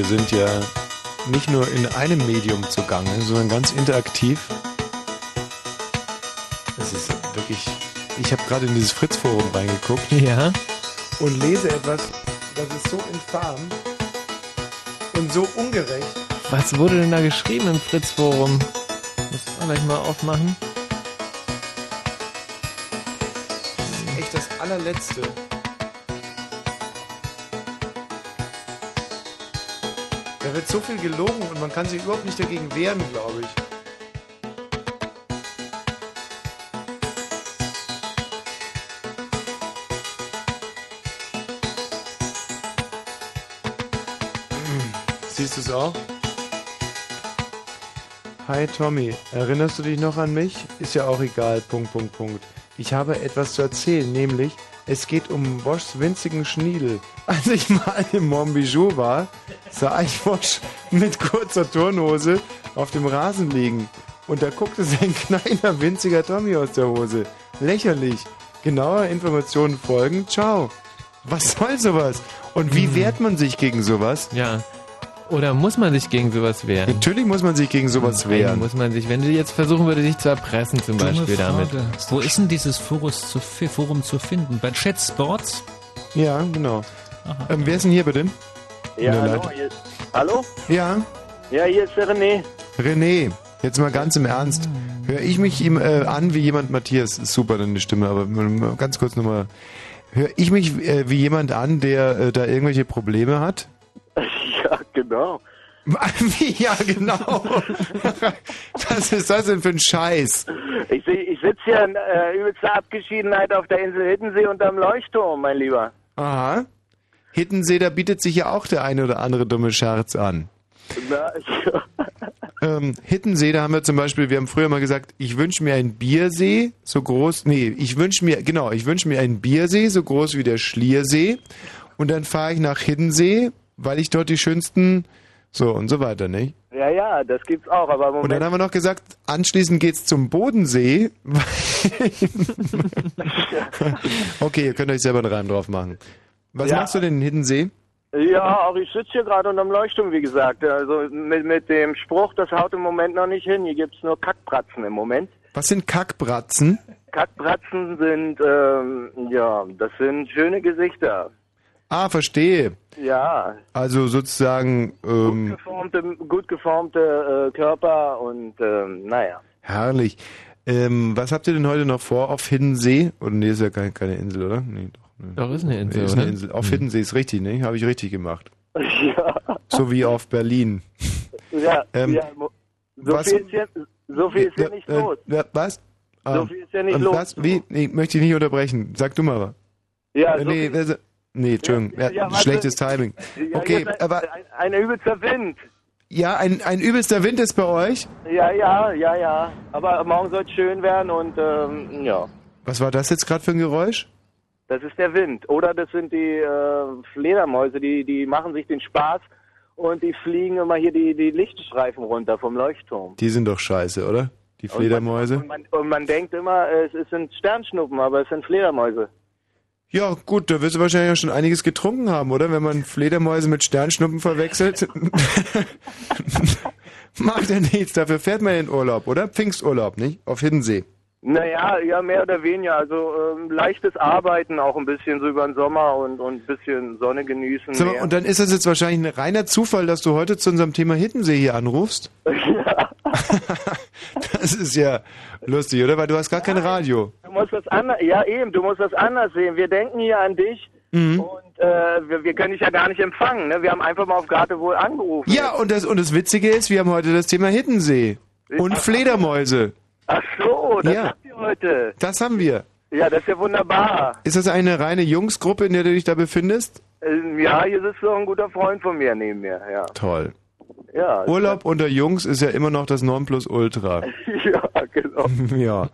Wir sind ja nicht nur in einem Medium zugange, sondern ganz interaktiv. Es ist wirklich. Ich habe gerade in dieses Fritz-Forum reingeguckt. Ja. Und lese etwas, das ist so infam und so ungerecht. Was wurde denn da geschrieben im Fritz-Forum? Muss ich gleich mal aufmachen. Das ist echt das allerletzte. Da wird so viel gelogen und man kann sich überhaupt nicht dagegen wehren, glaube ich. (clears throat) Siehst du es auch? Hi Tommy, erinnerst du dich noch an mich? Ist ja auch egal, Punkt, Punkt, Punkt. Ich habe etwas zu erzählen, nämlich es geht um Woschs winzigen Schniedel. (laughs) Als ich mal im Montbijou war, sah ich Wosch mit kurzer Turnhose auf dem Rasen liegen. Und da guckte sein kleiner, winziger Tommy aus der Hose. Lächerlich. Genauer Informationen folgen. Ciao. Was soll sowas? Und wie wehrt man sich gegen sowas? Ja. Oder muss man sich gegen sowas wehren? Natürlich muss man sich gegen sowas Nein, wehren. muss man sich, wenn du jetzt versuchen würdest, dich zu erpressen zum Dumme Beispiel damit. Frage. Wo ist denn dieses Forus zu, Forum zu finden? Bei Chat Sports? Ja, genau. Ähm, wer ist denn hier bitte? Ja, hallo, Leitung. hier, hallo? Ja, Ja, hier ist der René. René, jetzt mal ganz im Ernst. Höre ich mich ihm äh, an wie jemand, Matthias, ist super deine Stimme, aber ganz kurz nochmal. Höre ich mich äh, wie jemand an, der äh, da irgendwelche Probleme hat? (laughs) Ja, genau. Wie? (laughs) Ja, genau. (laughs) Was ist das denn für ein Scheiß? Ich, ich sitze hier in äh, übelster Abgeschiedenheit auf der Insel Hiddensee unterm Leuchtturm, mein Lieber. Aha. Hittensee, da bietet sich ja auch der eine oder andere dumme Scherz an. Na, Ähm, Hittensee, da haben wir zum Beispiel, wir haben früher mal gesagt, ich wünsche mir einen Biersee, so groß, nee, ich wünsche mir, genau, ich wünsche mir einen Biersee, so groß wie der Schliersee. Und dann fahre ich nach Hiddensee, weil ich dort die schönsten, so und so weiter, nicht? ja, ja, das gibt's auch, aber im Und dann Moment. haben wir noch gesagt, anschließend geht's zum Bodensee. (laughs) (laughs) okay, ihr könnt euch selber einen Reim drauf machen. Was Ja. machst du denn in Hiddensee? Ja, auch ich sitze hier gerade unterm Leuchtturm, wie gesagt. Also mit, mit dem Spruch, das haut im Moment noch nicht hin. Hier gibt's nur Kackbratzen im Moment. Was sind Kackbratzen? Kackbratzen sind, ähm, ja, das sind schöne Gesichter. Ah, verstehe. Ja, Also sozusagen, ähm, geformte, gut geformte äh, Körper und ähm, naja. herrlich. Ähm, was habt ihr denn heute noch vor auf Hiddensee? Oder nee, ist ja keine, keine Insel, oder? Nee, doch. Nee. Doch, ist eine Insel, Ist eine? Insel. Auf Hm. Hiddensee ist richtig, ne? Habe ich richtig gemacht. (laughs) Ja, So wie auf Berlin. ja, Ähm, ja so, was- viel ist hier, so viel ist hier nicht Äh, los. äh, was? So viel ist ja nicht und los. Was? Wie? Nee, möchte ich nicht unterbrechen. Sag du mal was. Ja, Äh, so nee, viel- nee, Entschuldigung. Ja, ja, warte. schlechtes Timing. Ja, Okay, aber ein, ein übelster Wind. ja, ein, ein übelster Wind ist bei euch. Ja, ja, ja, ja. Aber morgen soll es schön werden und ähm, ja, Was war das jetzt gerade für ein Geräusch? Das ist der Wind. Oder das sind die äh, Fledermäuse, die, die machen sich den Spaß und die fliegen immer hier die, die Lichtstreifen runter vom Leuchtturm. Die sind doch scheiße, oder? Die Fledermäuse. Und man, und man denkt immer, es, es sind Sternschnuppen, aber es sind Fledermäuse. Ja, gut, da wirst du wahrscheinlich auch schon einiges getrunken haben, oder? Wenn man Fledermäuse mit Sternschnuppen verwechselt. (laughs) (laughs) Macht ja nichts, dafür fährt man in Urlaub, oder? Pfingsturlaub, nicht? Auf Hiddensee. Naja, ja, mehr oder weniger. Also ähm, leichtes Arbeiten auch ein bisschen so über den Sommer und, und ein bisschen Sonne genießen. So, und dann ist das jetzt wahrscheinlich ein reiner Zufall, dass du heute zu unserem Thema Hiddensee hier anrufst. (laughs) (laughs) das ist ja lustig, oder? Weil du hast gar kein Radio. Du musst das anders, ja eben, du musst das anders sehen. Wir denken hier an dich Mhm. und äh, wir, wir können dich ja gar nicht empfangen. Ne? Wir haben einfach mal auf Geratewohl angerufen. Ja, und das, und das Witzige ist, wir haben heute das Thema Hiddensee. Und Fledermäuse. Ach so, das Ja. habt ihr heute. Das haben wir. Ja, das ist ja wunderbar. Ist das eine reine Jungsgruppe, in der du dich da befindest? Ähm, ja, hier sitzt noch ein guter Freund von mir neben mir. Ja, Toll. ja, Urlaub unter Jungs ist ja immer noch das Nonplusultra. (laughs) ja genau. (laughs) ja.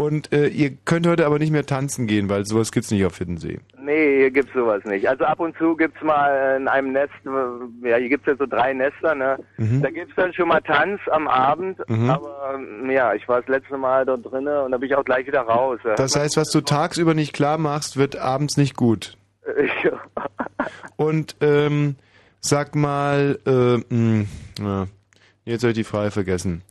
Und äh, ihr könnt heute aber nicht mehr tanzen gehen, weil sowas gibt's nicht auf Hiddensee. Nee, hier gibt's sowas nicht. Also ab und zu gibt's mal in einem Nest, äh, ja, hier gibt's ja so drei Nester, ne? Mhm. Da gibt's dann schon mal Tanz am Abend, Mhm. aber ähm, ja, ich war das letzte Mal dort drinnen und da bin ich auch gleich wieder raus. ja. Das heißt, was du tagsüber nicht klar machst, wird abends nicht gut. (laughs) Ja. Und ähm, Sag mal, äh, mh, ja, jetzt habe ich die Frage vergessen.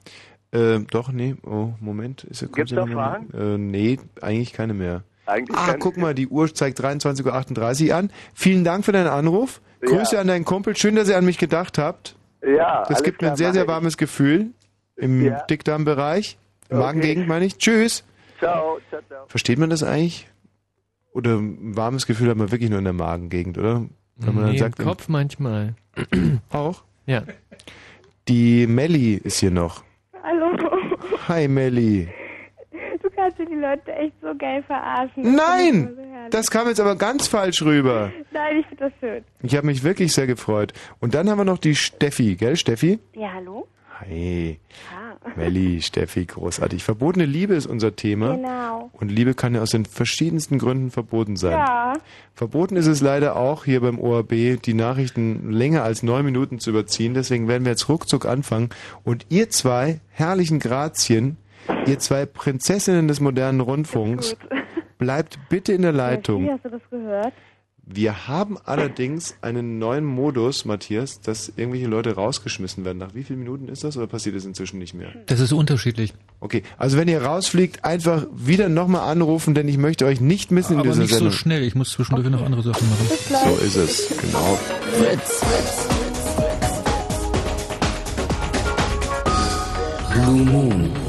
Äh, doch, nee, oh, Moment. Ist, hier noch noch mal- Äh, nee, eigentlich keine mehr. Eigentlich ah, keine- guck mal, die Uhr zeigt 23.38 Uhr an. Vielen Dank für deinen Anruf. Ja. Grüße an deinen Kumpel. Schön, dass ihr an mich gedacht habt. Ja, Das alles gibt mir ein sehr, sehr ich. warmes Gefühl im Ja. Dickdarmbereich. Im Okay. Magengegend meine ich. Tschüss. Ciao, ciao, ciao. Versteht man das eigentlich? Oder ein warmes Gefühl hat man wirklich nur in der Magengegend, oder? Wenn man nee, dann sagt, im Kopf manchmal. Auch? Ja. Die Melli ist hier noch. Hi Melli. Du kannst die Leute echt so geil verarschen. Nein! Das Das kam jetzt aber ganz falsch rüber. Nein, ich finde das schön. Ich habe mich wirklich sehr gefreut. Und dann haben wir noch die Steffi, gell Steffi? Ja, hallo? Hi. Ah. Melli, Steffi, großartig. Verbotene Liebe ist unser Thema. Genau. Und Liebe kann ja aus den verschiedensten Gründen verboten sein. Ja. Verboten ist es leider auch hier beim ORB, die Nachrichten länger als neun Minuten zu überziehen. Deswegen werden wir jetzt ruckzuck anfangen. Und ihr zwei herrlichen Grazien, ihr zwei Prinzessinnen des modernen Rundfunks, bleibt bitte in der Wie Leitung. hast du das gehört? Wir haben allerdings einen neuen Modus, Matthias, dass irgendwelche Leute rausgeschmissen werden. Nach wie vielen Minuten ist das oder passiert das inzwischen nicht mehr? Das ist unterschiedlich. Okay, also wenn ihr rausfliegt, einfach wieder nochmal anrufen, denn ich möchte euch nicht missen in Aber dieser nicht so Sendung. schnell. Ich muss zwischendurch noch andere Sachen machen. So ist es, genau. Fritz. Blue Moon.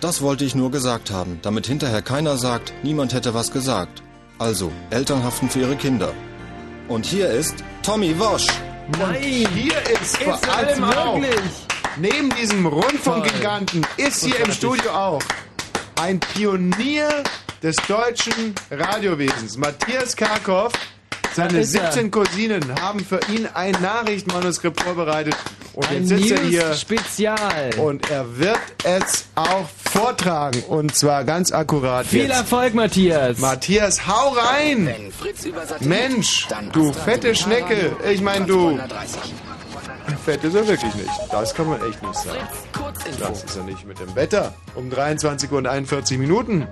Das wollte ich nur gesagt haben, damit hinterher keiner sagt, niemand hätte was gesagt. Also, Eltern haften für ihre Kinder. Und hier ist Tommy Wosch. Nein, hier ist vor Ist allem auch, neben diesem Rundfunkgiganten, ist hier im Studio auch ein Pionier des deutschen Radiowesens. Matthias Karkow, seine Da ist er. 17 Cousinen haben für ihn ein Nachrichtenmanuskript vorbereitet. Und Ein jetzt sitzt er hier News-Spezial. und er wird es auch vortragen. Und zwar ganz akkurat Viel jetzt. Erfolg, Matthias. Matthias, hau rein! Mensch, du fette Schnecke. Ich meine, du. Fett ist er wirklich nicht. Das kann man echt nicht sagen. Das ist er nicht mit dem Wetter. Um 23 Uhr und 41 Minuten.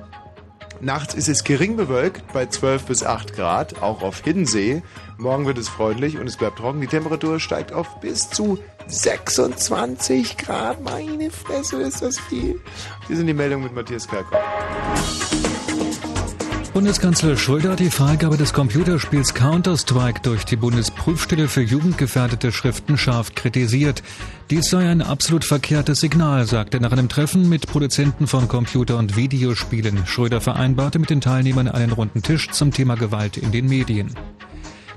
Nachts ist es gering bewölkt bei 12 bis 8 Grad, auch auf Hiddensee. Morgen wird es freundlich und es bleibt trocken. Die Temperatur steigt auf bis zu 26 Grad. Meine Fresse, ist das viel. Hier sind die Meldungen mit Matthias Kerkhoff. Bundeskanzler Schröder hat die Freigabe des Computerspiels Counter-Strike durch die Bundesprüfstelle für jugendgefährdete Schriften scharf kritisiert. Dies sei ein absolut verkehrtes Signal, sagte er nach einem Treffen mit Produzenten von Computer- und Videospielen. Schröder vereinbarte mit den Teilnehmern einen runden Tisch zum Thema Gewalt in den Medien.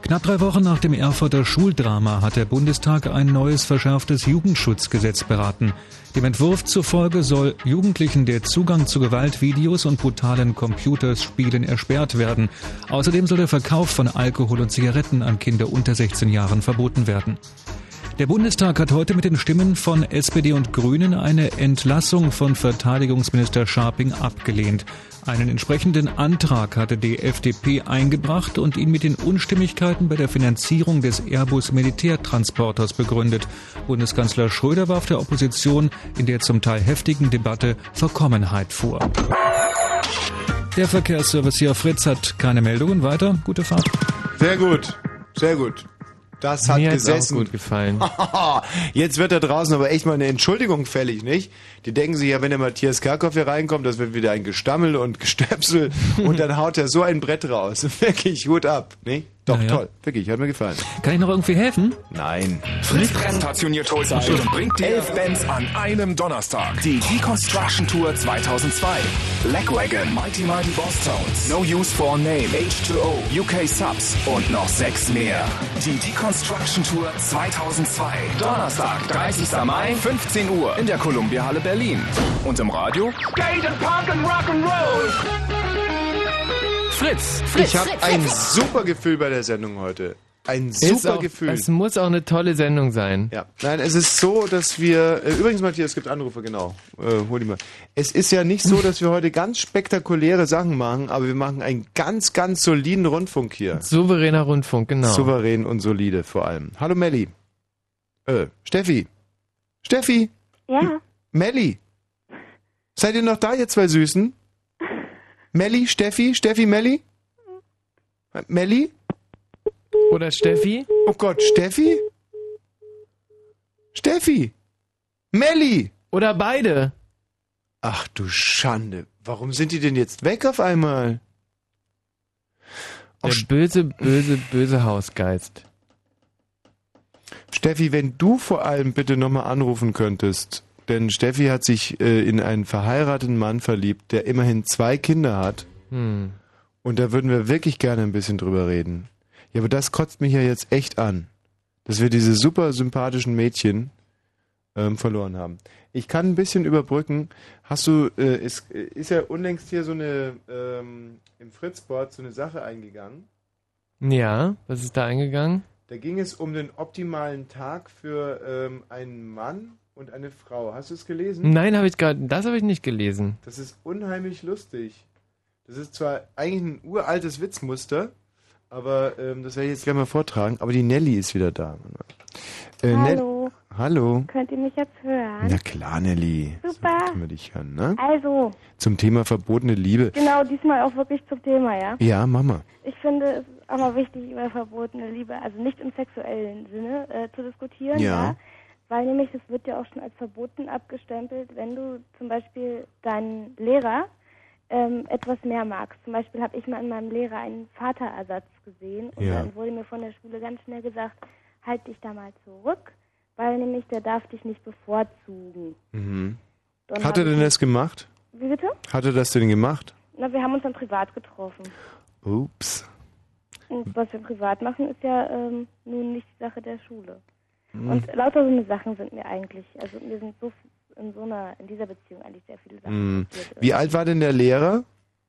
Knapp drei Wochen nach dem Erfurter Schuldrama hat der Bundestag ein neues verschärftes Jugendschutzgesetz beraten. Dem Entwurf zufolge soll Jugendlichen der Zugang zu Gewaltvideos und brutalen Computerspielen ersperrt werden. Außerdem soll der Verkauf von Alkohol und Zigaretten an Kinder unter 16 Jahren verboten werden. Der Bundestag hat heute mit den Stimmen von SPD und Grünen eine Entlassung von Verteidigungsminister Scharping abgelehnt. Einen entsprechenden Antrag hatte die FDP eingebracht und ihn mit den Unstimmigkeiten bei der Finanzierung des Airbus Militärtransporters begründet. Bundeskanzler Schröder warf der Opposition in der zum Teil heftigen Debatte Verkommenheit vor. Der Verkehrsservice hier Fritz hat keine Meldungen weiter. Gute Fahrt. Sehr gut, sehr gut. Das hat Mir gesessen. auch gut gefallen. (laughs) Jetzt wird da draußen aber echt mal eine Entschuldigung fällig, nicht? Die denken sich ja, wenn der Matthias Kerkhoff hier reinkommt, das wird wieder ein Gestammel und Gestöpsel und dann haut er so ein Brett raus. (laughs) Wirklich, Hut ab, nicht? Doch, Ja, ja. toll. Wirklich, hat mir gefallen. Kann ich noch irgendwie helfen? Nein. Fritz stationiert Tulsa und bringt dir elf Bands an einem Donnerstag. Die Deconstruction Tour 2002. Blackwagon, Mighty Mighty Boss Tones, No Use for a Name, H2O, UK Subs und noch sechs mehr. Die Deconstruction Tour 2002. Donnerstag, 30. Mai, 15 Uhr in der Columbia Halle Berlin. Und im Radio Skate and Punk and Rock'n'Roll. Fritz. ich habe ein super Gefühl bei der Sendung heute. ein super auch, Gefühl. Es muss auch eine tolle Sendung sein. Ja. Nein, es ist so, dass wir. Äh, übrigens, Matthias, es gibt Anrufe, genau. Äh, hol die mal. Es ist ja nicht so, dass wir heute ganz spektakuläre Sachen machen, aber wir machen einen ganz, ganz soliden Rundfunk hier. Souveräner Rundfunk, genau. Souverän und solide vor allem. Hallo Melli. Äh, Steffi. Steffi. Ja. Melli. Seid ihr noch da, ihr zwei Süßen? Melli, Steffi, Steffi, Melli? Melli? Oder Steffi? Oh Gott, Steffi? Steffi! Melli! Oder beide. Ach du Schande. Warum sind die denn jetzt weg auf einmal? Der böse, böse, böse Hausgeist. Steffi, wenn du vor allem bitte nochmal anrufen könntest, denn Steffi hat sich äh, in einen verheirateten Mann verliebt, der immerhin zwei Kinder hat. Hm. Und da würden wir wirklich gerne ein bisschen drüber reden. Ja, aber das kotzt mich ja jetzt echt an, dass wir diese super sympathischen Mädchen ähm, verloren haben. Ich kann ein bisschen überbrücken. Hast du, äh, ist, ist ja unlängst hier so eine, ähm, im Fritzboard so eine Sache eingegangen. Ja, was ist da eingegangen? Da ging es um den optimalen Tag für ähm, einen Mann und eine Frau. Hast du es gelesen? Nein, habe ich gerade, das habe ich nicht gelesen. Das ist unheimlich lustig. Das ist zwar eigentlich ein uraltes Witzmuster, aber ähm, das werde ich jetzt gleich mal vortragen. Aber die Nelly ist wieder da. Äh, Nell- Hallo. Hallo. Könnt ihr mich jetzt hören? Na klar, Nelly. Super. Können wir dich hören, ne? Also, Zum Thema verbotene Liebe. genau, diesmal auch wirklich zum Thema, ja? Ja, Mama. Ich finde es ist auch mal wichtig, über verbotene Liebe, also nicht im sexuellen Sinne, äh, zu diskutieren, Ja. ja. Weil nämlich, es wird ja auch schon als verboten abgestempelt, wenn du zum Beispiel deinen Lehrer ähm, etwas mehr magst. Zum Beispiel habe ich mal in meinem Lehrer einen Vaterersatz gesehen und Ja. dann wurde mir von der Schule ganz schnell gesagt, halt dich da mal zurück, weil nämlich der darf dich nicht bevorzugen. Mhm. Hat er denn das gemacht? Wie bitte? Hat er das denn gemacht? Na, wir haben uns dann privat getroffen. Ups. Und was wir privat machen, ist ja ähm, nun nicht die Sache der Schule. Hm. Und lauter so eine Sachen sind mir eigentlich, also mir sind so in so einer, in dieser Beziehung eigentlich sehr viele Sachen Hm. passiert. Wie alt war denn der Lehrer?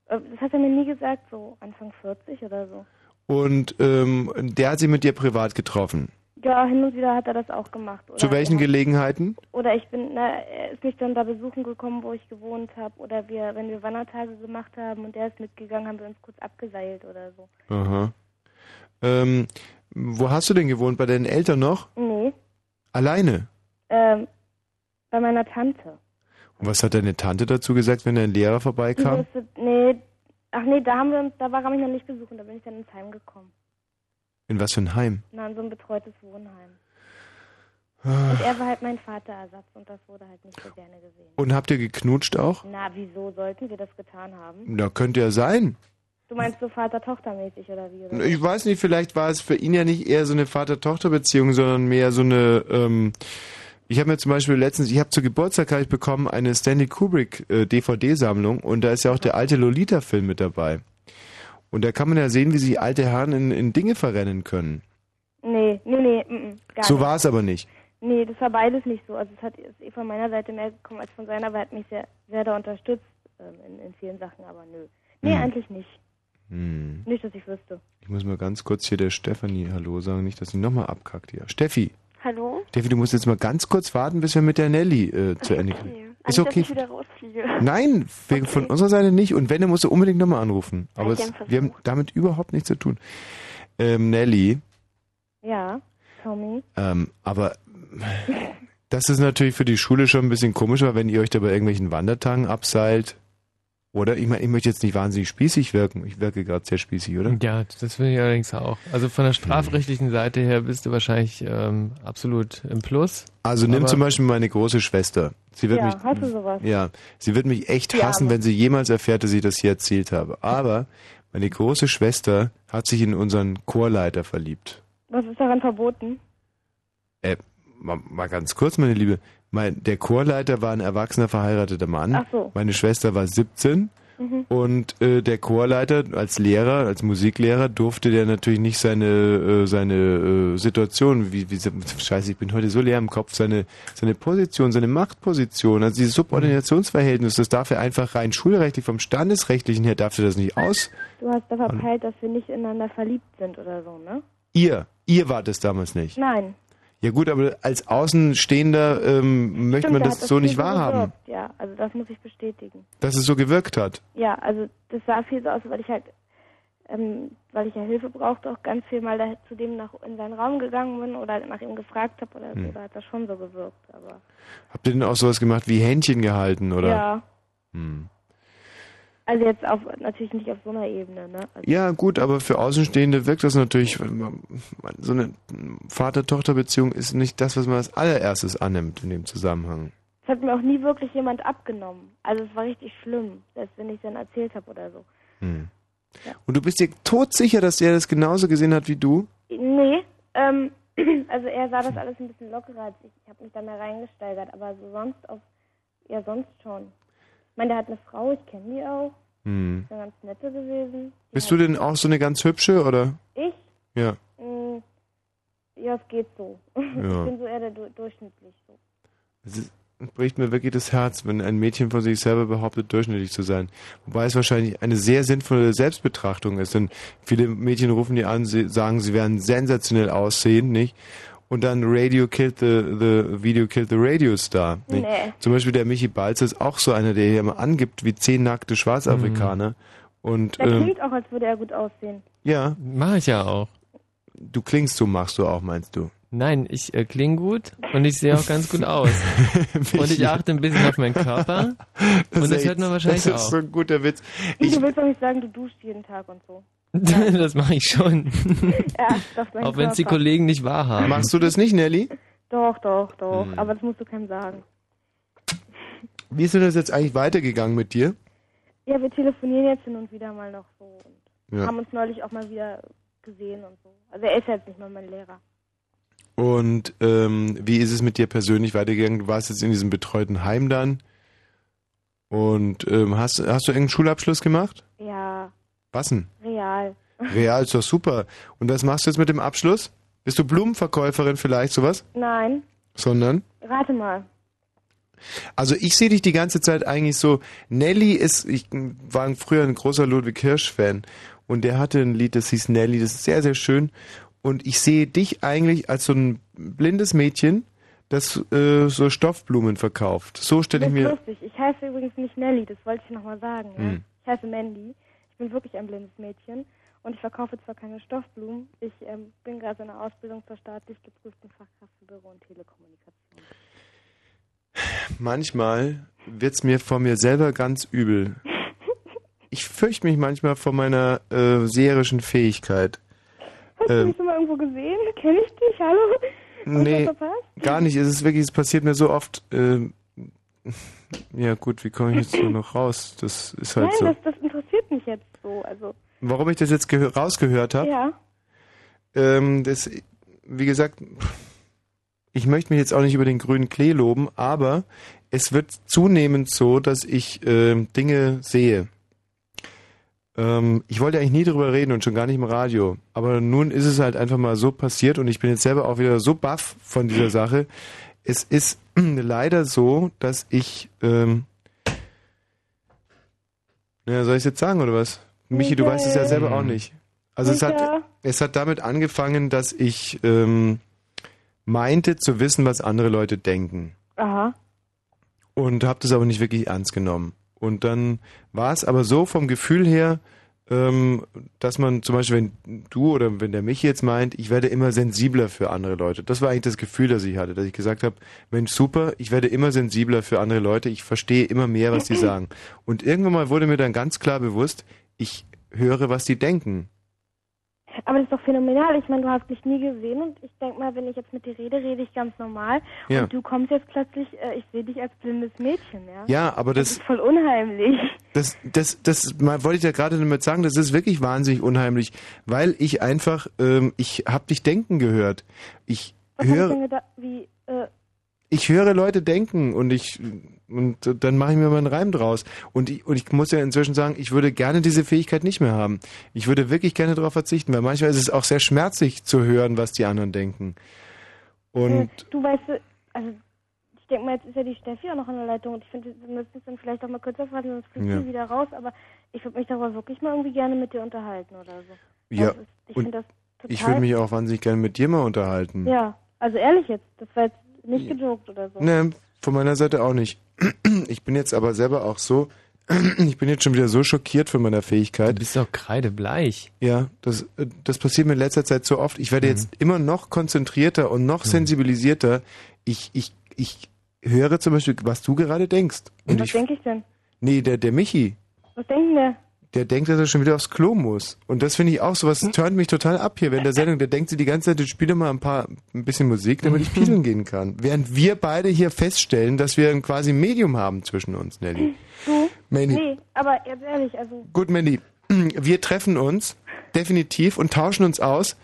Äh, Das hat er mir nie gesagt, so Anfang 40 oder so. Und ähm, der hat sie mit dir privat getroffen. Ja, hin und wieder hat er das auch gemacht. Oder Zu welchen hat- Gelegenheiten? Oder ich bin, na, er ist mich dann da besuchen gekommen, wo ich gewohnt habe. Oder wir, wenn wir Wandertage gemacht haben und der ist mitgegangen, haben wir uns kurz abgeseilt oder so. Aha. Ähm, wo hast du denn gewohnt? Bei deinen Eltern noch? Nee, Alleine? ähm, bei meiner Tante. Und was hat deine Tante dazu gesagt, wenn dein Lehrer Die vorbeikam? wusste, nee, ach nee, da haben wir uns, da war er mich noch nicht besuchen, da bin ich dann ins Heim gekommen. In was für ein Heim? Na, in so ein betreutes Wohnheim. Ah. Und er war halt mein Vaterersatz und das wurde halt nicht so gerne gesehen. Und habt ihr geknutscht auch? Na, wieso sollten wir das getan haben? Da könnte ja sein. Du meinst so Vater-Tochter-mäßig oder wie? Oder? Ich weiß nicht, vielleicht war es für ihn ja nicht eher so eine Vater-Tochter-Beziehung, sondern mehr so eine. Ähm, ich habe mir zum Beispiel letztens, ich habe zu Geburtstag habe ich bekommen eine Stanley Kubrick äh, DVD-Sammlung und da ist ja auch der alte Lolita-Film mit dabei. Und da kann man ja sehen, wie sich alte Herren in, in Dinge verrennen können. Nee, nee, nee, mm, mm, gar so war es aber nicht. Nee, das war beides nicht so. Also es hat ist eh von meiner Seite mehr gekommen als von seiner, weil er hat mich sehr, sehr da unterstützt ähm, in, in vielen Sachen, aber nö. Nee, Hm. eigentlich nicht. Hm. Nicht, dass ich wüsste. Ich muss mal ganz kurz hier der Stefanie Hallo sagen, nicht, dass sie nochmal abkackt hier. Steffi, Hallo? Steffi, du musst jetzt mal ganz kurz warten, bis wir mit der Nelly äh, zu Ende kommen. Ist Also, okay. Dass ich wieder rausfliege. Nein, wegen von unserer Seite nicht. Und wenn, dann musst du unbedingt nochmal anrufen. Aber es, wir haben damit überhaupt nichts zu tun. Ähm, Nelly, Ja, Tommy. ähm, aber das ist natürlich für die Schule schon ein bisschen komisch, weil wenn ihr euch da bei irgendwelchen Wandertagen abseilt, oder? Ich meine, ich möchte jetzt nicht wahnsinnig spießig wirken. Ich wirke gerade sehr spießig, oder? Ja, das finde ich allerdings auch. Also von der strafrechtlichen Seite her bist du wahrscheinlich ähm, absolut im Plus. Also nimm zum Beispiel meine große Schwester. Sie wird Ja, mich, hast du sowas? Ja, sie wird mich echt Ja, hassen, wenn sie jemals erfährt, dass ich das hier erzählt habe. Aber meine große Schwester hat sich in unseren Chorleiter verliebt. Was ist daran verboten? Äh, mal, mal ganz kurz, meine Liebe. Mein, der Chorleiter war ein erwachsener verheirateter Mann. Ach so. Meine Schwester war 17 Mhm. und äh, der Chorleiter als Lehrer, als Musiklehrer durfte der natürlich nicht seine äh, seine äh, Situation, wie, wie Scheiße, ich bin heute so leer im Kopf, seine seine Position, seine Machtposition, also dieses Subordinationsverhältnis, das darf er einfach rein schulrechtlich vom Standesrechtlichen her darf er das nicht aus. Du hast da verpeilt, dass wir nicht ineinander verliebt sind oder so, ne? Ihr, Ihr wart es damals nicht. Nein. Ja gut, aber als Außenstehender ähm, möchte Stimmt, man das hat so nicht wahrhaben, gewirkt, Ja, also das muss ich bestätigen. dass es so gewirkt hat. Ja, also das sah viel so aus, weil ich halt, ähm, weil ich ja Hilfe brauchte, auch ganz viel mal da, zu dem nach in seinen Raum gegangen bin oder nach ihm gefragt habe oder Hm. so, da hat das schon so gewirkt. Aber Habt ihr denn auch sowas gemacht wie Händchen gehalten, oder? ja, Hm. Also jetzt auf natürlich nicht auf so einer Ebene, ne? Also, Ja, gut, aber für Außenstehende wirkt das natürlich, so eine Vater-Tochter-Beziehung ist nicht das, was man als allererstes annimmt in dem Zusammenhang. Es hat mir auch nie wirklich jemand abgenommen. Also es war richtig schlimm, selbst wenn ich dann erzählt habe oder so. Hm. Und du bist dir todsicher, dass er das genauso gesehen hat wie du? Nee, ähm, (clears throat) also er sah das alles ein bisschen lockerer als ich. Ich habe mich da mehr reingesteigert, aber so sonst auf, ja sonst schon. Ich meine, der hat eine Frau, ich kenne die auch. Hm. Ist eine ganz nette gewesen. Die Bist du denn auch so eine ganz hübsche, oder? Ich? Ja. Mm, ja, es geht so. (laughs) Ja. Ich bin so eher der du durchschnittlich so. Es ist- bricht mir wirklich das Herz, wenn ein Mädchen von sich selber behauptet, durchschnittlich zu sein. Wobei es wahrscheinlich eine sehr sinnvolle Selbstbetrachtung ist, denn viele Mädchen rufen dir an, sie sagen, sie werden sensationell aussehen, nicht? Und dann Radio killed the, the Video killed the Radio Star. Nicht? Nee. Zum Beispiel der Michi Balz ist auch so einer, der hier immer angibt wie zehn nackte Schwarzafrikaner. Und Der ähm, klingt auch, als würde er gut aussehen. ja, Mach ich ja auch. du klingst so, machst du auch, meinst du? Nein, ich äh, klinge gut und ich sehe auch ganz gut aus. (laughs) und ich achte ein bisschen auf meinen Körper. und das hört man wahrscheinlich Das ist auch. so ein guter Witz. du willst doch nicht sagen, du duschst jeden Tag und so. (laughs) das mache ich schon. Ja, das (laughs) auch wenn es die. Kollegen nicht wahrhaben. Machst du das nicht, Nelly? Doch, doch, doch. Hm. Aber das musst du keinem sagen. Wie ist denn das jetzt eigentlich weitergegangen mit dir? Ja, wir telefonieren jetzt hin und wieder mal noch so und Ja. haben uns neulich auch mal wieder gesehen und so. Also er ist jetzt nicht mehr mein Lehrer. Und ähm, wie ist es mit dir persönlich weitergegangen? Du warst jetzt in diesem betreuten Heim dann. Und ähm, hast, hast du irgendeinen Schulabschluss gemacht? Ja, Was denn? real. (laughs) Real ist doch super. Und was machst du jetzt mit dem Abschluss? Bist du Blumenverkäuferin vielleicht, sowas? Nein, Sondern? rate mal. Also ich sehe dich die ganze Zeit eigentlich so, Nelly ist, ich war früher ein großer Ludwig Hirsch-Fan und der hatte ein Lied, das hieß Nelly, das ist sehr, sehr schön. Und ich sehe dich eigentlich als so ein blindes Mädchen, das äh, so Stoffblumen verkauft. So stelle ich das ist mir... lustig. Ich heiße übrigens nicht Nelly, das wollte ich nochmal sagen. Ja? Hm. Ich heiße Mandy. Ich bin wirklich ein blindes Mädchen und ich verkaufe zwar keine Stoffblumen. Ich ähm, bin gerade in einer Ausbildung zur staatlich geprüften Fachkraft für Büro und Telekommunikation. Manchmal wird's mir vor mir selber ganz übel. Ich fürchte mich manchmal vor meiner äh, seherischen Fähigkeit. Hast du Ähm, mich schon mal irgendwo gesehen? Kenn ich dich? Hallo? Nee, gar nicht. Es ist wirklich, es passiert mir so oft. Ähm, ja gut, wie komme ich jetzt so noch raus? Das ist halt Nein, so. das, das so. Also, Warum ich das jetzt gehö- rausgehört habe? ja. Ähm, das, wie gesagt, ich möchte mich jetzt auch nicht über den grünen Klee loben, aber es wird zunehmend so, dass ich ähm, Dinge sehe. Ähm, ich wollte eigentlich nie drüber reden und schon gar nicht im Radio. Aber nun ist es halt einfach mal so passiert und ich bin jetzt selber auch wieder so baff von dieser Sache. Es ist (clears throat) leider so, dass ich, ähm, ja, soll ich es jetzt sagen oder was? Michi, du weißt es ja selber auch nicht. Also es hat, es hat damit angefangen, dass ich ähm, meinte zu wissen, was andere Leute denken Aha. und habe das aber nicht wirklich ernst genommen. Und dann war es aber so vom Gefühl her, ähm, dass man zum Beispiel, wenn du oder wenn der Michi jetzt meint, ich werde immer sensibler für andere Leute. Das war eigentlich das Gefühl, das ich hatte, dass ich gesagt habe, Mensch, super, ich werde immer sensibler für andere Leute, ich verstehe immer mehr, was die (clears throat) sagen. Und irgendwann mal wurde mir dann ganz klar bewusst, ich höre, was die denken. Aber das ist doch phänomenal. Ich meine, du hast mich nie gesehen und ich denke mal, wenn ich jetzt mit dir rede, rede ich ganz normal. Ja. Und du kommst jetzt plötzlich, äh, ich sehe dich als blindes Mädchen, ja? Ja, aber das, Das ist voll unheimlich. Das, das, das mal wollte ich ja gerade damit sagen, das ist wirklich wahnsinnig unheimlich, weil ich einfach, ähm, ich habe dich denken gehört. Ich Was hab ich höre, denn gedacht, wie, äh, ich höre Leute denken und ich und dann mache ich mir mal einen Reim draus. Und ich, und ich muss ja inzwischen sagen, ich würde gerne diese Fähigkeit nicht mehr haben. Ich würde wirklich gerne darauf verzichten, weil manchmal ist es auch sehr schmerzlich zu hören, was die anderen denken. Und äh, du weißt, äh, also ich denke mal, jetzt ist ja die Steffi auch noch an der Leitung und ich finde, wir müssen es dann vielleicht auch mal kürzer fassen, sonst fliegt Ja. sie wieder raus, aber ich würde mich darüber wirklich mal irgendwie gerne mit dir unterhalten oder so. Ja, ist, ich und- finde das Ich würde mich auch wahnsinnig gerne mit dir mal unterhalten. Ja, also ehrlich jetzt, das war jetzt nicht gejoked oder so. Ne, von meiner Seite auch nicht. (clears throat) Ich bin jetzt aber selber auch so, (clears throat) ich bin jetzt schon wieder so schockiert von meiner Fähigkeit. Du bist doch kreidebleich. Ja, das, äh, das passiert mir in letzter Zeit so oft. Ich werde jetzt immer noch konzentrierter und noch sensibilisierter. Ich, ich, ich höre zum Beispiel, was du gerade denkst. Und Was denke ich denn? nee, der, der Michi, Was denken wir? Der denkt, dass er schon wieder aufs Klo muss. Und das finde ich auch so, was turnt mich total ab hier während der Sendung. Der denkt sich die ganze Zeit, ich spiele mal ein paar, ein bisschen Musik, damit ich pieseln gehen kann. Während wir beide hier feststellen, dass wir ein quasi Medium haben zwischen uns, Nelly. Du? Mandy. Nee, aber jetzt ehrlich, also Gut, Mandy, wir treffen uns definitiv und tauschen uns aus.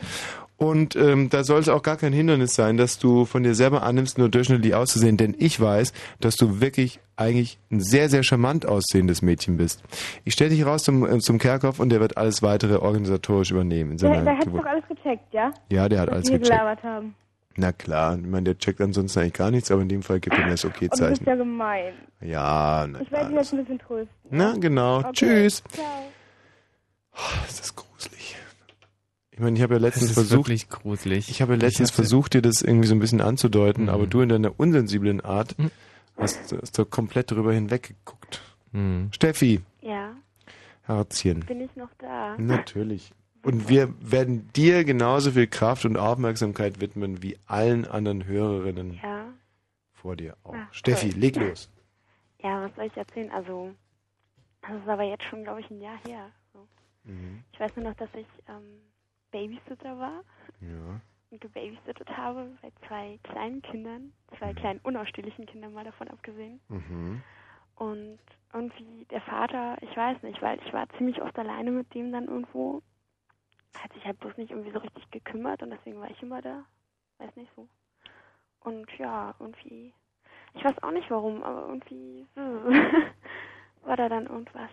Und ähm, da soll es auch gar kein Hindernis sein, dass du von dir selber annimmst, nur durchschnittlich auszusehen, denn ich weiß, dass du wirklich eigentlich ein sehr, sehr charmant aussehendes Mädchen bist. Ich stelle dich raus zum, äh, zum Kerkhoff und der wird alles weitere organisatorisch übernehmen. der, der hat doch alles gecheckt, ja? ja, der hat Was alles wir gecheckt. gelabert haben. Na klar, ich meine, der checkt ansonsten eigentlich gar nichts, aber in dem Fall gibt er mir das Und du bist Okay-Zeichen. ja gemein. Ja, na Ich werde dich jetzt ein bisschen trösten. Na genau, Okay. tschüss. Ciao. Oh, ist das gruselig. Ich meine, ich habe ja letztens versucht, wirklich gruselig. ich habe ja letztens versucht, dir das irgendwie so ein bisschen anzudeuten, Mhm. aber du in deiner unsensiblen Art hast, hast da komplett drüber hinweggeguckt. Mhm. Steffi, Ja, Herzchen. bin ich noch da? Natürlich. (laughs) Und wir werden dir genauso viel Kraft und Aufmerksamkeit widmen wie allen anderen Hörerinnen Ja. vor dir auch. Ah, Steffi, toll. leg los. (laughs) Ja, was soll ich erzählen? Also, das ist aber jetzt schon, glaube ich, ein Jahr her. So. Mhm. Ich weiß nur noch, dass ich ähm, Babysitter war Ja. und gebabysittet habe bei zwei kleinen Kindern, zwei kleinen unausstehlichen Kindern mal davon abgesehen. Mhm. Und irgendwie der Vater, ich weiß nicht, weil ich war ziemlich oft alleine mit dem dann irgendwo, hat sich halt bloß nicht irgendwie so richtig gekümmert und deswegen war ich immer da. Weiß nicht so. Und ja, irgendwie, ich weiß auch nicht warum, aber irgendwie (laughs) war da dann irgendwas.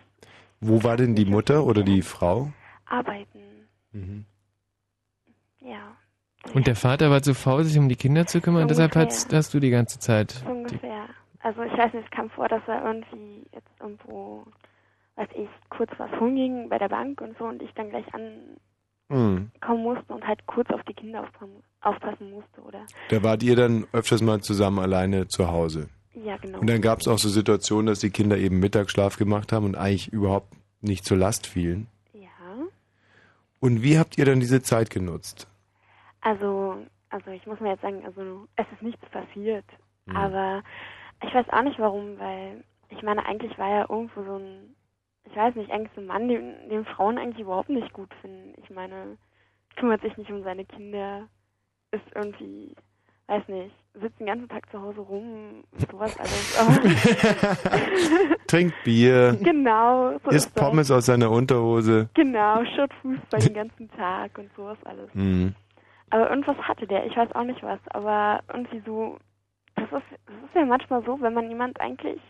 Wo war denn die Mutter oder die Frau? Arbeiten, Mhm. Ja, Und der Vater war zu faul, sich um die Kinder zu kümmern, So deshalb ungefähr. hast, hast du die ganze Zeit. so ungefähr. Also ich weiß nicht, es kam vor, dass er irgendwie jetzt irgendwo, weiß ich, kurz was holen ging bei der Bank und so und ich dann gleich ankommen Mhm. musste und halt kurz auf die Kinder aufpassen, aufpassen musste, oder? Da wart ihr dann öfters mal zusammen alleine zu Hause. Ja, genau. Und dann gab es auch so Situationen, dass die Kinder eben Mittagsschlaf gemacht haben und eigentlich überhaupt nicht zur Last fielen. Ja. Und wie habt ihr dann diese Zeit genutzt? Also, also ich muss mir jetzt sagen, also es ist nichts passiert. Mhm. Aber ich weiß auch nicht warum, weil ich meine, eigentlich war er irgendwo so ein, ich weiß nicht, eigentlich so ein Mann, den, den Frauen eigentlich überhaupt nicht gut finden. Ich meine, kümmert sich nicht um seine Kinder, ist irgendwie, weiß nicht, sitzt den ganzen Tag zu Hause rum, sowas alles. (laughs) (laughs) Trinkt Bier, genau, so isst das. Pommes aus seiner Unterhose. Genau, schaut Fußball den ganzen Tag und sowas alles. Mhm. Aber irgendwas hatte der, ich weiß auch nicht was, aber irgendwie so, das ist, das ist ja manchmal so, wenn man jemand eigentlich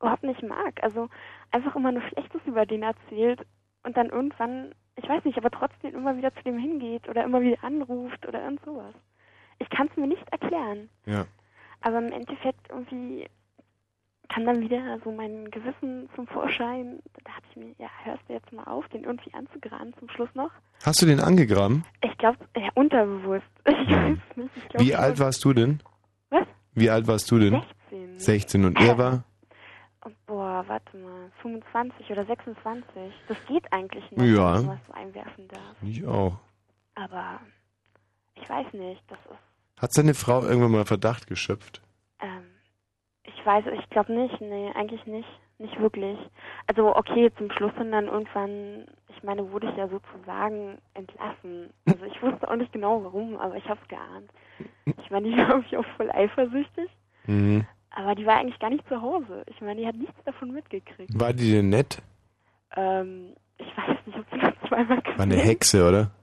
überhaupt nicht mag, also einfach immer nur Schlechtes über den erzählt und dann irgendwann, ich weiß nicht, aber trotzdem immer wieder zu dem hingeht oder immer wieder anruft oder irgend sowas. Ich kann es mir nicht erklären, Ja. aber im Endeffekt irgendwie kam dann wieder so mein Gewissen zum Vorschein. Da dachte ich mir, ja, hörst du jetzt mal auf, den irgendwie anzugraben zum Schluss noch? Hast du den angegraben? Ich glaube, ja, unterbewusst. (laughs) Ich weiß nicht. Ich glaub, Wie alt warst du denn? Was? Wie alt warst du denn? 16. 16 und er war? Oh, boah, warte mal. 25 oder 26. Das geht eigentlich noch, Ja. wenn man was so einwerfen darf. Ich auch. Aber ich weiß nicht. Das ist, Hat seine Frau irgendwann mal Verdacht geschöpft? ähm, ich weiß, ich glaube nicht. Nee, eigentlich nicht. Nicht wirklich. Also, okay, zum Schluss hin dann irgendwann, ich meine, wurde ich ja sozusagen entlassen. Also, ich wusste auch nicht genau warum, aber ich habe es geahnt. Ich meine, die (laughs) war irgendwie auch voll eifersüchtig. Mhm. Aber die war eigentlich gar nicht zu Hause. Ich meine, die hat nichts davon mitgekriegt. War die denn nett? Ähm, ich weiß nicht, ob sie das zweimal gesehen War eine Hexe, oder? (laughs)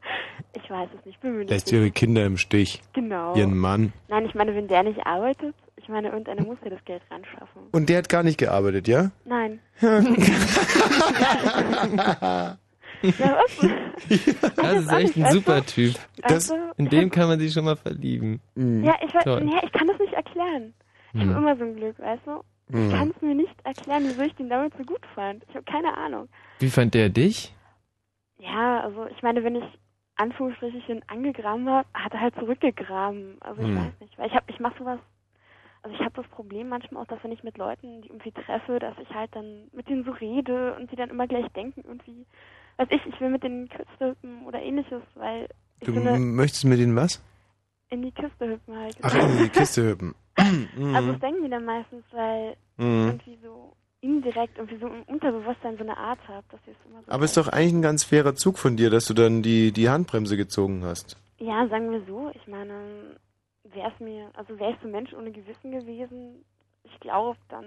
Ich weiß es nicht, bin mir nicht Lässt ihre Kinder im Stich. Genau. Ihren Mann. Nein, ich meine, wenn der nicht arbeitet, ich meine, irgendeiner muss ja das Geld ran schaffen. Und der hat gar nicht gearbeitet, ja? Nein. (laughs) Das Das ist echt ein super Typ. Das- in den kann man sich schon mal verlieben. Ja, ich, weiß, nee, ich kann das nicht erklären. Ich Hm. habe immer so ein Glück, weißt du? Ich Hm. kann es mir nicht erklären, wieso ich den damals so gut fand. Ich habe keine Ahnung. Wie fand der dich? Ja, also ich meine, wenn ich Anführungsstrichen angegraben habe, hat er halt zurückgegraben. Also ich Hm. weiß nicht, weil ich habe, ich mache sowas, also ich habe das Problem manchmal auch, dass wenn ich mit Leuten, die irgendwie treffe, dass ich halt dann mit denen so rede und die dann immer gleich denken irgendwie, weiß ich, ich will mit denen Kiste hüpfen oder ähnliches, weil ich Du finde, möchtest mit ihnen was? in die Kiste hüpfen halt. Ach, in die Kiste hüpfen. (laughs) Also Mhm. das denken die dann meistens, weil Mhm. irgendwie so indirekt, irgendwie so im Unterbewusstsein so eine Art habe, dass sie es immer so Aber ist doch eigentlich ein ganz fairer Zug von dir, dass du dann die, die Handbremse gezogen hast. Ja, sagen wir so, ich meine, wäre es mir, also wäre ich so ein Mensch ohne Gewissen gewesen, ich glaube dann,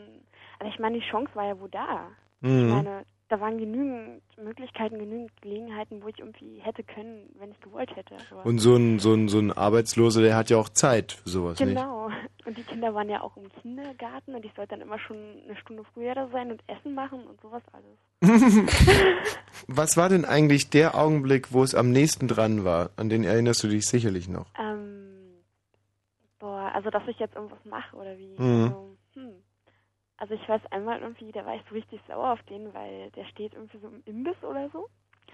also ich meine, die Chance war ja wohl da. Mhm. Ich meine, da waren genügend Möglichkeiten, genügend Gelegenheiten, wo ich irgendwie hätte können, wenn ich gewollt hätte. Aber Und so ein, so ein, so ein Arbeitsloser, der hat ja auch Zeit für sowas, Genau. Und die Kinder waren ja auch im Kindergarten und ich sollte dann immer schon eine Stunde früher da sein und Essen machen und sowas alles. nicht? (laughs) Was war denn eigentlich der Augenblick, wo es am nächsten dran war? An den erinnerst du dich sicherlich noch. Ähm, boah, also dass ich jetzt irgendwas mache oder wie? Mhm. Also, hm. also ich weiß einmal irgendwie, da war ich so richtig sauer auf den, weil der steht irgendwie so im Imbiss oder so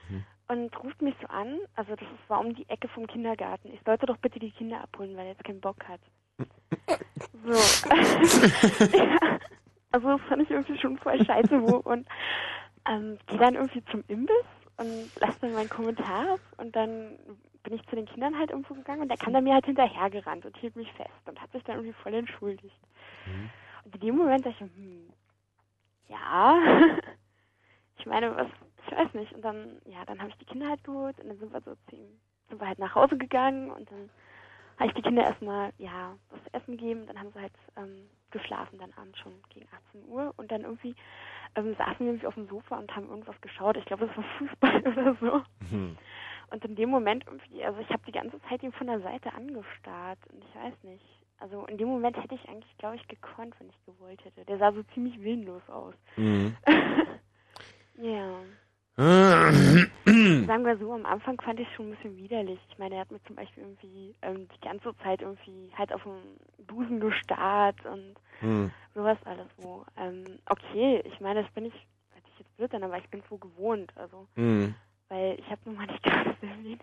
Mhm. und ruft mich so an, also das ist- war um die Ecke vom Kindergarten. Ich sollte doch bitte die Kinder abholen, weil er jetzt keinen Bock hat. So. (laughs) (laughs) ja. Also das fand ich irgendwie schon voll scheiße wo und ähm, gehe dann irgendwie zum Imbiss und lasse dann meinen Kommentar ab und dann bin ich zu den Kindern halt irgendwo gegangen und der kam dann mir halt hinterhergerannt und hielt mich fest und hat sich dann irgendwie voll entschuldigt. Und in dem Moment dachte ich, hm, ja, (laughs) ich meine, was, ich weiß nicht. Und dann, ja, dann habe ich die Kinder halt geholt und dann sind wir so zehn, sind wir halt nach Hause gegangen und dann habe ich die Kinder erstmal, ja, was zu essen gegeben. Dann haben sie halt ähm, geschlafen, dann abends schon gegen 18 Uhr und dann irgendwie ähm, saßen wir irgendwie auf dem Sofa und haben irgendwas geschaut. Ich glaube, das war Fußball (laughs) oder so. Und in dem Moment irgendwie, also ich habe die ganze Zeit ihn von der Seite angestarrt und ich weiß nicht. Also in dem Moment hätte ich eigentlich, glaube ich, gekonnt, wenn ich gewollt hätte. Der sah so ziemlich willenlos aus. Mhm. (laughs) Ja. (clears throat) Sagen wir so, am Anfang fand ich es schon ein bisschen widerlich. Ich meine, er hat mir zum Beispiel irgendwie ähm, die ganze Zeit irgendwie halt auf den Busen gestarrt und Mhm. sowas alles wo. Ähm, okay, ich meine, das bin ich, hätte ich jetzt blöd sein, aber ich bin so gewohnt. Also, Mhm. Weil ich habe nun mal nicht (laughs) gerade sehr wenig.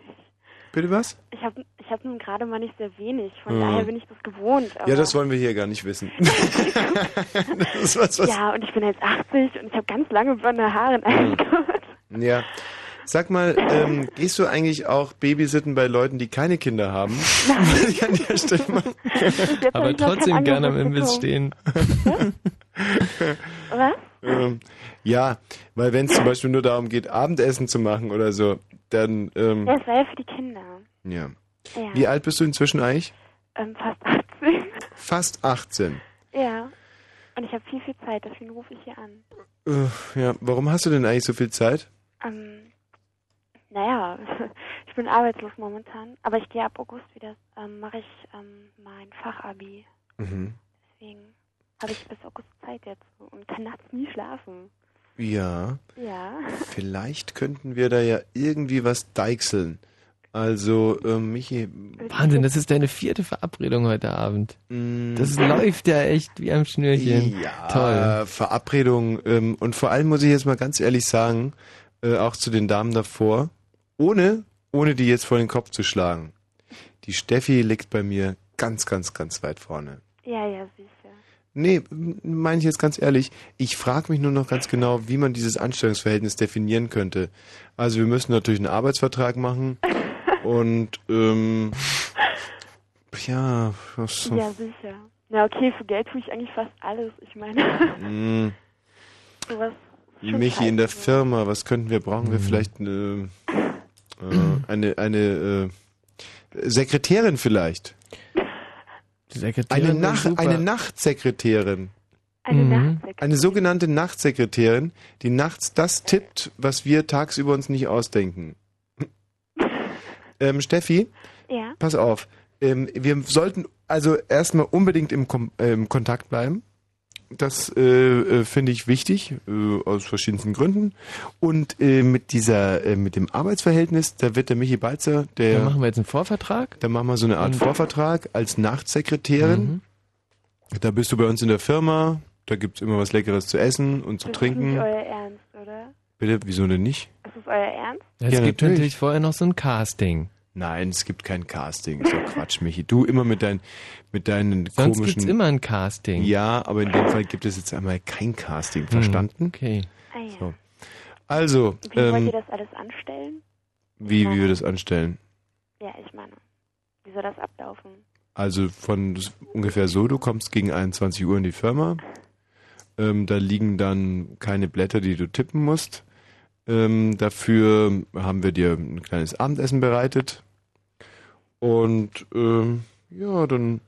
Bitte was? Ich habe ich hab nun gerade mal nicht sehr wenig. Von Mhm. daher bin ich das gewohnt. Aber Ja, das wollen wir hier gar nicht wissen. (laughs) das was, was ja, und ich bin jetzt 80 und ich habe ganz lange blonde Haare. Nein, (laughs) Gott. Ja. Sag mal, ähm, gehst du eigentlich auch Babysitten bei Leuten, die keine Kinder haben? Ich an der Stelle mal. Aber trotzdem gerne am Imbiss stehen. Was? Ähm, ja, weil wenn es zum Beispiel nur darum geht, Abendessen zu machen oder so, dann, ähm, Ja, es war ja für die Kinder. ja. Ja. Wie alt bist du inzwischen eigentlich? Ähm, fast 18. Fast 18. ja. Und ich habe viel, viel Zeit, deswegen rufe ich hier an. Äh, ja, warum hast du denn eigentlich so viel Zeit? Ähm, naja, (laughs) ich bin arbeitslos momentan, aber ich gehe ab August wieder, ähm, mache ich ähm, mein Fachabi. Mhm. Deswegen habe ich bis August Zeit jetzt und kann nachts nie schlafen. Ja. Ja. (laughs) Vielleicht könnten wir da ja irgendwie was deichseln. Also, ähm, Michi. Wahnsinn, das ist deine vierte Verabredung heute Abend. Das läuft ja echt wie am Schnürchen. Ja, Toll. Verabredung. Ähm, und vor allem muss ich jetzt mal ganz ehrlich sagen, äh, auch zu den Damen davor, ohne, ohne die jetzt vor den Kopf zu schlagen. Die Steffi liegt bei mir ganz, ganz, ganz weit vorne. Ja, ja, sicher. Nee, meine ich jetzt ganz ehrlich. Ich frage mich nur noch ganz genau, wie man dieses Anstellungsverhältnis definieren könnte. Also wir müssen natürlich einen Arbeitsvertrag machen (laughs) und ähm, ja, was so. Ja, sicher. Na okay, für Geld tue ich eigentlich fast alles. Ich meine, Mm, (laughs) sowas. Michi in der. Firma, was könnten wir brauchen? Wir vielleicht eine äh, eine eine äh, Sekretärin vielleicht. Sekretärin Eine, Nach eine Nachtsekretärin. Eine Mhm. Nachtsekretärin. Eine sogenannte Nachtsekretärin, die nachts das tippt, was wir tagsüber uns nicht ausdenken. (laughs) ähm, Steffi, Ja. pass auf. Ähm, wir sollten also erstmal unbedingt im, Kom äh, im Kontakt bleiben. Das äh, äh, finde ich wichtig, äh, aus verschiedensten Gründen. Und äh, mit dieser, äh, mit dem Arbeitsverhältnis, da wird der Michi Balzer, der. Da machen wir jetzt einen Vorvertrag. Da machen wir so eine Art Und- Vorvertrag als Nachtsekretärin. Mhm. Da bist du bei uns in der Firma, da gibt's immer was Leckeres zu essen und zu Das ist nicht trinken. euer Ernst, oder? Bitte, wieso denn nicht? Ach ist euer Ernst? Es Ja, gibt natürlich. natürlich vorher noch so ein Casting. Nein, es gibt kein Casting. So Quatsch, Michi. Du immer mit, dein, mit deinen Sonst komischen... gibt's immer ein Casting. Ja, aber in dem Fall gibt es jetzt einmal kein Casting. Verstanden? Okay. Ah ja. So. Also, Wie wollt ähm, ihr das alles anstellen? wie, wie wir das anstellen. Ja, ich meine, wie soll das ablaufen? Also von ungefähr so, du kommst gegen 21 Uhr in die Firma. Ähm, da liegen dann keine Blätter, die du tippen musst. Ähm, dafür haben wir dir ein kleines Abendessen bereitet. Und ähm, ja, dann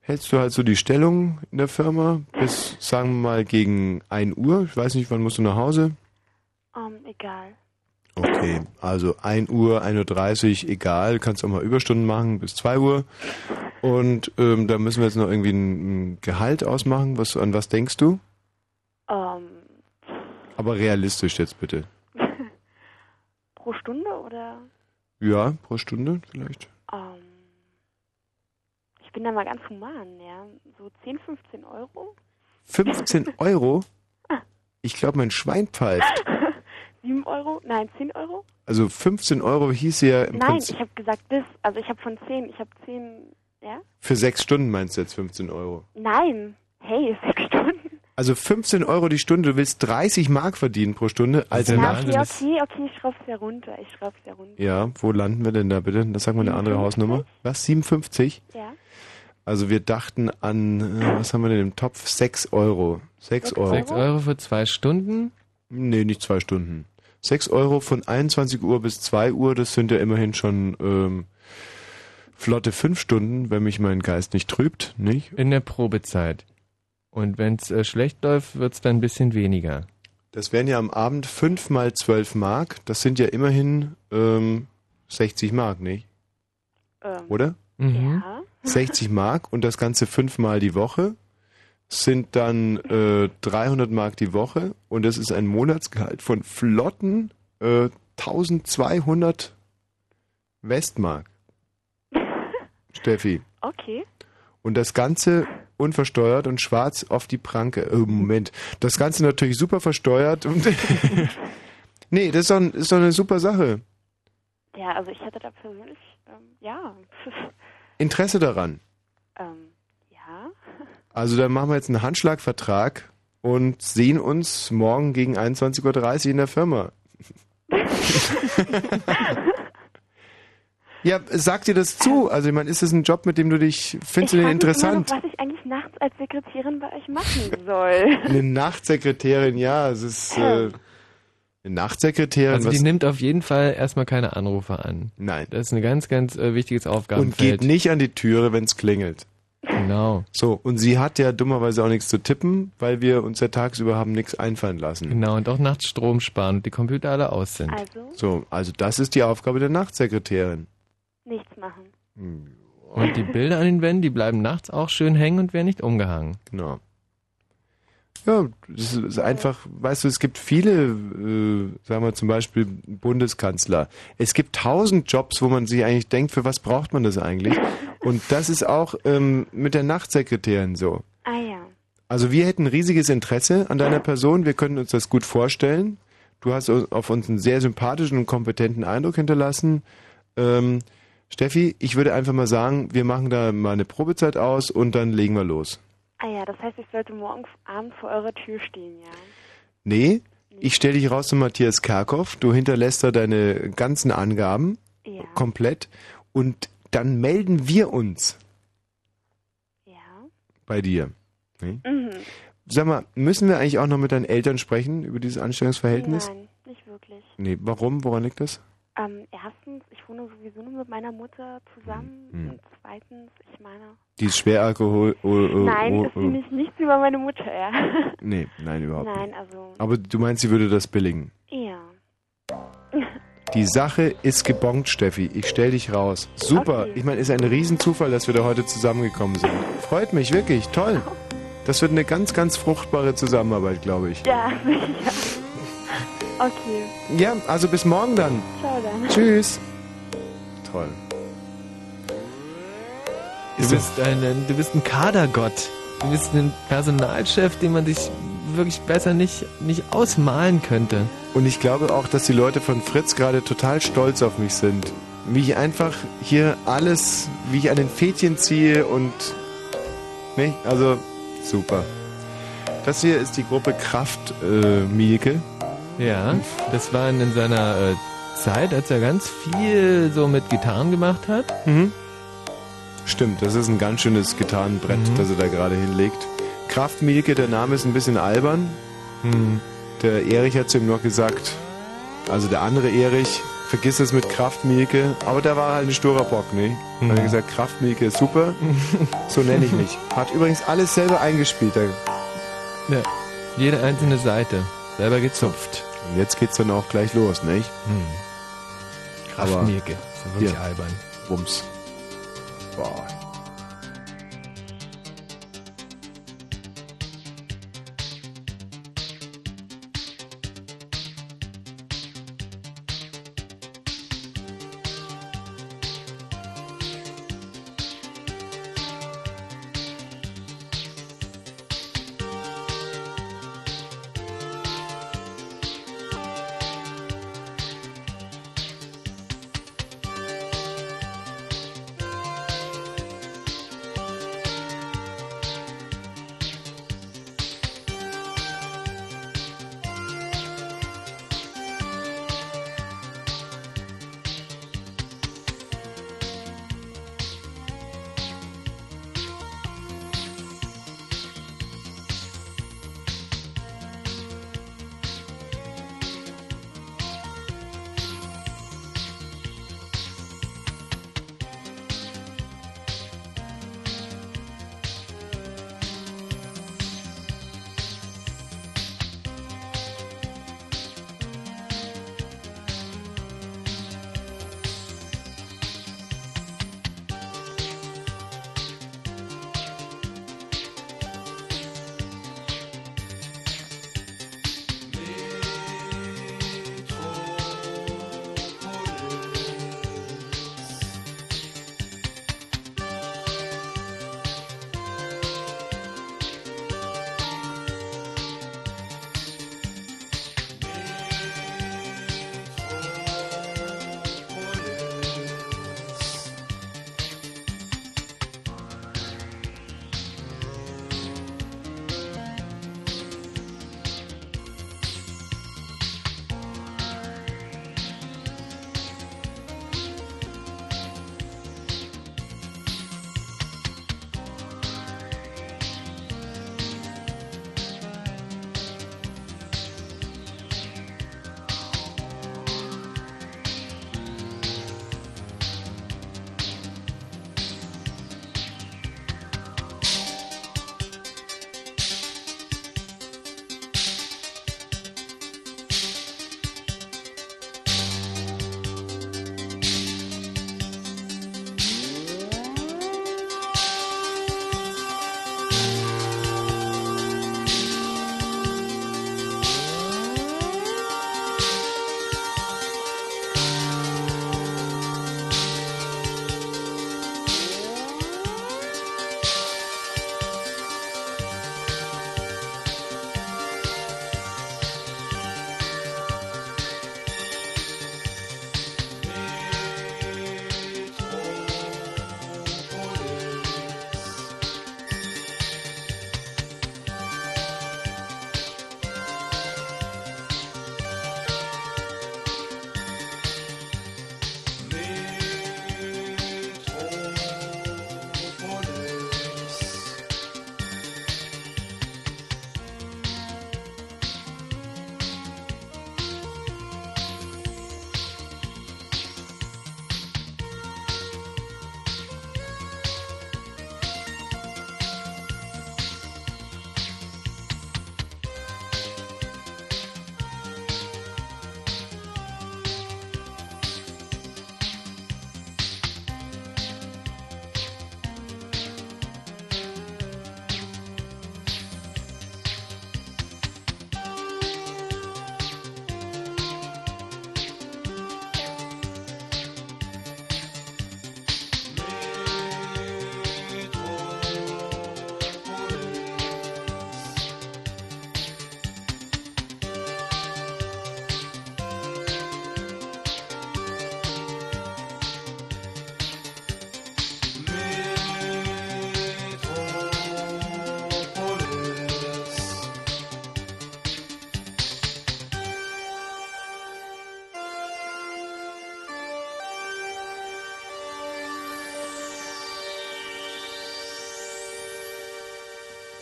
hältst du halt so die Stellung in der Firma bis, sagen wir mal, gegen 1 Uhr. Ich weiß nicht, wann musst du nach Hause? Ähm, egal. Okay, also 1 Uhr, 1.30 Uhr, egal, kannst auch mal Überstunden machen bis 2 Uhr. Und ähm, da müssen wir jetzt noch irgendwie ein, ein Gehalt ausmachen. Was, an was denkst du? Ähm, Aber realistisch jetzt bitte. (laughs) pro Stunde oder? Ja, pro Stunde vielleicht. Ich bin da mal ganz human, ja. So 10, 15 Euro? 15 (laughs) Euro? Ich glaube, mein Schwein pfeift. (laughs) 7 Euro? Nein, 10 Euro? Also 15 Euro hieß ja im Nein, Prinzip ich habe gesagt bis. Also ich habe von 10, ich habe 10, ja? für sechs Stunden meinst du jetzt 15 Euro. Nein. Hey, (laughs) 6 Stunden. Also 15 Euro die Stunde, du willst 30 Mark verdienen pro Stunde als Ja, okay, okay, okay, ich schraub's ja runter. Ich schraub's ja runter. Ja, wo landen wir denn da bitte? Das sag mal eine andere 57? Hausnummer. Was? 57? Ja. Also wir dachten an, äh, was haben wir denn im Topf? 6 Euro. 6 Euro. 6 Euro für zwei Stunden? Nee, nicht zwei Stunden. 6 Euro von 21 Uhr bis 2 Uhr, das sind ja immerhin schon ähm, flotte 5 Stunden, wenn mich mein Geist nicht trübt, nicht? In der Probezeit. Und wenn's äh, schlecht läuft, wird's dann ein bisschen weniger. Das wären ja am Abend 5 mal 12 Mark, das sind ja immerhin ähm, 60 Mark, nicht? Ähm, Oder? Mhm. 60 Mark und das Ganze fünfmal die Woche sind dann äh, 300 Mark die Woche und das ist ein Monatsgehalt von flotten äh, 1200 Westmark. (laughs) Steffi. Okay. Und das Ganze unversteuert und schwarz auf die Pranke. Äh, Moment. Das Ganze natürlich super versteuert. Und (laughs) nee, das ist doch, ist doch eine super Sache. Ja, also ich hätte da persönlich, ähm, ja. Interesse daran. ähm, ja. (laughs) Also dann machen wir jetzt einen Handschlagvertrag und sehen uns morgen gegen 21.30 Uhr in der Firma. (laughs) ja, sag dir das zu. Also ich meine, ist das ein Job, mit dem du dich, findest du ich den mich immer interessant? Noch, was ich eigentlich nachts als Sekretärin bei euch machen soll. Eine Nachtsekretärin, ja, es ist äh, (laughs) eine Nachtsekretärin. Also die nimmt auf jeden Fall erstmal keine Anrufe an. Nein. Das ist ein ganz, ganz äh, wichtiges und Aufgabenfeld. geht nicht an die Türe, wenn es klingelt. Genau. So, und sie hat ja dummerweise auch nichts zu tippen, weil wir uns ja tagsüber haben nichts einfallen lassen. Genau, und auch nachts Strom sparen und die Computer alle aus sind. Also So, also das ist die Aufgabe der Nachtsekretärin. nichts machen. Und die Bilder an den Wänden, die bleiben nachts auch schön hängen und werden nicht umgehangen. Genau. Ja, das ist einfach, weißt du, es gibt viele, äh, sagen wir zum Beispiel Bundeskanzler. Es gibt tausend Jobs, wo man sich eigentlich denkt, für was braucht man das eigentlich? Und das ist auch ähm, mit der Nachtsekretärin so. Ah ja. Also wir hätten riesiges Interesse an deiner Person, wir können uns das gut vorstellen. Du hast auf uns einen sehr sympathischen und kompetenten Eindruck hinterlassen. Ähm, Steffi, ich würde einfach mal sagen, wir machen da mal eine Probezeit aus und dann legen wir los. Ah ja, das heißt, ich sollte morgen Abend vor eurer Tür stehen, ja. Nee, ich stelle dich raus zu Matthias Kerkhoff, du hinterlässt da deine ganzen Angaben Ja. komplett und dann melden wir uns Ja. bei dir. Nee? Mhm. Sag mal, müssen wir eigentlich auch noch mit deinen Eltern sprechen über dieses Anstellungsverhältnis? Nein, nicht wirklich. Nee, warum? Woran liegt das? Ähm, erstens, ich wohne sowieso nur mit meiner Mutter zusammen. Hm. Und zweitens, ich meine. Die ist schwer Alkohol. Oh, oh, nein, oh, oh. sie nicht nichts über meine Mutter, ja. (laughs) Nee, nein, überhaupt Nein, nicht. also. Aber du meinst, sie würde das billigen? Ja. Die Sache ist gebongt, Steffi. Ich stell dich raus. Super. Okay. Ich meine, ist ein Riesenzufall, dass wir da heute zusammengekommen sind. Freut mich, wirklich. Toll. Das wird eine ganz, ganz fruchtbare Zusammenarbeit, glaube ich. Ja, sicher. Okay. Ja, also bis morgen dann. Ciao dann. Tschüss. Toll. Du bist, ein, du bist ein Kadergott. Du bist ein Personalchef, den man sich wirklich besser nicht, nicht ausmalen könnte. Und ich glaube auch, dass die Leute von Fritz gerade total stolz auf mich sind. Wie ich einfach hier alles, wie ich an den Fädchen ziehe und. Nicht? Also, super. Das hier ist die Gruppe Kraft äh, Mielke. Ja, das war in seiner äh, Zeit, als er ganz viel so mit Gitarren gemacht hat. Mhm. Stimmt, das ist ein ganz schönes Gitarrenbrett, Mhm. das er da gerade hinlegt. Kraft Mielke, der Name ist ein bisschen albern. Mhm. Der Erich hat zu ihm noch gesagt, also der andere Erich, vergiss es mit Kraft Mielke, aber der war halt ein sturer Bock, ne? Mhm. Hat er gesagt, Kraft Mielke ist super, (laughs) so nenne ich mich. Hat übrigens alles selber eingespielt. Ja, jede einzelne Seite. Selber gezupft. Und jetzt geht's dann auch gleich los, nicht? Hm. Kraft Aber Mielke. Ist ja wirklich hier. albern. Bums. Boah.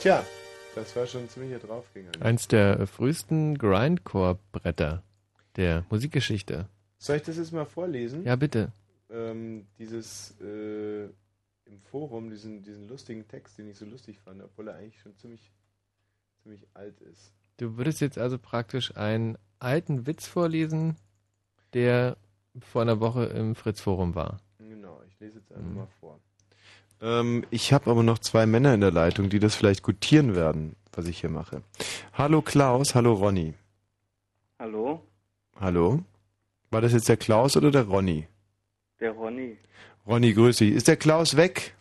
Tja, das war schon ein ziemlicher Draufgänger. ne? Eins der frühesten Grindcore-Bretter der Musikgeschichte. Soll ich das jetzt mal vorlesen? Ja, bitte. Ähm, dieses äh, im Forum, diesen, diesen lustigen Text, den ich so lustig fand, obwohl er eigentlich schon ziemlich, ziemlich alt ist. Du würdest jetzt also praktisch einen alten Witz vorlesen, der vor einer Woche im Fritz-Forum war. Genau, ich lese jetzt einfach mal vor. Ähm, ich habe aber noch zwei Männer in der Leitung, die das vielleicht gutieren werden, was ich hier mache. Hallo Klaus, hallo Ronny. Hallo, Hallo? War das jetzt der Klaus oder der Ronny? der Ronny. Ronny, grüß dich. Ist der Klaus weg?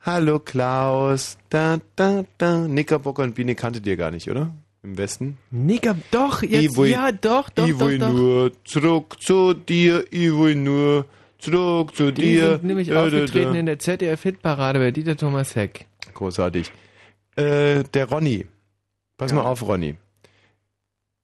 Hallo Klaus. Da, da, da. Knickerbocker und Biene kanntet ihr gar nicht, oder? Im Westen? Nicker, doch, jetzt, Ich will- ja, doch, doch, ich doch, will doch. nur zurück zu dir, ich will nur zurück zu Die dir. sind nämlich Da, da, aufgetreten da. in der ZDF-Hitparade bei Dieter Thomas Heck. Großartig. Äh, der Ronny. Pass mal auf, Ronny.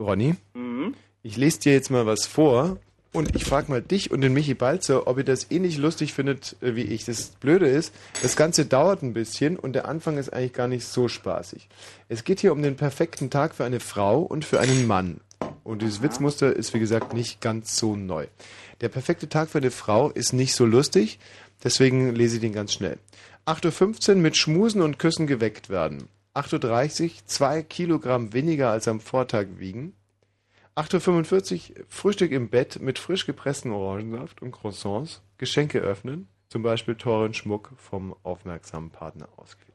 Ronny, Mhm. ich lese dir jetzt mal was vor und ich frage mal dich und den Michi Balzer, ob ihr das ähnlich lustig findet äh, wie ich. Das Blöde ist, das Ganze dauert ein bisschen und der Anfang ist eigentlich gar nicht so spaßig. Es geht hier um den perfekten Tag für eine Frau und für einen Mann. Und dieses Witzmuster ist, wie gesagt, nicht ganz so neu. Der perfekte Tag für eine Frau ist nicht so lustig, deswegen lese ich den ganz schnell. 8.15 Uhr mit Schmusen und Küssen geweckt werden. 8.30 Uhr zwei Kilogramm weniger als am Vortag wiegen. 8.45 Uhr Frühstück im Bett mit frisch gepresstem Orangensaft und Croissants. Geschenke öffnen, zum Beispiel teuren Schmuck vom aufmerksamen Partner auskleben.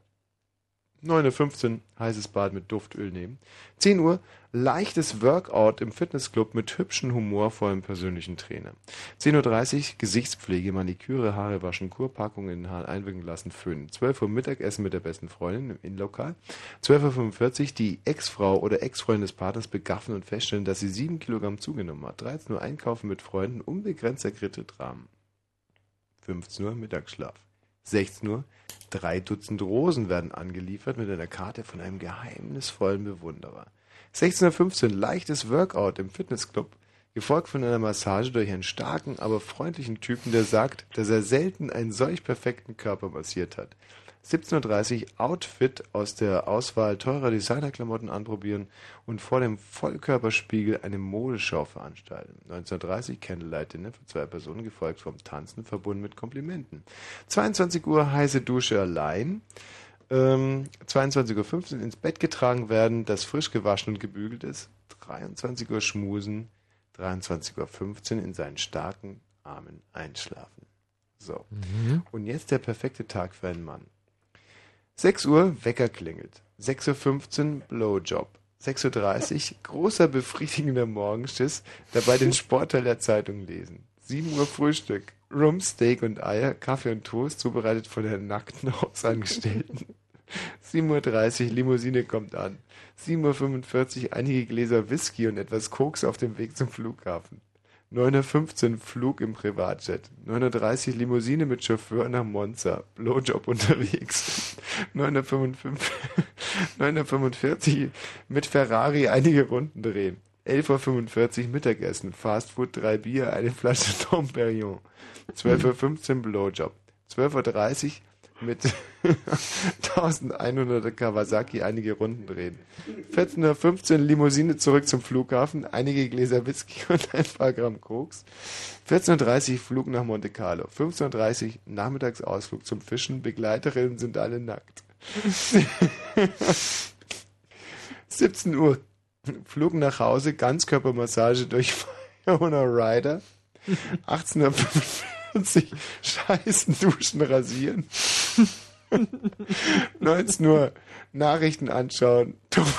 9.15 Uhr heißes Bad mit Duftöl nehmen. 10 Uhr leichtes Workout im Fitnessclub mit hübschen, humorvollen persönlichen Trainer. 10.30 Uhr Gesichtspflege, Maniküre, Haare waschen, Kurpackung in den Haaren einwirken lassen, föhnen. 12 Uhr Mittagessen mit der besten Freundin im Innenlokal. 12.45 Uhr die Ex-Frau oder Ex-Freundin des Partners begaffen und feststellen, dass sie 7 Kilogramm zugenommen hat. 13 Uhr einkaufen mit Freunden, unbegrenzter Kreditrahmen. 15 Uhr Mittagsschlaf. 16 Uhr drei Dutzend Rosen werden angeliefert mit einer Karte von einem geheimnisvollen Bewunderer. 16.15 Uhr leichtes Workout im Fitnessclub, gefolgt von einer Massage durch einen starken, aber freundlichen Typen, der sagt, dass er selten einen solch perfekten Körper massiert hat. 17.30 Uhr Outfit aus der Auswahl teurer Designerklamotten anprobieren und vor dem Vollkörperspiegel eine Modeschau veranstalten. 19.30 Uhr Candlelight Dinner für zwei Personen, gefolgt vom Tanzen, verbunden mit Komplimenten. 22 Uhr heiße Dusche allein. Ähm, 22.15 Uhr ins Bett getragen werden, das frisch gewaschen und gebügelt ist. 23 Uhr schmusen. 23.15 Uhr in seinen starken Armen einschlafen. So. Mhm. Und jetzt der perfekte Tag für einen Mann. 6 Uhr, Wecker klingelt. 6.15 Uhr, Blowjob. 6.30 Uhr, großer befriedigender Morgenschiss, dabei den Sportteil der Zeitung lesen. 7 Uhr Frühstück. Rum, Steak und Eier, Kaffee und Toast, zubereitet von der nackten Hausangestellten. 7.30 Uhr, Limousine kommt an. 7.45 Uhr, einige Gläser Whisky und etwas Koks auf dem Weg zum Flughafen. 9.15 Uhr, Flug im Privatjet. 9.30 Uhr, Limousine mit Chauffeur nach Monza. Blowjob unterwegs. 9.45 9.45 Uhr, mit Ferrari einige Runden drehen. 11.45 Uhr, Mittagessen. Fastfood, drei Bier, eine Flasche (laughs) Dom Perignon. 12.15 Uhr, Blowjob. 12.30 Uhr, mit (laughs) 1100 Kawasaki einige Runden drehen. 14.15 Uhr Limousine zurück zum Flughafen, einige Gläser Whisky (laughs) und ein paar Gramm Koks. 14.30 Uhr Flug nach Monte Carlo. 15.30 Uhr Nachmittagsausflug zum Fischen, Begleiterinnen sind alle nackt. (laughs) 17 Uhr Flug nach Hause, Ganzkörpermassage durch Fiona Rider. 18.45 Uhr Scheißen, Duschen, Rasieren. (laughs) 19 Uhr Nachrichten anschauen. Thomas,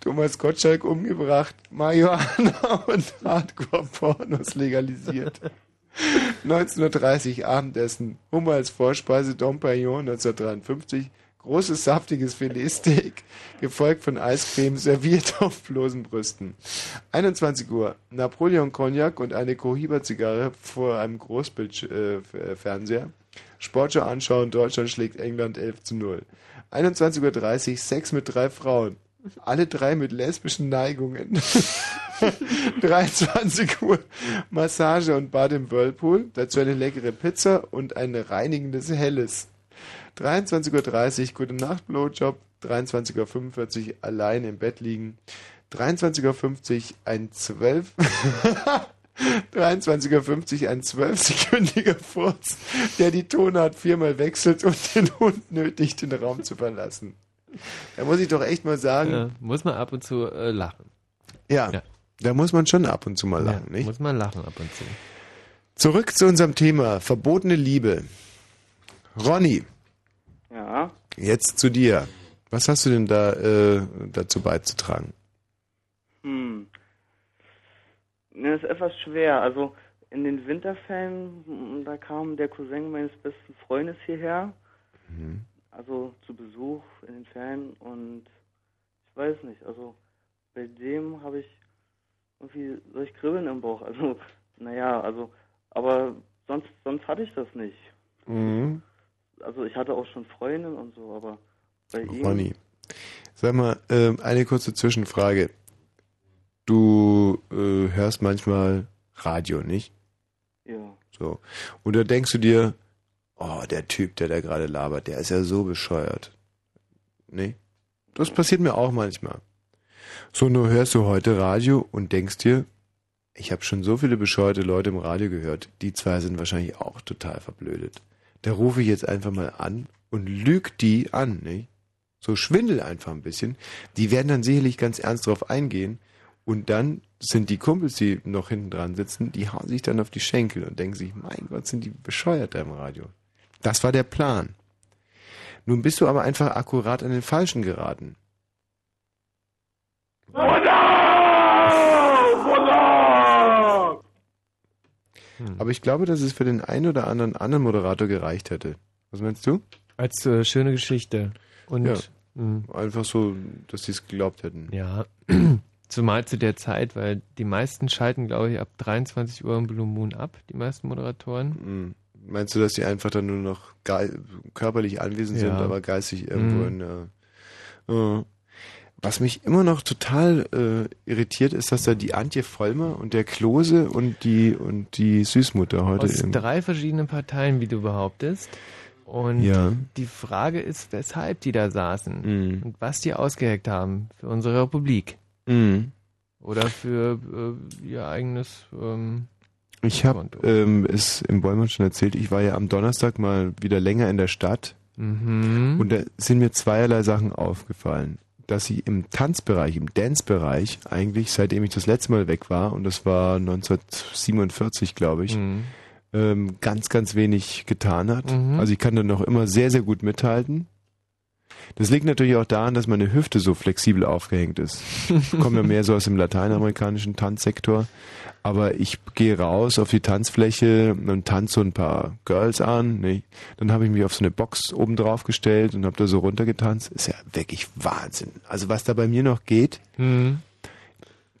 Thomas Gottschalk umgebracht. Marihuana (laughs) und Hardcore-Pornos legalisiert. 19.30 Uhr Abendessen. Hummer als Vorspeise Dom Perignon 1953. Großes saftiges Filetsteak, gefolgt von Eiscreme, serviert (laughs) auf bloßen Brüsten. 21 Uhr Napoleon Cognac und eine Cohiba-Zigarre vor einem Großbildfernseher. Sportschau anschauen, Deutschland schlägt England 11 zu 0. 21.30 Uhr Sex mit drei Frauen. Alle drei mit lesbischen Neigungen. (laughs) 23 Uhr Massage und Bad im Whirlpool. Dazu eine leckere Pizza und ein reinigendes Helles. 23.30 Uhr, gute Nacht, Blowjob. 23.45 Uhr, allein im Bett liegen. 23.50 Uhr, ein 12... 23.50 (laughs) Uhr, ein 12-sekündiger Furz, der die Tonart viermal wechselt und den Hund nötigt, den Raum zu verlassen. Da muss ich doch echt mal sagen, Ja, muss man ab und zu äh, lachen. ja, da muss man schon ab und zu mal lachen, Ja, nicht? Muss man lachen ab und zu. Zurück zu unserem Thema, verbotene Liebe. Ronny, Ja. jetzt zu dir. Was hast du denn da äh, dazu beizutragen? Hm. Ne, ist etwas schwer. Also in den Winterferien, m, da kam der Cousin meines besten Freundes hierher. Mhm. Also zu Besuch in den Ferien und ich weiß nicht, also bei dem habe ich irgendwie solch Kribbeln im Bauch. Also, naja, also, aber sonst, sonst hatte ich das nicht. Mhm. Also ich hatte auch schon Freundinnen und so, aber bei ihm. Ronny, sag mal, ähm, eine kurze Zwischenfrage. Du äh, hörst manchmal Radio, nicht? Ja. So. Und da denkst du dir, oh, der Typ, der da gerade labert, der ist ja so bescheuert. Nee? Das passiert mir auch manchmal. So, nur hörst du heute Radio und denkst dir, ich habe schon so viele bescheuerte Leute im Radio gehört. Die zwei sind wahrscheinlich auch total verblödet. Da rufe ich jetzt einfach mal an und lüg die an, nicht? So schwindel einfach ein bisschen. Die werden dann sicherlich ganz ernst drauf eingehen. Und dann sind die Kumpels, die noch hinten dran sitzen, die hauen sich dann auf die Schenkel und denken sich, mein Gott, sind die bescheuert da im Radio. Das war der Plan. Nun bist du aber einfach akkurat an den Falschen geraten. Aber ich glaube, dass es für den einen oder anderen anderen Moderator gereicht hätte. Was meinst du? Als äh, schöne Geschichte. Und ja, mh. einfach so, dass sie es geglaubt hätten. Ja, (clears throat) zumal zu der Zeit, weil die meisten schalten, glaube ich, ab 23 Uhr im Blue Moon ab, die meisten Moderatoren. Mhm. Meinst du, dass die einfach dann nur noch körperlich anwesend sind, Ja. aber geistig irgendwo Mhm. in der... Äh. Was mich immer noch total äh, irritiert, ist, dass da die Antje Vollmer und der Klose und die und die Süßmutter heute Aus drei verschiedenen Parteien, wie du behauptest. Und Ja. die Frage ist, weshalb die da saßen Mhm. und was die ausgeheckt haben für unsere Republik. Mhm. Oder für äh, ihr eigenes. Ähm, Ich habe ähm, es im Bäumen schon erzählt, ich war ja am Donnerstag mal wieder länger in der Stadt Mhm. und da sind mir zweierlei Sachen aufgefallen. Dass sie im Tanzbereich, im Dance-Bereich eigentlich, seitdem ich das letzte Mal weg war, und das war 1947, glaube ich, Mhm. ähm, ganz, ganz wenig getan hat. Mhm. Also ich kann da noch immer sehr, sehr gut mithalten. Das liegt natürlich auch daran, dass meine Hüfte so flexibel aufgehängt ist. Ich komme ja mehr so aus dem lateinamerikanischen Tanzsektor. Aber ich gehe raus auf die Tanzfläche und tanze so ein paar Girls an. Nicht? Dann habe ich mich auf so eine Box oben drauf gestellt und habe da so runtergetanzt. Ist ja wirklich Wahnsinn. Also was da bei mir noch geht, Mhm.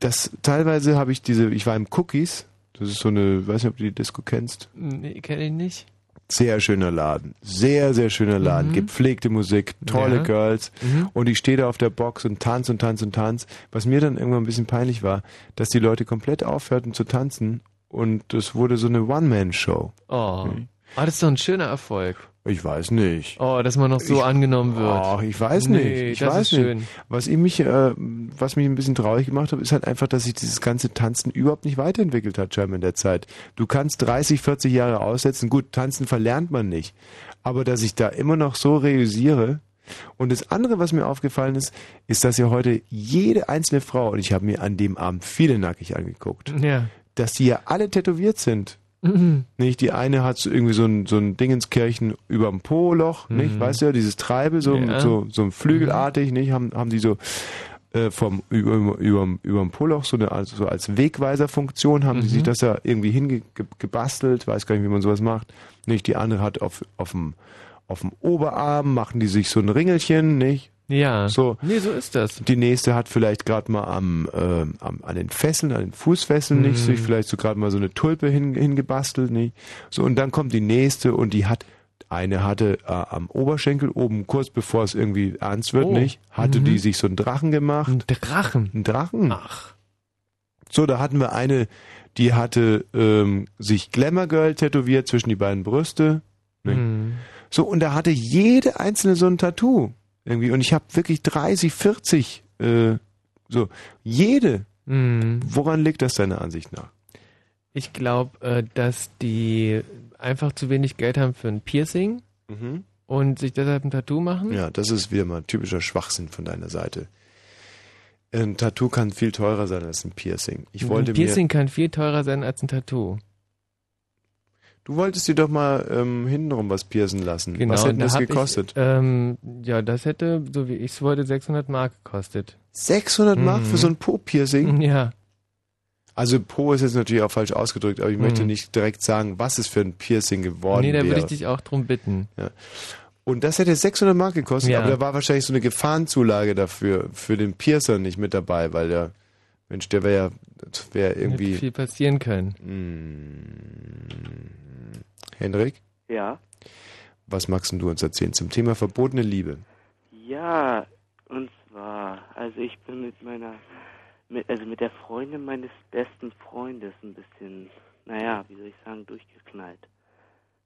das teilweise habe ich diese, ich war im Cookies. Das ist so eine, weiß nicht, ob du die Disco kennst. Nee, kenne ich nicht. Sehr schöner Laden. Sehr, sehr schöner Laden. Mhm. Gepflegte Musik, tolle Ja. Girls. Mhm. Und ich stehe da auf der Box und tanze und tanze und tanze. Was mir dann irgendwann ein bisschen peinlich war, dass die Leute komplett aufhörten zu tanzen und das wurde so eine One-Man-Show. Oh. Mhm. Ah, das ist doch ein schöner Erfolg. Ich weiß nicht. Oh, dass man noch so Ich- angenommen wird. Ach, ich weiß Nee, nicht. Ich das weiß ist nicht. schön. Was ich mich, äh, was mich ein bisschen traurig gemacht hat, ist halt einfach, dass sich dieses ganze Tanzen überhaupt nicht weiterentwickelt hat, scheinbar in der Zeit. Du kannst 30, 40 Jahre aussetzen. Gut, tanzen verlernt man nicht. Aber dass ich da immer noch so realisiere. Und das andere, was mir aufgefallen ist, ist, dass ja heute jede einzelne Frau, und ich habe mir an dem Abend viele nackig angeguckt, Ja. dass die ja alle tätowiert sind. Mhm. Nicht? Die eine hat so irgendwie so ein, so ein Dingenskirchen überm Po-Loch, nicht? Mhm. Weißt du ja, dieses Treibe, so, Ja. so, so ein Flügelartig, nicht? Haben, haben die so äh, vom über, über, überm Po-Loch so eine also so als Wegweiserfunktion haben die Mhm. sich das ja irgendwie hingebastelt, weiß gar nicht, wie man sowas macht. Nicht? Die andere hat auf, auf dem auf dem Oberarm machen die sich so ein Ringelchen, nicht? Ja. So. Nee, so ist das. Die nächste hat vielleicht gerade mal am, ähm, am an den Fesseln, an den Fußfesseln Mhm. nicht, sich vielleicht so gerade mal so eine Tulpe hin, hingebastelt, nicht? So und dann kommt die nächste und die hat eine hatte äh, am Oberschenkel oben kurz bevor es irgendwie ernst wird, Oh. nicht? Hatte Mhm. die sich so einen Drachen gemacht. Ein Drachen. Ein Drachen. Ach. So, da hatten wir eine, die hatte ähm, sich Glamour Girl tätowiert zwischen die beiden Brüste. Mhm. So, und da hatte jede einzelne so ein Tattoo. Irgendwie. Und ich habe wirklich 30, 40, äh, so. Jede. Woran liegt das deiner Ansicht nach? Ich glaube, äh, dass die einfach zu wenig Geld haben für ein Piercing Mhm. und sich deshalb ein Tattoo machen. Ja, das ist wieder mal typischer Schwachsinn von deiner Seite. Ein Tattoo kann viel teurer sein als ein Piercing. Ich wollte ein Piercing kann viel teurer sein als ein Tattoo. Du wolltest dir doch mal ähm, hintenrum was piercen lassen. Genau, was hätte da das gekostet? Ich, ähm, ja, das hätte, so wie ich es wollte, 600 Mark gekostet. 600 Mark für so ein Po-Piercing? (laughs) Ja. Also Po ist jetzt natürlich auch falsch ausgedrückt, aber ich möchte Mhm. nicht direkt sagen, was es für ein Piercing geworden Nee, da wäre. würde ich dich auch drum bitten. Ja. Und das hätte 600 Mark gekostet, Ja. aber da war wahrscheinlich so eine Gefahrenzulage dafür, für den Piercer nicht mit dabei, weil der, Mensch, der wäre ja, wäre irgendwie... Hätte viel passieren können. Mm. Hendrik, Ja. was magst du uns erzählen zum Thema verbotene Liebe? Ja, und zwar, also ich bin mit meiner, mit, also mit der Freundin meines besten Freundes ein bisschen, naja, wie soll ich sagen, durchgeknallt.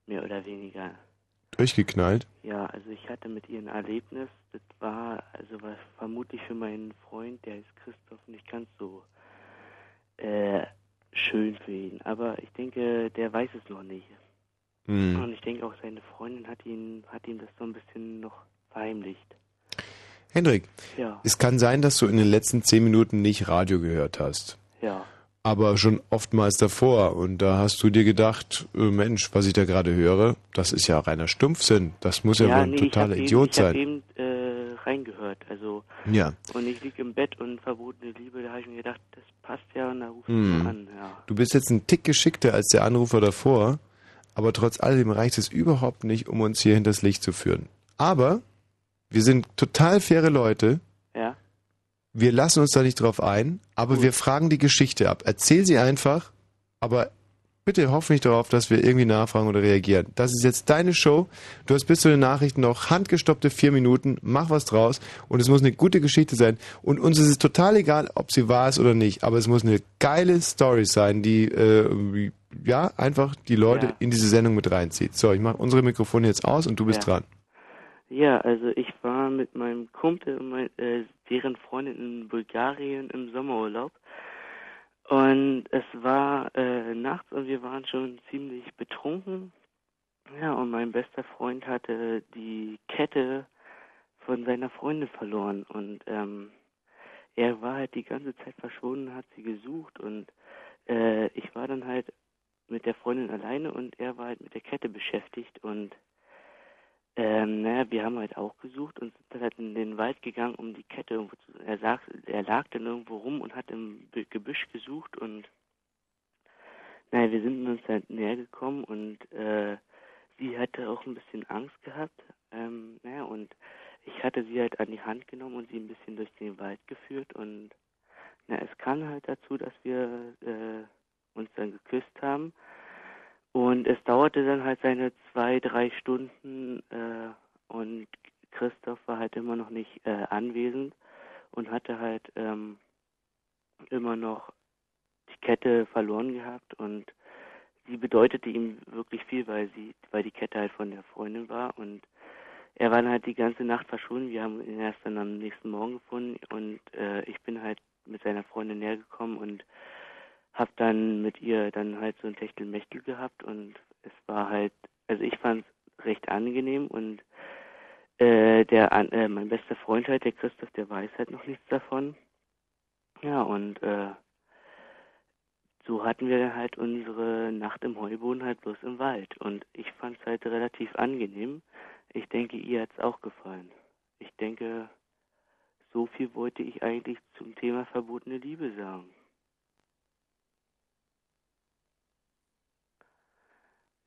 Mehr oder weniger. Durchgeknallt? Ja, also ich hatte mit ihr ein Erlebnis, das war, also war vermutlich für meinen Freund, der ist Christoph, nicht ganz so äh, schön für ihn. Aber ich denke, der weiß es noch nicht. Hm. Und ich denke auch, seine Freundin hat ihn, hat ihm das so ein bisschen noch verheimlicht. Hendrik, Ja. es kann sein, dass du in den letzten zehn Minuten nicht Radio gehört hast. Ja. Aber schon oftmals davor. Und da hast du dir gedacht, äh, Mensch, was ich da gerade höre, das ist ja reiner Stumpfsinn. Das muss ja, wohl ein nee, totaler Idiot eben, sein. Ich habe eben äh, reingehört, also Ja. und ich lieg im Bett und verbotene Liebe, da habe ich mir gedacht, das passt ja und da ruf ich Hm. an, ja. Du bist jetzt ein Tick geschickter als der Anrufer davor, aber trotz alledem reicht es überhaupt nicht, um uns hier hinters Licht zu führen. Aber wir sind total faire Leute. Wir lassen uns da nicht drauf ein, aber wir fragen die Geschichte ab. Erzähl sie einfach, aber bitte hoff nicht darauf, dass wir irgendwie nachfragen oder reagieren. Das ist jetzt deine Show. Du hast bis zu den Nachrichten noch handgestoppte vier Minuten. Mach was draus und es muss eine gute Geschichte sein. Und uns ist es total egal, ob sie wahr ist oder nicht, aber es muss eine geile Story sein, die äh, ja einfach die Leute Ja. in diese Sendung mit reinzieht. So, ich mache unsere Mikrofone jetzt aus und du bist Ja. dran. Ja, also ich war mit meinem Kumpel und mein, äh, deren Freundin in Bulgarien im Sommerurlaub. Und es war äh, nachts und wir waren schon ziemlich betrunken. Ja, und mein bester Freund hatte die Kette von seiner Freundin verloren. Und ähm, er war halt die ganze Zeit verschwunden, hat sie gesucht. Und äh, ich war dann halt mit der Freundin alleine und er war halt mit der Kette beschäftigt. Und ähm, naja, wir haben halt auch gesucht und sind dann halt in den Wald gegangen, um die Kette irgendwo zu. Er, sag, er lag dann irgendwo rum und hat im Gebüsch gesucht und naja, wir sind uns halt näher gekommen und äh, sie hatte auch ein bisschen Angst gehabt. Ähm, naja, und ich hatte sie halt an die Hand genommen und sie ein bisschen durch den Wald geführt und na, es kam halt dazu, dass wir äh, uns dann geküsst haben. Und es dauerte dann halt seine zwei, drei Stunden äh, und Christoph war halt immer noch nicht äh, anwesend und hatte halt ähm, immer noch die Kette verloren gehabt und sie bedeutete ihm wirklich viel, weil sie, weil die Kette halt von der Freundin war und er war dann halt die ganze Nacht verschwunden. Wir haben ihn erst dann am nächsten Morgen gefunden und äh, ich bin halt mit seiner Freundin näher gekommen und hab dann mit ihr dann halt so ein Techtelmechtel gehabt und es war halt, also ich fand es recht angenehm und äh, der äh, mein bester Freund halt, der Christoph, der weiß halt noch nichts davon. Ja, und äh, so hatten wir dann halt unsere Nacht im Heuboden halt bloß im Wald. Und ich fand es halt relativ angenehm. Ich denke, ihr hat es auch gefallen. Ich denke, so viel wollte ich eigentlich zum Thema verbotene Liebe sagen.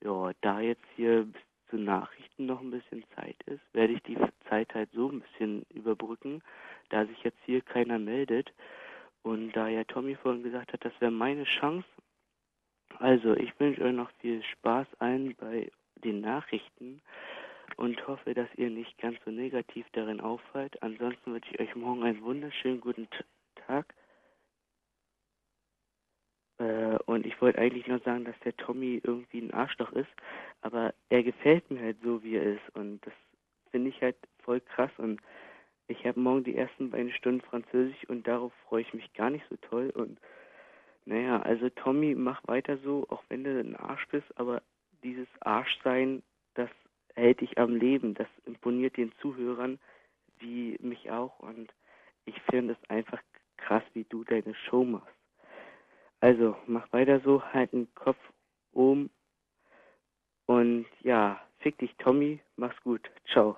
Ja, da jetzt hier bis zu Nachrichten noch ein bisschen Zeit ist, werde ich die Zeit halt so ein bisschen überbrücken, da sich jetzt hier keiner meldet. Und da ja Tommy vorhin gesagt hat, das wäre meine Chance. Also, ich wünsche euch noch viel Spaß allen bei den Nachrichten und hoffe, dass ihr nicht ganz so negativ darin auffallt. Ansonsten wünsche ich euch morgen einen wunderschönen guten Tag. Äh, und ich wollte eigentlich nur sagen, dass der Tommy irgendwie ein Arschloch ist, aber er gefällt mir halt so, wie er ist. Und das finde ich halt voll krass. Und ich habe morgen die ersten beiden Stunden Französisch und darauf freue ich mich gar nicht so toll. Und naja, also Tommy, mach weiter so, auch wenn du ein Arsch bist, aber dieses Arschsein, das hält dich am Leben, das imponiert den Zuhörern, wie mich auch. Und ich finde es einfach krass, wie du deine Show machst. Also, mach weiter so, halt den Kopf oben. Und ja, fick dich, Tommy, mach's gut. Ciao.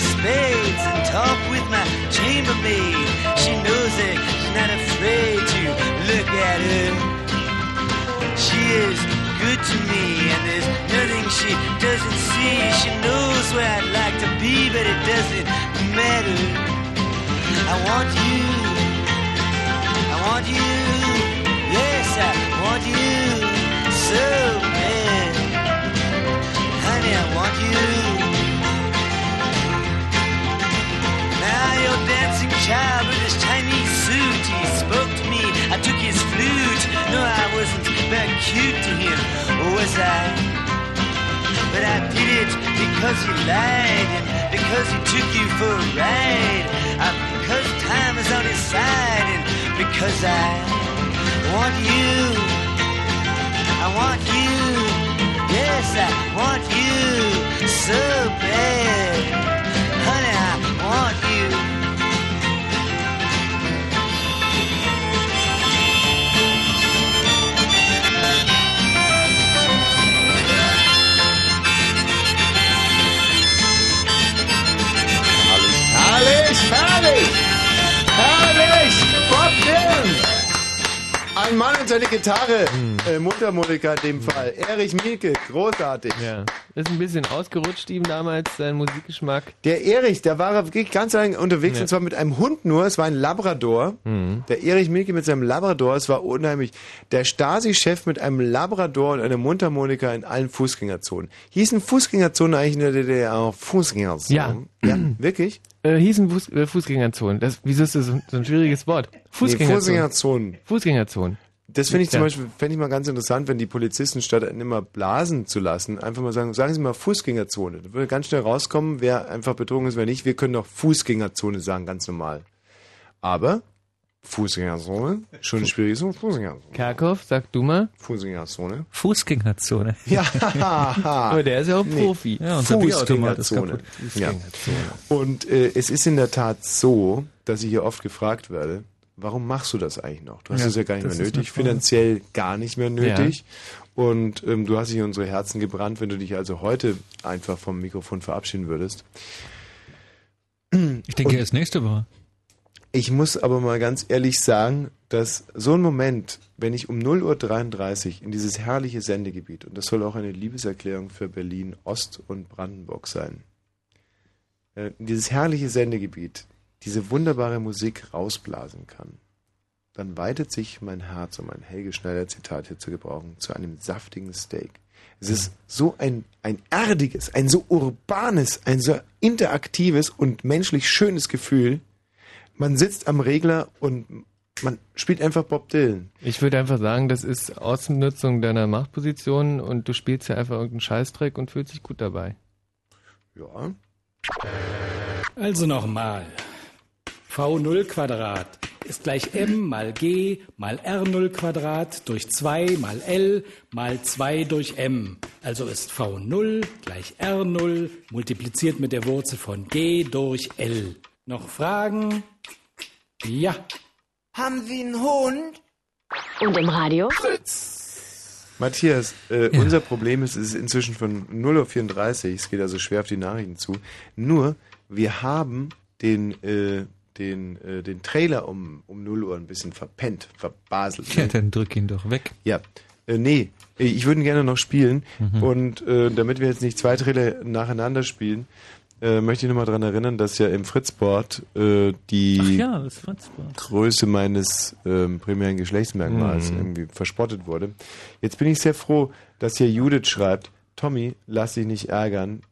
Spades and talk with my chambermaid. She knows it, she's not afraid to look at her. She is good to me, and there's nothing she doesn't see. She knows where I'd like to be, but it doesn't matter. I want you. I want you. Yes, I want you so bad. Honey, I want you. Your dancing child with his Chinese suit, he spoke to me. I took his flute. No, I wasn't that cute to him, was I? But I did it because he lied and because he took you for a ride. Uh, because time is on his side and because I want you. I want you. Yes, I want you so bad. Want you. Herrlich, herrlich! Herrlich! Bob Dylan! Ein Mann und seine Gitarre. Äh, Mundharmonika in dem Fall. Erich Mielke, großartig. Ja. Ist ein bisschen ausgerutscht ihm damals, sein Musikgeschmack. Der Erich, der war wirklich ganz lange unterwegs Ja. und zwar mit einem Hund nur. Es war ein Labrador. Mhm. Der Erich Mielke mit seinem Labrador, es war unheimlich. Der Stasi-Chef mit einem Labrador und einer Mundharmonika in allen Fußgängerzonen. Hießen Fußgängerzonen eigentlich in der DDR auch Fußgängerzonen? Ja. ja. Wirklich? Äh, hießen Fuß, äh, Fußgängerzonen. Das, wieso ist das so, so ein schwieriges Wort? Fußgängerzonen. Fußgängerzonen. Fußgängerzonen. Das finde ich zum Ja. Beispiel fände ich mal ganz interessant, wenn die Polizisten statt immer blasen zu lassen, einfach mal sagen, sagen Sie mal Fußgängerzone. Da würde ganz schnell rauskommen, wer einfach betrogen ist, wer nicht. Wir können doch Fußgängerzone sagen, ganz normal. Aber Fußgängerzone, schon ein schwieriges Wort, Fußgängerzone. Kerkhoff, sag du mal. Fußgängerzone. Fußgängerzone. (laughs) Ja, Aber der ist ja auch Profi. Ja, unser Fußgängerzone. kaputt. Ja. Und äh, es ist in der Tat so, dass ich hier oft gefragt werde, warum machst du das eigentlich noch? Du hast Ja, es ja gar nicht mehr nötig, finanziell gar nicht mehr nötig. Und ähm, du hast dich in unsere Herzen gebrannt, wenn du dich also heute einfach vom Mikrofon verabschieden würdest. Ich denke, erst nächste Woche. Ich muss aber mal ganz ehrlich sagen, dass so ein Moment, wenn ich um 0.33 Uhr in dieses herrliche Sendegebiet, und das soll auch eine Liebeserklärung für Berlin, Ost und Brandenburg sein, äh, in dieses herrliche Sendegebiet diese wunderbare Musik rausblasen kann, dann weitet sich mein Herz, um ein Helge Schneider Zitat hier zu gebrauchen, zu einem saftigen Steak. Es ist so ein, ein erdiges, ein so urbanes, ein so interaktives und menschlich schönes Gefühl. Man sitzt am Regler und man spielt einfach Bob Dylan. Ich würde einfach sagen, das ist Ausnutzung deiner Machtposition und du spielst ja einfach irgendeinen Scheißdreck und fühlst dich gut dabei. Ja. Also nochmal. V0 Quadrat ist gleich m mal g mal r0 Quadrat durch 2 mal l mal 2 durch m. Also ist V0 gleich r0 multipliziert mit der Wurzel von g durch l. Noch Fragen? Ja. Haben Sie einen Hund? Und im Radio? Matthias, äh, unser Problem ist, es ist inzwischen von 0.34 Uhr, es geht also schwer auf die Nachrichten zu. Nur, wir haben den, äh, den, äh, den Trailer um, um 0 Uhr ein bisschen verpennt, verbaselt. Ja, (laughs) dann drück ihn doch weg. Ja, äh, nee, ich würde ihn gerne noch spielen. Mhm. Und äh, damit wir jetzt nicht zwei Trailer nacheinander spielen, äh, möchte ich nochmal daran erinnern, dass ja im Fritzboard äh, die ja, Fritzboard. Größe meines ähm, primären Geschlechtsmerkmals Mhm. irgendwie verspottet wurde. Jetzt bin ich sehr froh, dass hier Judith schreibt, Tommy, lass dich nicht ärgern.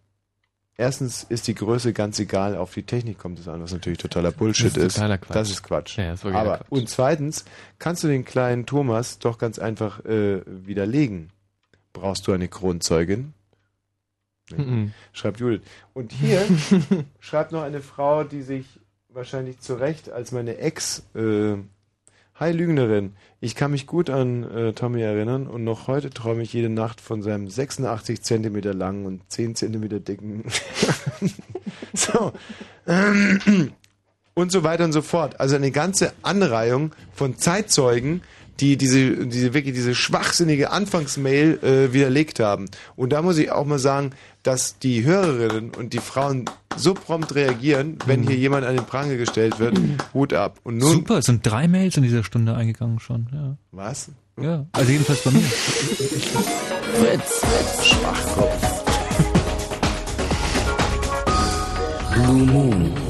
Erstens ist die Größe ganz egal, auf die Technik kommt es an, was natürlich totaler Bullshit Das ist totaler Quatsch. Das ist Quatsch. Ja, das Aber Quatsch. und zweitens kannst du den kleinen Thomas doch ganz einfach äh, widerlegen. Brauchst du eine Kronzeugin? Nee. Mhm. Schreibt Judith. Und hier (laughs) schreibt noch eine Frau, die sich wahrscheinlich zu Recht als meine Ex, äh, Hi Lügnerin, ich kann mich gut an äh, Tommy erinnern und noch heute träume ich jede Nacht von seinem 86 Zentimeter langen und 10 Zentimeter dicken. (laughs) so. Und so weiter und so fort. Also eine ganze Anreihung von Zeitzeugen, die diese, diese wirklich diese schwachsinnige Anfangsmail äh, widerlegt haben. Und da muss ich auch mal sagen, dass die Hörerinnen und die Frauen so prompt reagieren, wenn hier jemand an den Pranger gestellt wird, Hut ab. Und nun, Super, es sind drei Mails in dieser Stunde eingegangen schon. Ja. Was? Ja, also jedenfalls bei mir. Fritz, Fritz. Schwachkopf. Blue Moon.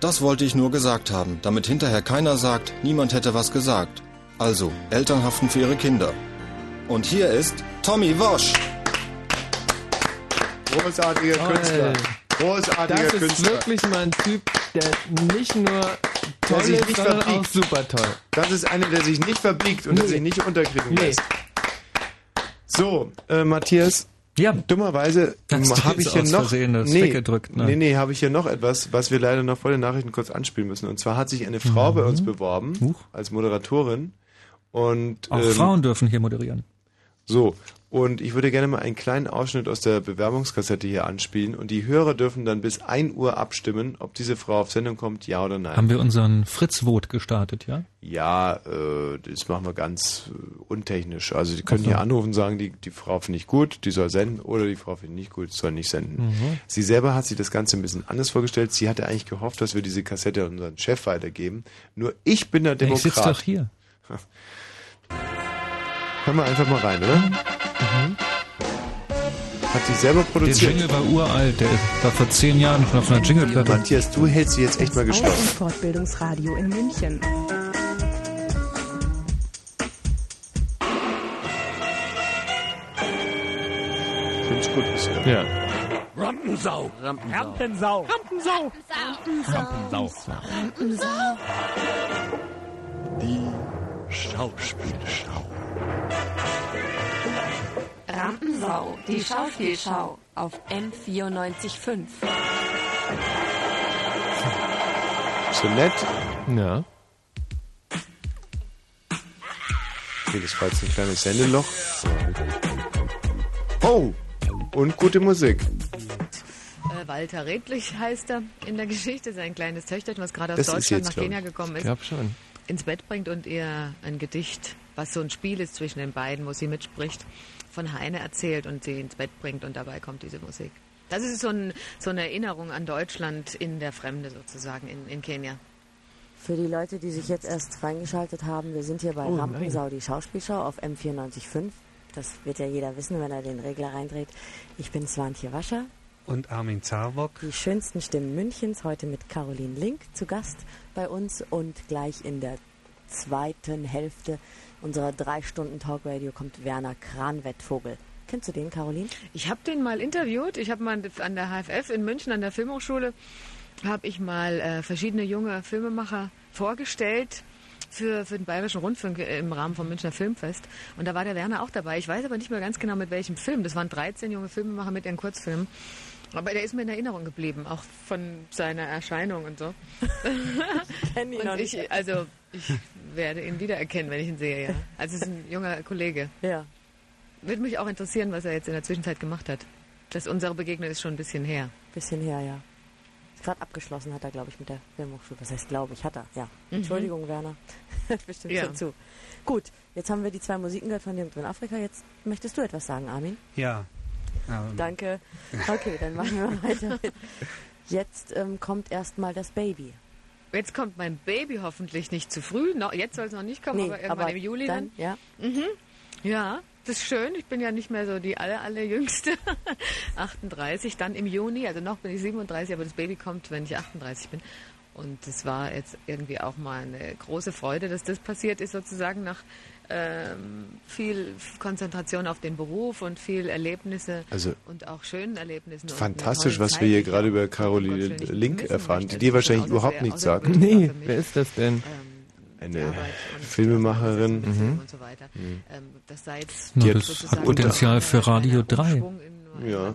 Das wollte ich nur gesagt haben, damit hinterher keiner sagt, niemand hätte was gesagt. Also, Eltern haften für ihre Kinder. Und hier ist Tommy Wosch. Großartiger Toll. Künstler. Großartiger Das ist Künstler. wirklich mal ein Typ, der nicht nur Der toll sich ist, nicht sondern auch verbiegt. super toll. Das ist einer, der sich nicht verbiegt und der Nee. sich nicht unterkriegen Nee. lässt. So, äh, Matthias. Ja. Dummerweise habe ich hier noch. Versehen nee, weggedrückt, ne? nee, nee, habe ich hier noch etwas, was wir leider noch vor den Nachrichten kurz anspielen müssen. Und zwar hat sich eine Frau Mhm. bei uns beworben Huch. als Moderatorin. Und Auch ähm, Frauen dürfen hier moderieren. so, und ich würde gerne mal einen kleinen Ausschnitt aus der Bewerbungskassette hier anspielen. Und die Hörer dürfen dann bis 1 Uhr abstimmen, ob diese Frau auf Sendung kommt, ja oder nein. Haben wir unseren Fritz-Vote gestartet, ja? Ja, äh, das machen wir ganz äh, untechnisch. Also die können so. hier anrufen und sagen, die, die Frau finde ich gut, die soll senden, oder die Frau finde ich nicht gut, soll nicht senden. Mhm. Sie selber hat sich das Ganze ein bisschen anders vorgestellt. Sie hatte eigentlich gehofft, dass wir diese Kassette an unseren Chef weitergeben. Nur ich bin der Ich Demokrat. sitze doch hier. (laughs) Hören wir einfach mal rein, oder? Mhm. Hat sie selber Der produziert. Jingle war uralt, der war vor zehn Jahren schon auf einer Jingleplatte. Matthias, du hältst sie jetzt echt mal Aus geschlossen. dem Fortbildungsradio in München. Finde ich gut bisher. Ja. Rampensau. Rampensau. Rampensau. Rampensau. Rampensau. Rampensau. Die Schauspielschau. Rampensau, die Schauspielschau auf M94.5. so nett. Ja. Okay, das war jetzt ein kleines Sendeloch. Oh! Und gute Musik. Äh, Walter Redlich heißt er in der Geschichte, sein kleines Töchterchen, was gerade aus Das ist Deutschland jetzt, nach glaub Kenia ich. gekommen Ich ist, glaub schon. ins Bett bringt und ihr ein Gedicht, was so ein Spiel ist zwischen den beiden, wo sie mitspricht, von Heine erzählt und sie ins Bett bringt und dabei kommt diese Musik. Das ist so, ein, so eine Erinnerung an Deutschland in der Fremde sozusagen in, in Kenia. Für die Leute, die sich jetzt erst reingeschaltet haben, wir sind hier bei Oh, Rampensau, die Schauspielschau auf M94.5. Das wird ja jeder wissen, wenn er den Regler reindreht. Ich bin Swantje Wascher. Und Armin Zarwock. Die schönsten Stimmen Münchens, heute mit Caroline Link zu Gast bei uns. Und gleich in der zweiten Hälfte unserer drei Stunden Talkradio kommt Werner Kranwettvogel. Kennst du den, Caroline? Ich habe den mal interviewt. Ich habe mal an der HFF in München an der Filmhochschule habe ich mal äh, verschiedene junge Filmemacher vorgestellt für, für den Bayerischen Rundfunk äh, im Rahmen vom Münchner Filmfest. Und da war der Werner auch dabei. Ich weiß aber nicht mehr ganz genau mit welchem Film. Das waren 13 junge Filmemacher mit ihren Kurzfilmen. Aber der ist mir in Erinnerung geblieben, auch von seiner Erscheinung und so. (laughs) Ich, also ich werde ihn wiedererkennen, wenn ich ihn sehe, ja. Also es ist ein junger Kollege. Ja. Würde mich auch interessieren, was er jetzt in der Zwischenzeit gemacht hat. Das unsere Begegnung ist schon ein bisschen her. Bisschen her, ja. Ist gerade abgeschlossen, hat er, glaube ich, mit der Filmhochschule. Was heißt, glaube ich, hat er. Ja. Mhm. Entschuldigung, Werner. (laughs) Bestimmt Ja. schon zu. Gut, jetzt haben wir die zwei Musiken gehört von Irgendwo in Afrika. Jetzt möchtest du etwas sagen, Armin? Ja. Ähm, Danke. Okay, dann machen wir (laughs) weiter. mit. Jetzt ähm, kommt erstmal das Baby. Jetzt kommt mein Baby hoffentlich nicht zu früh. No, jetzt soll es noch nicht kommen, Nee, aber irgendwann aber im Juli dann, dann. ja. Mhm. Ja, das ist schön. Ich bin ja nicht mehr so die aller, aller Jüngste. 38, dann im Juni. Also noch bin ich 37, aber das Baby kommt, wenn ich 38 bin. Und das war jetzt irgendwie auch mal eine große Freude, dass das passiert ist, sozusagen nach viel Konzentration auf den Beruf und viel Erlebnisse Also, und auch schönen Erlebnissen. Fantastisch, was wir hier gerade über Caroline Link erfahren, die dir wahrscheinlich außer- überhaupt nichts sagt. Nee, wer ist das denn? Eine Filmemacherin. Film Mhm. und so weiter. Mhm. Ähm, das sei jetzt Na, Die hat das sozusagen Potenzial für Radio 3. Ja.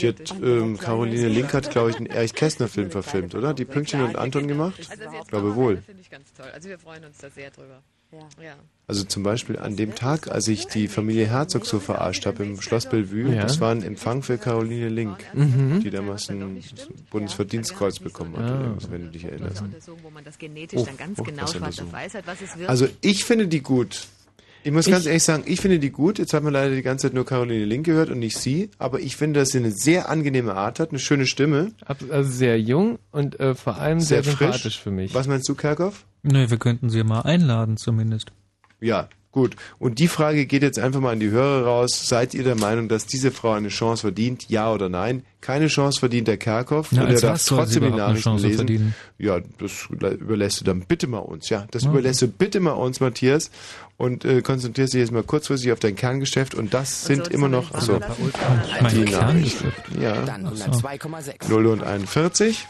Die hat, ähm, Caroline Link hat, glaube ich, einen Erich Kästner-Film verfilmt, oder? Die Pünktchen und Anton gemacht? Also Ich glaube wohl. finde ich ganz toll. Also wir freuen uns da sehr drüber. Ja. Also zum Beispiel an dem Tag, als ich die Familie Herzog so verarscht habe im Schloss Bellevue, Ja. das war ein Empfang für Caroline Link, Mhm. die damals ein Bundesverdienstkreuz bekommen hat, Ah. wenn du dich erinnerst. Oh, oh, genau. Also ich finde die gut. Ich muss Ich- ganz ehrlich sagen, ich finde die gut. Jetzt hat man leider die ganze Zeit nur Caroline Link gehört und nicht sie. Aber ich finde, dass sie eine sehr angenehme Art hat, eine schöne Stimme. Also sehr jung und äh, vor allem sehr, Sehr frisch. sympathisch für mich. Was meinst du, Kerkhoff? Nee, wir könnten sie mal einladen zumindest. Ja, gut. Und die Frage geht jetzt einfach mal an die Hörer raus. Seid ihr der Meinung, dass diese Frau eine Chance verdient? Ja oder nein? Keine Chance verdient der Kerkhoff. Na, und er darf trotzdem die Nachrichten Chance lesen. verdienen? Ja, das überlässt du dann bitte mal uns. Ja, das Ja. überlässt du bitte mal uns, Matthias. Und äh, konzentrierst dich jetzt mal kurzfristig auf dein Kerngeschäft. Und das sind sonst immer noch Ultra- die Mein Nachrichten. Kerngeschäft? Ja. Dann 102,6. 0 und 41.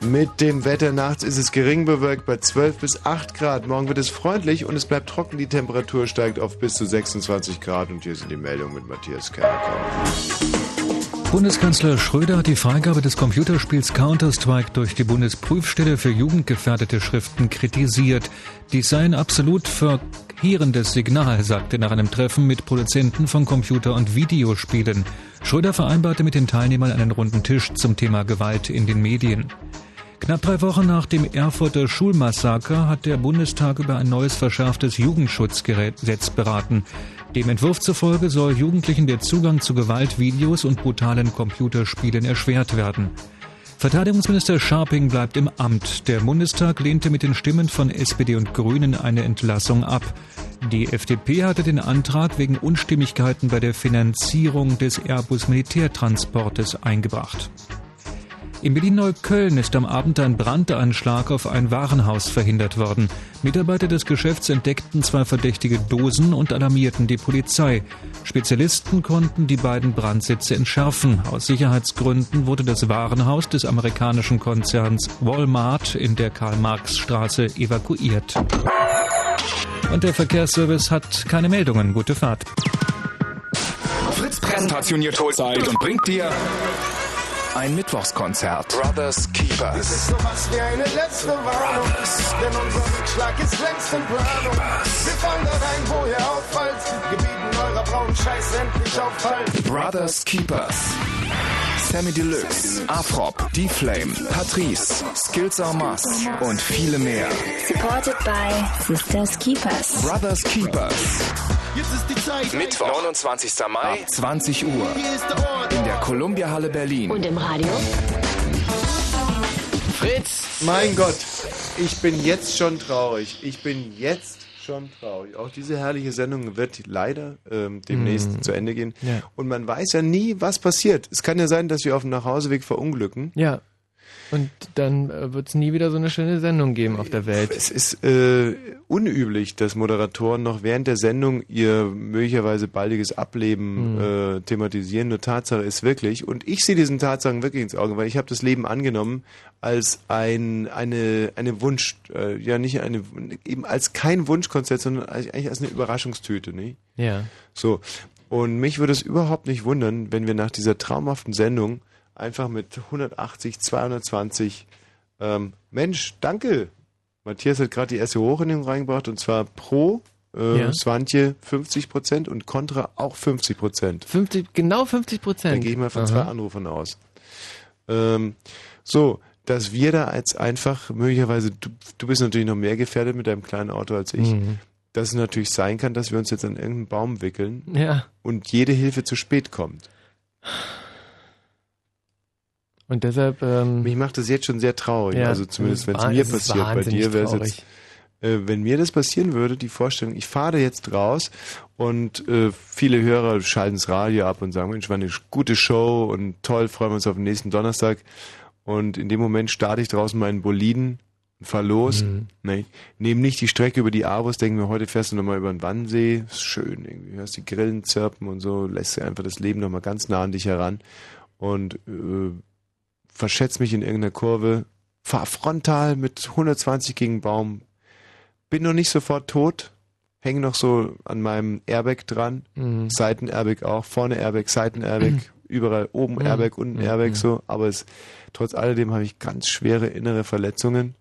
Mit dem Wetter nachts ist es gering bewölkt bei 12 bis 8 Grad. Morgen wird es freundlich und es bleibt trocken. Die Temperatur steigt auf bis zu 26 Grad. Und hier sind die Meldungen mit Matthias Kerker. Bundeskanzler Schröder hat die Freigabe des Computerspiels Counter-Strike durch die Bundesprüfstelle für jugendgefährdete Schriften kritisiert. Dies sei ein absolut verheerendes Signal, sagte nach einem Treffen mit Produzenten von Computer- und Videospielen. Schröder vereinbarte mit den Teilnehmern einen runden Tisch zum Thema Gewalt in den Medien. Knapp drei Wochen nach dem Erfurter Schulmassaker hat der Bundestag über ein neues verschärftes Jugendschutzgesetz beraten. Dem Entwurf zufolge soll Jugendlichen der Zugang zu Gewaltvideos und brutalen Computerspielen erschwert werden. Verteidigungsminister Scharping bleibt im Amt. Der Bundestag lehnte mit den Stimmen von SPD und Grünen eine Entlassung ab. Die FDP hatte den Antrag wegen Unstimmigkeiten bei der Finanzierung des Airbus Militärtransportes eingebracht. In Berlin-Neukölln ist am Abend ein Brandanschlag auf ein Warenhaus verhindert worden. Mitarbeiter des Geschäfts entdeckten zwei verdächtige Dosen und alarmierten die Polizei. Spezialisten konnten die beiden Brandsitze entschärfen. Aus Sicherheitsgründen wurde das Warenhaus des amerikanischen Konzerns Walmart in der Karl-Marx-Straße evakuiert. Und der Verkehrsservice hat keine Meldungen. Gute Fahrt. Fritz präsentationiert Zeit und bringt dir ein Mittwochskonzert. Brothers Keepers. ist sowas wie eine letzte Warnung, denn unser Rückschlag ist längst in Planung. Wir fallen da rein, wo ihr auffallt, gebieten eurer braunen Scheiß endlich auffallt. Brothers Keepers. Sammy Deluxe, Afrop, D-Flame, Patrice, Skills Are Must und viele mehr. Supported by Sisters Keepers. Brothers Keepers. Jetzt ist die Zeit. Mittwoch, 29. Mai, 20 Uhr. In der Columbia Halle Berlin. Und im Radio? Fritz! Mein Gott, ich bin jetzt schon traurig. Ich bin jetzt schon traurig. Auch diese herrliche Sendung wird leider ähm, demnächst Mhm. zu Ende gehen. Ja. Und man weiß ja nie, was passiert. Es kann ja sein, dass wir auf dem Nachhauseweg verunglücken. Ja. Und dann äh, wird es nie wieder so eine schöne Sendung geben auf der Welt. Es ist äh, unüblich, dass Moderatoren noch während der Sendung ihr möglicherweise baldiges Ableben Mhm. äh, thematisieren. Nur Tatsache ist wirklich, und ich sehe diesen Tatsachen wirklich ins Auge, weil ich habe das Leben angenommen als ein eine eine Wunsch, äh, ja nicht eine eben als kein Wunschkonzert, sondern eigentlich als eine Überraschungstüte, nicht? Ja. So. Und mich würde es überhaupt nicht wundern, wenn wir nach dieser traumhaften Sendung einfach mit 180, 220, ähm, Mensch, danke. Matthias hat gerade die erste Hochrechnung reingebracht und zwar pro äh, Ja. Swantje 50 Prozent und Contra auch 50 Prozent. 50, genau 50 Prozent. Da gehe ich mal von Aha. zwei Anrufern aus. Ähm, so, dass wir da als einfach möglicherweise, du, du bist natürlich noch mehr gefährdet mit deinem kleinen Auto als ich, Mhm. dass es natürlich sein kann, dass wir uns jetzt an irgendeinen Baum wickeln Ja. und jede Hilfe zu spät kommt. Und deshalb. Ähm, Mich macht das jetzt schon sehr traurig. Ja, also zumindest es wenn es mir passiert. Bei dir wäre es jetzt. Äh, wenn mir das passieren würde, die Vorstellung, ich fahre jetzt raus und äh, viele Hörer schalten das Radio ab und sagen, Mensch, war eine gute Show und toll, freuen wir uns auf den nächsten Donnerstag. Und in dem Moment starte ich draußen meinen Boliden und fahr los. Mhm. Ne, nehme nicht die Strecke über die Avus, denke mir, heute fährst du nochmal über den Wannsee. Ist schön, irgendwie. Hörst die Grillen zirpen und so, lässt einfach das Leben nochmal ganz nah an dich heran. Und äh, verschätze mich in irgendeiner Kurve, fahr frontal mit 120 gegen Baum, bin noch nicht sofort tot, hänge noch so an meinem Airbag dran, Mhm. Seiten-Airbag auch, vorne Airbag, Seiten-Airbag, (clears throat) überall oben Mhm. Airbag, unten Mhm. Airbag so, aber es, trotz alledem habe ich ganz schwere innere Verletzungen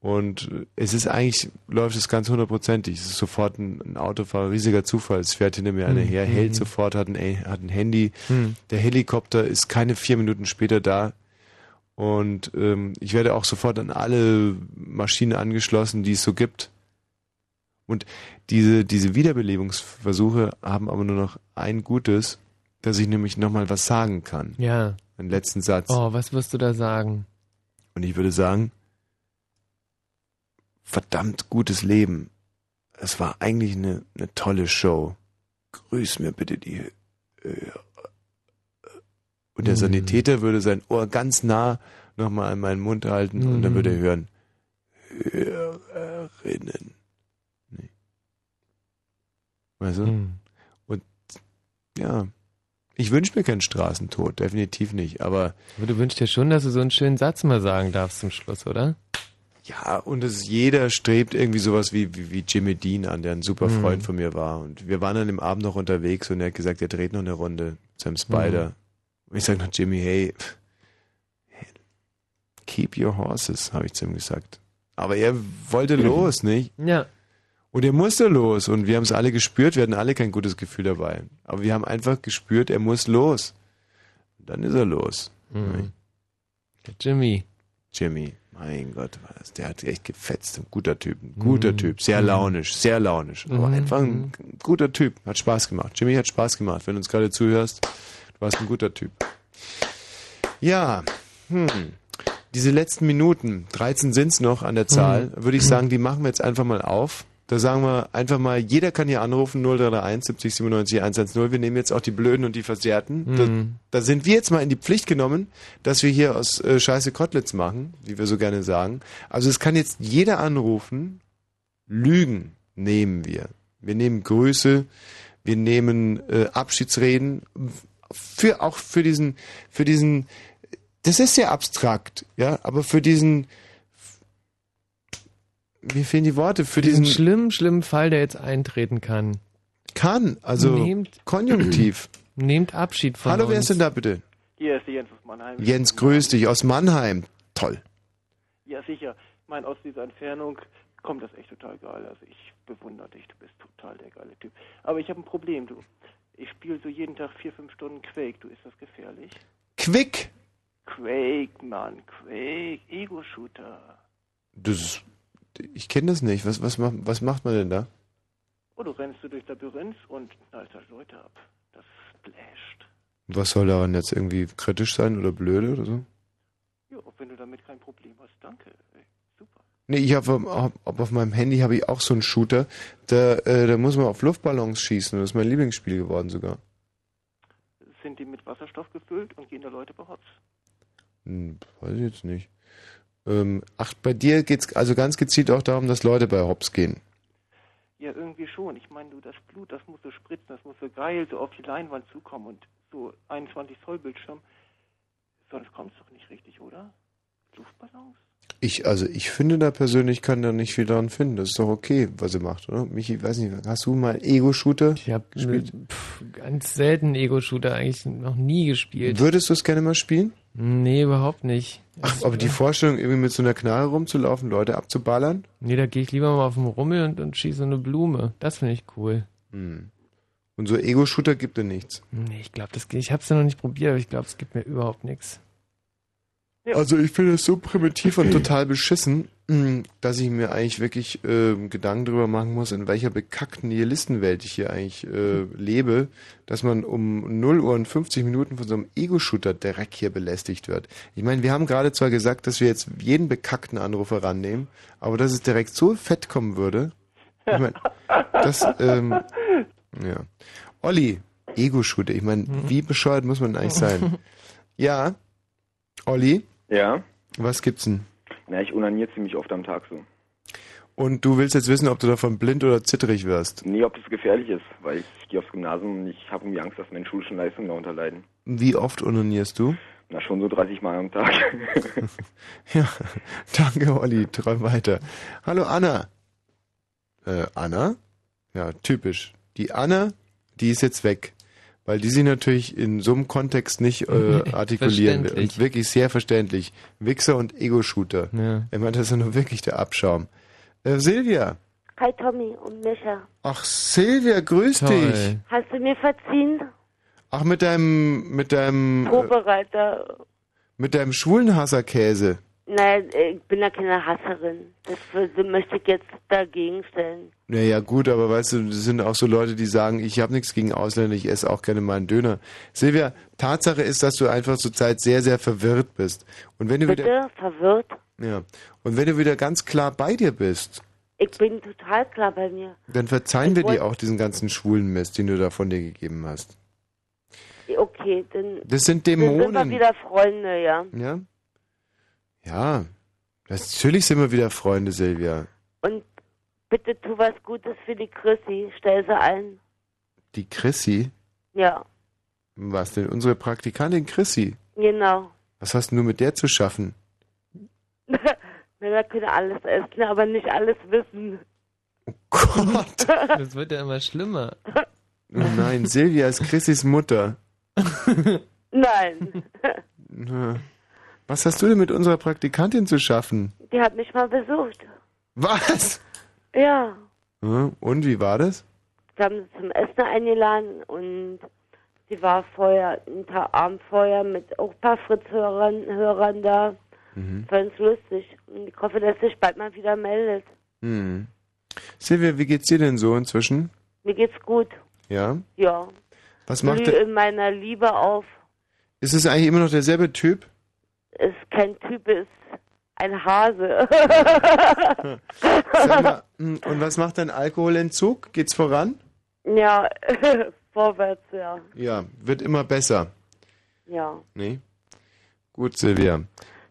und es ist eigentlich, läuft es ganz hundertprozentig, es ist sofort ein, ein Autofahrer, riesiger Zufall, es fährt hinter mir einer Mhm. her, hält Mhm. sofort, hat ein, hat ein Handy, Mhm. der Helikopter ist keine vier Minuten später da, und ähm, ich werde auch sofort an alle Maschinen angeschlossen, die es so gibt. Und diese, diese Wiederbelebungsversuche haben aber nur noch ein Gutes, dass ich nämlich nochmal was sagen kann. Ja. Einen letzten Satz. Oh, was wirst du da sagen? Und ich würde sagen, verdammt gutes Leben. Es war eigentlich eine, eine tolle Show. Grüß mir bitte die. Äh, und der Mhm. Sanitäter würde sein Ohr ganz nah nochmal an meinen Mund halten und dann Mhm. würde er hören. Hörerinnen. Nee. Weißt du? Mhm. Und ja, ich wünsche mir keinen Straßentod, definitiv nicht, aber Aber du wünschst dir schon, dass du so einen schönen Satz mal sagen darfst zum Schluss, oder? Ja, und es, jeder strebt irgendwie sowas wie, wie, wie Jimmy Dean an, der ein super Mhm. Freund von mir war. Und wir waren an dem Abend noch unterwegs und er hat gesagt, er dreht noch eine Runde mit seinem Spider. Mhm. Und ich sage noch, Jimmy, hey, keep your horses, habe ich zu ihm gesagt. Aber er wollte (clears throat) los, nicht? Ja. Und er musste los und wir haben es alle gespürt, wir hatten alle kein gutes Gefühl dabei. Aber wir haben einfach gespürt, er muss los. Und dann ist er los. Mhm. Jimmy. Jimmy, mein Gott, war das, der hat echt gefetzt. Ein guter Typ, ein guter Mhm. Typ, sehr Mhm. launisch, sehr launisch. Aber Mhm. einfach ein guter Typ, hat Spaß gemacht. Jimmy hat Spaß gemacht. Wenn du uns gerade zuhörst, warst ein guter Typ. Ja, hm. Diese letzten Minuten, 13 sind's noch an der Zahl, Mhm. würde ich sagen, die machen wir jetzt einfach mal auf. Da sagen wir einfach mal, jeder kann hier anrufen, 0331 70 97 110. Wir nehmen jetzt auch die Blöden und die Versehrten. Mhm. Da, da sind wir jetzt mal in die Pflicht genommen, dass wir hier aus äh, Scheiße Kotlitz machen, wie wir so gerne sagen. Also es kann jetzt jeder anrufen. Lügen nehmen wir. Wir nehmen Grüße, wir nehmen äh, Abschiedsreden. Für auch für diesen, für diesen, das ist sehr abstrakt, ja, aber für diesen, mir fehlen die Worte, für diesen diesen schlimmen, schlimmen Fall, der jetzt eintreten kann. kann, also Nehmt- Konjunktiv. (clears throat) Nehmt Abschied von Hallo, uns. wer ist denn da bitte? Hier ist der Jens aus Mannheim. Jens, grüß dich aus Mannheim. Toll. Ja, sicher. Ich meine, aus dieser Entfernung kommt das echt total geil. Also ich bewundere dich, du bist total der geile Typ. Aber ich habe ein Problem, du. Ich spiele so jeden Tag vier, fünf Stunden Quake. Du, ist das gefährlich? Quick. Quake, Mann, Quake, Ego-Shooter. Das ist, ich kenne das nicht. Was, was, macht, was macht man denn da? Oh, du rennst du durch Labyrinth und knallst halt Leute ab. Das splasht. Was soll daran jetzt irgendwie kritisch sein oder blöde oder so? Ja, wenn du damit kein Problem hast, danke. Nee, ich habe auf, auf meinem Handy habe ich auch so einen Shooter. Da, äh, da muss man auf Luftballons schießen. Das ist mein Lieblingsspiel geworden sogar. Sind die mit Wasserstoff gefüllt und gehen da Leute bei Hops? Hm, weiß ich jetzt nicht. Ähm, ach, bei dir geht's also ganz gezielt auch darum, dass Leute bei Hops gehen. Ja, irgendwie schon. Ich meine, du, das Blut, das muss so spritzen, das muss so geil so auf die Leinwand zukommen und so 21 Zoll Bildschirm. Sonst kommt's doch nicht richtig, oder? Luftballons? Ich, also ich finde da persönlich kann da nicht viel dran finden. Das ist doch okay, was ihr macht, oder? Michi, weiß nicht, hast du mal Ego-Shooter Ich habe gespielt? ganz selten Ego-Shooter eigentlich noch nie gespielt. Würdest du es gerne mal spielen? Nee, überhaupt nicht. Ach, aber die Vorstellung, irgendwie mit so einer Knarre rumzulaufen, Leute abzuballern? Nee, da gehe ich lieber mal auf den Rummel und, und schieße eine Blume. Das finde ich cool. Hm. Und so Ego-Shooter gibt es nichts. Nee, ich glaube, das. Ich habe es ja noch nicht probiert, aber ich glaube, es gibt mir überhaupt nichts. Also ich finde es so primitiv und total beschissen, mh, dass ich mir eigentlich wirklich äh, Gedanken darüber machen muss, in welcher bekackten Nihilistenwelt ich hier eigentlich äh, lebe, dass man um 0 Uhr und 50 Minuten von so einem Ego-Shooter-Dreck hier belästigt wird. Ich meine, wir haben gerade zwar gesagt, dass wir jetzt jeden bekackten Anrufer rannehmen, aber dass es direkt so fett kommen würde, ich meine, (laughs) das, ähm, ja. Olli, Ego-Shooter, ich meine, wie bescheuert muss man eigentlich sein? Ja, Olli, Ja. was gibt's denn? Na, ich unaniere ziemlich oft am Tag so. Und du willst jetzt wissen, ob du davon blind oder zittrig wirst. Nee, ob das gefährlich ist, weil ich gehe aufs Gymnasium und ich habe irgendwie Angst, dass meine schulischen Leistungen darunter leiden. Wie oft onanierst du? Na, schon so 30 Mal am Tag. (laughs) (laughs) Ja, danke, Olli. Träum weiter. Hallo, Anna. Äh, Anna? Ja, typisch. Die Anna, die ist jetzt weg. Weil die sie natürlich in so einem Kontext nicht äh, (laughs) artikulieren. Und wirklich sehr verständlich. Wichser und Ego-Shooter. Ja. Ich meine, das ist ja nur wirklich der Abschaum. Äh, Silvia. Hi Tommy und Micha. Ach, Silvia, grüß Toll. dich. Hast du mir verziehen? Ach, mit deinem, mit deinem, äh, Vorbereiter. mit deinem schwulen Hasserkäse. Nein, ich bin ja keine Hasserin. Das möchte ich jetzt dagegen stellen. Naja, gut, aber weißt du, das sind auch so Leute, die sagen, ich habe nichts gegen Ausländer, ich esse auch gerne mal einen Döner. Silvia, Tatsache ist, dass du einfach zurzeit sehr, sehr verwirrt bist. Und wenn du Bitte? wieder, Verwirrt? ja, und wenn du wieder ganz klar bei dir bist, Ich bin total klar bei mir. dann verzeihen Ich wir dir auch diesen ganzen schwulen Mist, den du da von dir gegeben hast. Okay, dann, Das sind dann sind wir Dämonen. wieder Freunde, ja. Ja? Ja, natürlich sind wir wieder Freunde, Silvia. Und bitte tu was Gutes für die Chrissy. Stell sie ein. Die Chrissy, Ja, was denn? Unsere Praktikantin Chrissy. genau. Was hast du mit der zu schaffen? (laughs) Männer können alles essen, aber nicht alles wissen. (laughs) Das wird ja immer schlimmer. Oh nein, Silvia ist Chrissys Mutter. Nein, Was hast du denn mit unserer Praktikantin zu schaffen? die hat mich mal besucht. Was? Ja, Ja, Und wie war das? wir haben sie zum Essen eingeladen und sie war vorher, einen Tag Abend vorher mit auch ein paar Fritz-Hörern Hörern da. Mhm. Ganz lustig. Und ich hoffe, dass sich bald mal wieder meldet. Hm. Silvia, wie geht's dir denn so inzwischen? Mir geht's gut. Ja? Ja. Was macht Blühe in meiner Liebe auf. Ist es eigentlich immer noch derselbe Typ? Ist kein Typ, ist ein Hase. (laughs) Mal, (laughs) hm, und was macht dein Alkoholentzug? Geht's voran? ja, (laughs) vorwärts, ja. Ja, wird immer besser. Ja. Nee? Gut, Silvia.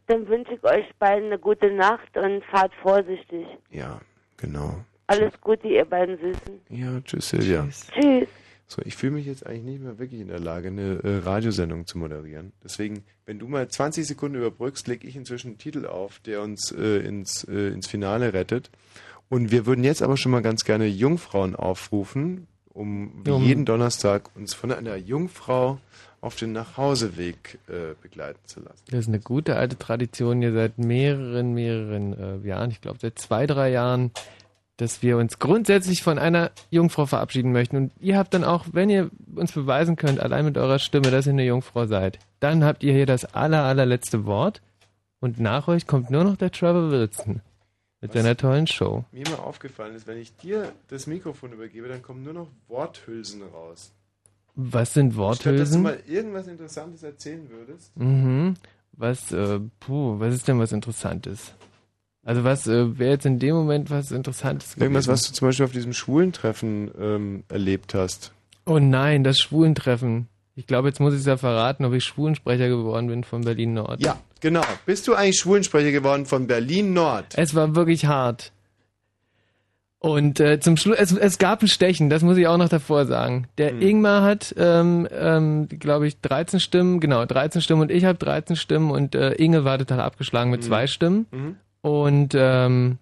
Dann wünsche ich euch beiden eine gute Nacht und fahrt vorsichtig. Ja, genau. Alles Gute, ihr beiden Süßen. Ja, tschüss, Silvia. Tschüss. So, ich fühle mich jetzt eigentlich nicht mehr wirklich in der Lage, eine äh, Radiosendung zu moderieren. Deswegen, wenn du mal 20 Sekunden überbrückst, lege ich inzwischen einen Titel auf, der uns äh, ins, äh, ins Finale rettet. Und wir würden jetzt aber schon mal ganz gerne Jungfrauen aufrufen, um wie jeden Donnerstag uns von einer Jungfrau auf den Nachhauseweg äh, begleiten zu lassen. Das ist eine gute alte Tradition hier seit mehreren, mehreren äh, Jahren. Ich glaube seit zwei, drei Jahren, dass wir uns grundsätzlich von einer Jungfrau verabschieden möchten. Und ihr habt dann auch, wenn ihr uns beweisen könnt, allein mit eurer Stimme, dass ihr eine Jungfrau seid, dann habt ihr hier das aller, allerletzte Wort. Und nach euch kommt nur noch der Trevor Wilson mit Was? seiner tollen Show. Mir immer aufgefallen ist, wenn ich dir das Mikrofon übergebe, dann kommen nur noch Worthülsen raus. Was sind Statt dass du Worthülsen? mal irgendwas Interessantes erzählen würdest. Mhm. Was, äh, puh, was ist denn was Interessantes? Also was äh, wäre jetzt in dem Moment was Interessantes Irgendwas, gewesen? was du zum Beispiel auf diesem Schwulentreffen ähm, erlebt hast. Oh nein, das Schwulentreffen. Ich glaube, jetzt muss ich es ja verraten, ob ich Schwulensprecher geworden bin von Berlin Nord. Ja, genau. Bist du eigentlich Schwulensprecher geworden von Berlin Nord? Es war wirklich hart. Und äh, zum Schluss, es, es gab ein Stechen, das muss ich auch noch davor sagen. Der Hm. Ingmar hat, ähm, ähm, glaube ich, 13 Stimmen, genau, 13 Stimmen und ich habe 13 Stimmen und äh, Inge war total abgeschlagen mit Mhm. zwei Stimmen. Mhm. Und ähm,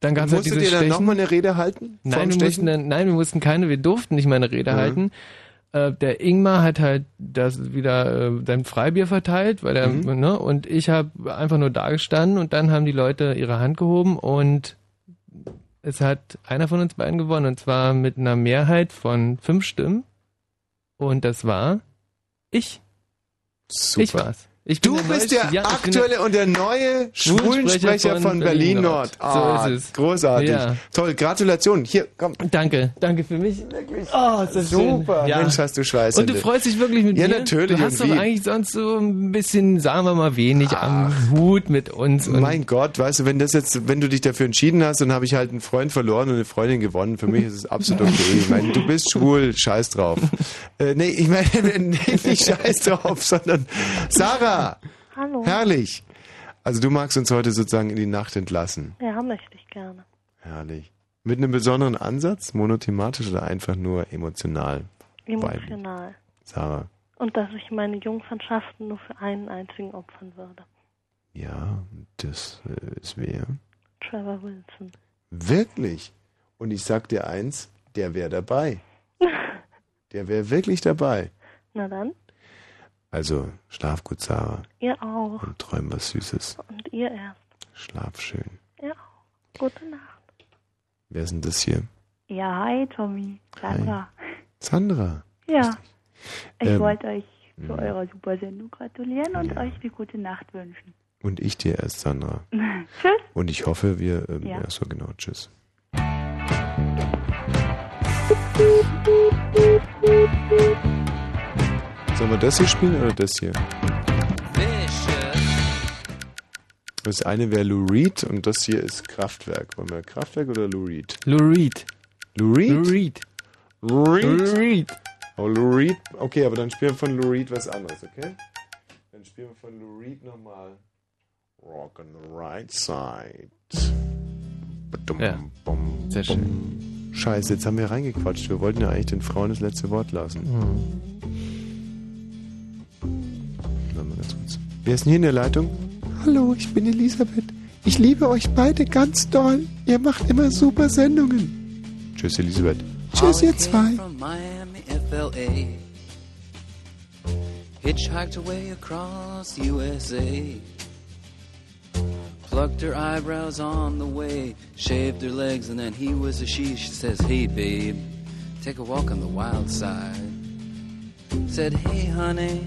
dann gab es halt dieses ihr dann nochmal eine Rede halten? Nein wir, mussten dann, nein, wir mussten keine, wir durften nicht mal eine Rede Mhm. halten. Äh, der Ingmar hat halt das wieder äh, sein Freibier verteilt, weil er, Mhm. ne, und ich habe einfach nur da gestanden und dann haben die Leute ihre Hand gehoben und es hat einer von uns beiden gewonnen und zwar mit einer Mehrheit von fünf Stimmen und das war ich. Super. Ich war's. Ich Du bist der ja, aktuelle und der neue Schwulensprecher von, Berlin Nord. Ah, so ist es. Großartig. Ja. Toll, Gratulation. Hier, komm. Danke, danke für mich. Oh, ist das Super. schön. Ja. Mensch, hast du Scheiße. Und du freust dich wirklich mit Ja, mir? natürlich. Du hast und doch eigentlich sonst so ein bisschen, sagen wir mal, wenig am Hut mit uns. Mein Gott, weißt du, wenn das jetzt, wenn du dich dafür entschieden hast, dann habe ich halt einen Freund verloren und eine Freundin gewonnen. Für mich ist es absolut okay. Ich meine, du bist schwul, scheiß drauf. Äh, nee, ich meine, (laughs) nee, nicht scheiß drauf, sondern Sarah. (laughs) Hallo. Herrlich. Also du magst uns heute sozusagen in die Nacht entlassen. Ja, möchte ich gerne. Herrlich. Mit einem besonderen Ansatz, monothematisch oder einfach nur emotional? Emotional. Sarah. Und dass ich meine Jungfernschaften nur für einen einzigen opfern würde. Ja, das äh, ist wer? Trevor Wilson. Wirklich. Und ich sag dir eins, der wäre dabei. (laughs) Der wäre wirklich dabei. Na dann, Also, schlaf gut, Sarah. ihr auch. Und träum was Süßes. Und ihr erst. Schlaf schön. Auch. Gute Nacht. Wer ist denn das hier? Ja, hi Tommy. Sandra. Sandra. Ja. Ich Ähm, wollte euch zu mhm. eurer super Sendung gratulieren und euch eine gute Nacht wünschen. Und ich dir erst, Sandra. (laughs) Tschüss. Und ich hoffe, wir. Ähm, Ja. ja. so, genau. Tschüss. Sollen wir das hier spielen oder das hier? Das eine wäre Lou Reed und das hier ist Kraftwerk. Wollen wir Kraftwerk oder Lou Reed? Lou Reed. Lou Reed? Lou Reed. Reed? Lou Reed. Oh, Lou Reed. Okay, aber dann spielen wir von Lou Reed was anderes, okay? Dann spielen wir von Lou Reed nochmal Rock on the Right Side. Badum, Ja. bum, Sehr bum. schön. Scheiße, jetzt haben wir reingequatscht. Wir wollten ja eigentlich den Frauen das letzte Wort lassen. Warte ganz kurz. Wer ist denn hier in der Leitung? Hallo, ich bin Elisabeth. Ich liebe euch beide ganz doll. Ihr macht immer super Sendungen. Tschüss, Elisabeth. Tschüss, ihr zwei. Hitchhiked away across USA. Plucked her eyebrows on the way. Shaved her legs, and then he was a she. She says, Hey, babe, take a walk on the wild side. Said, Hey, honey,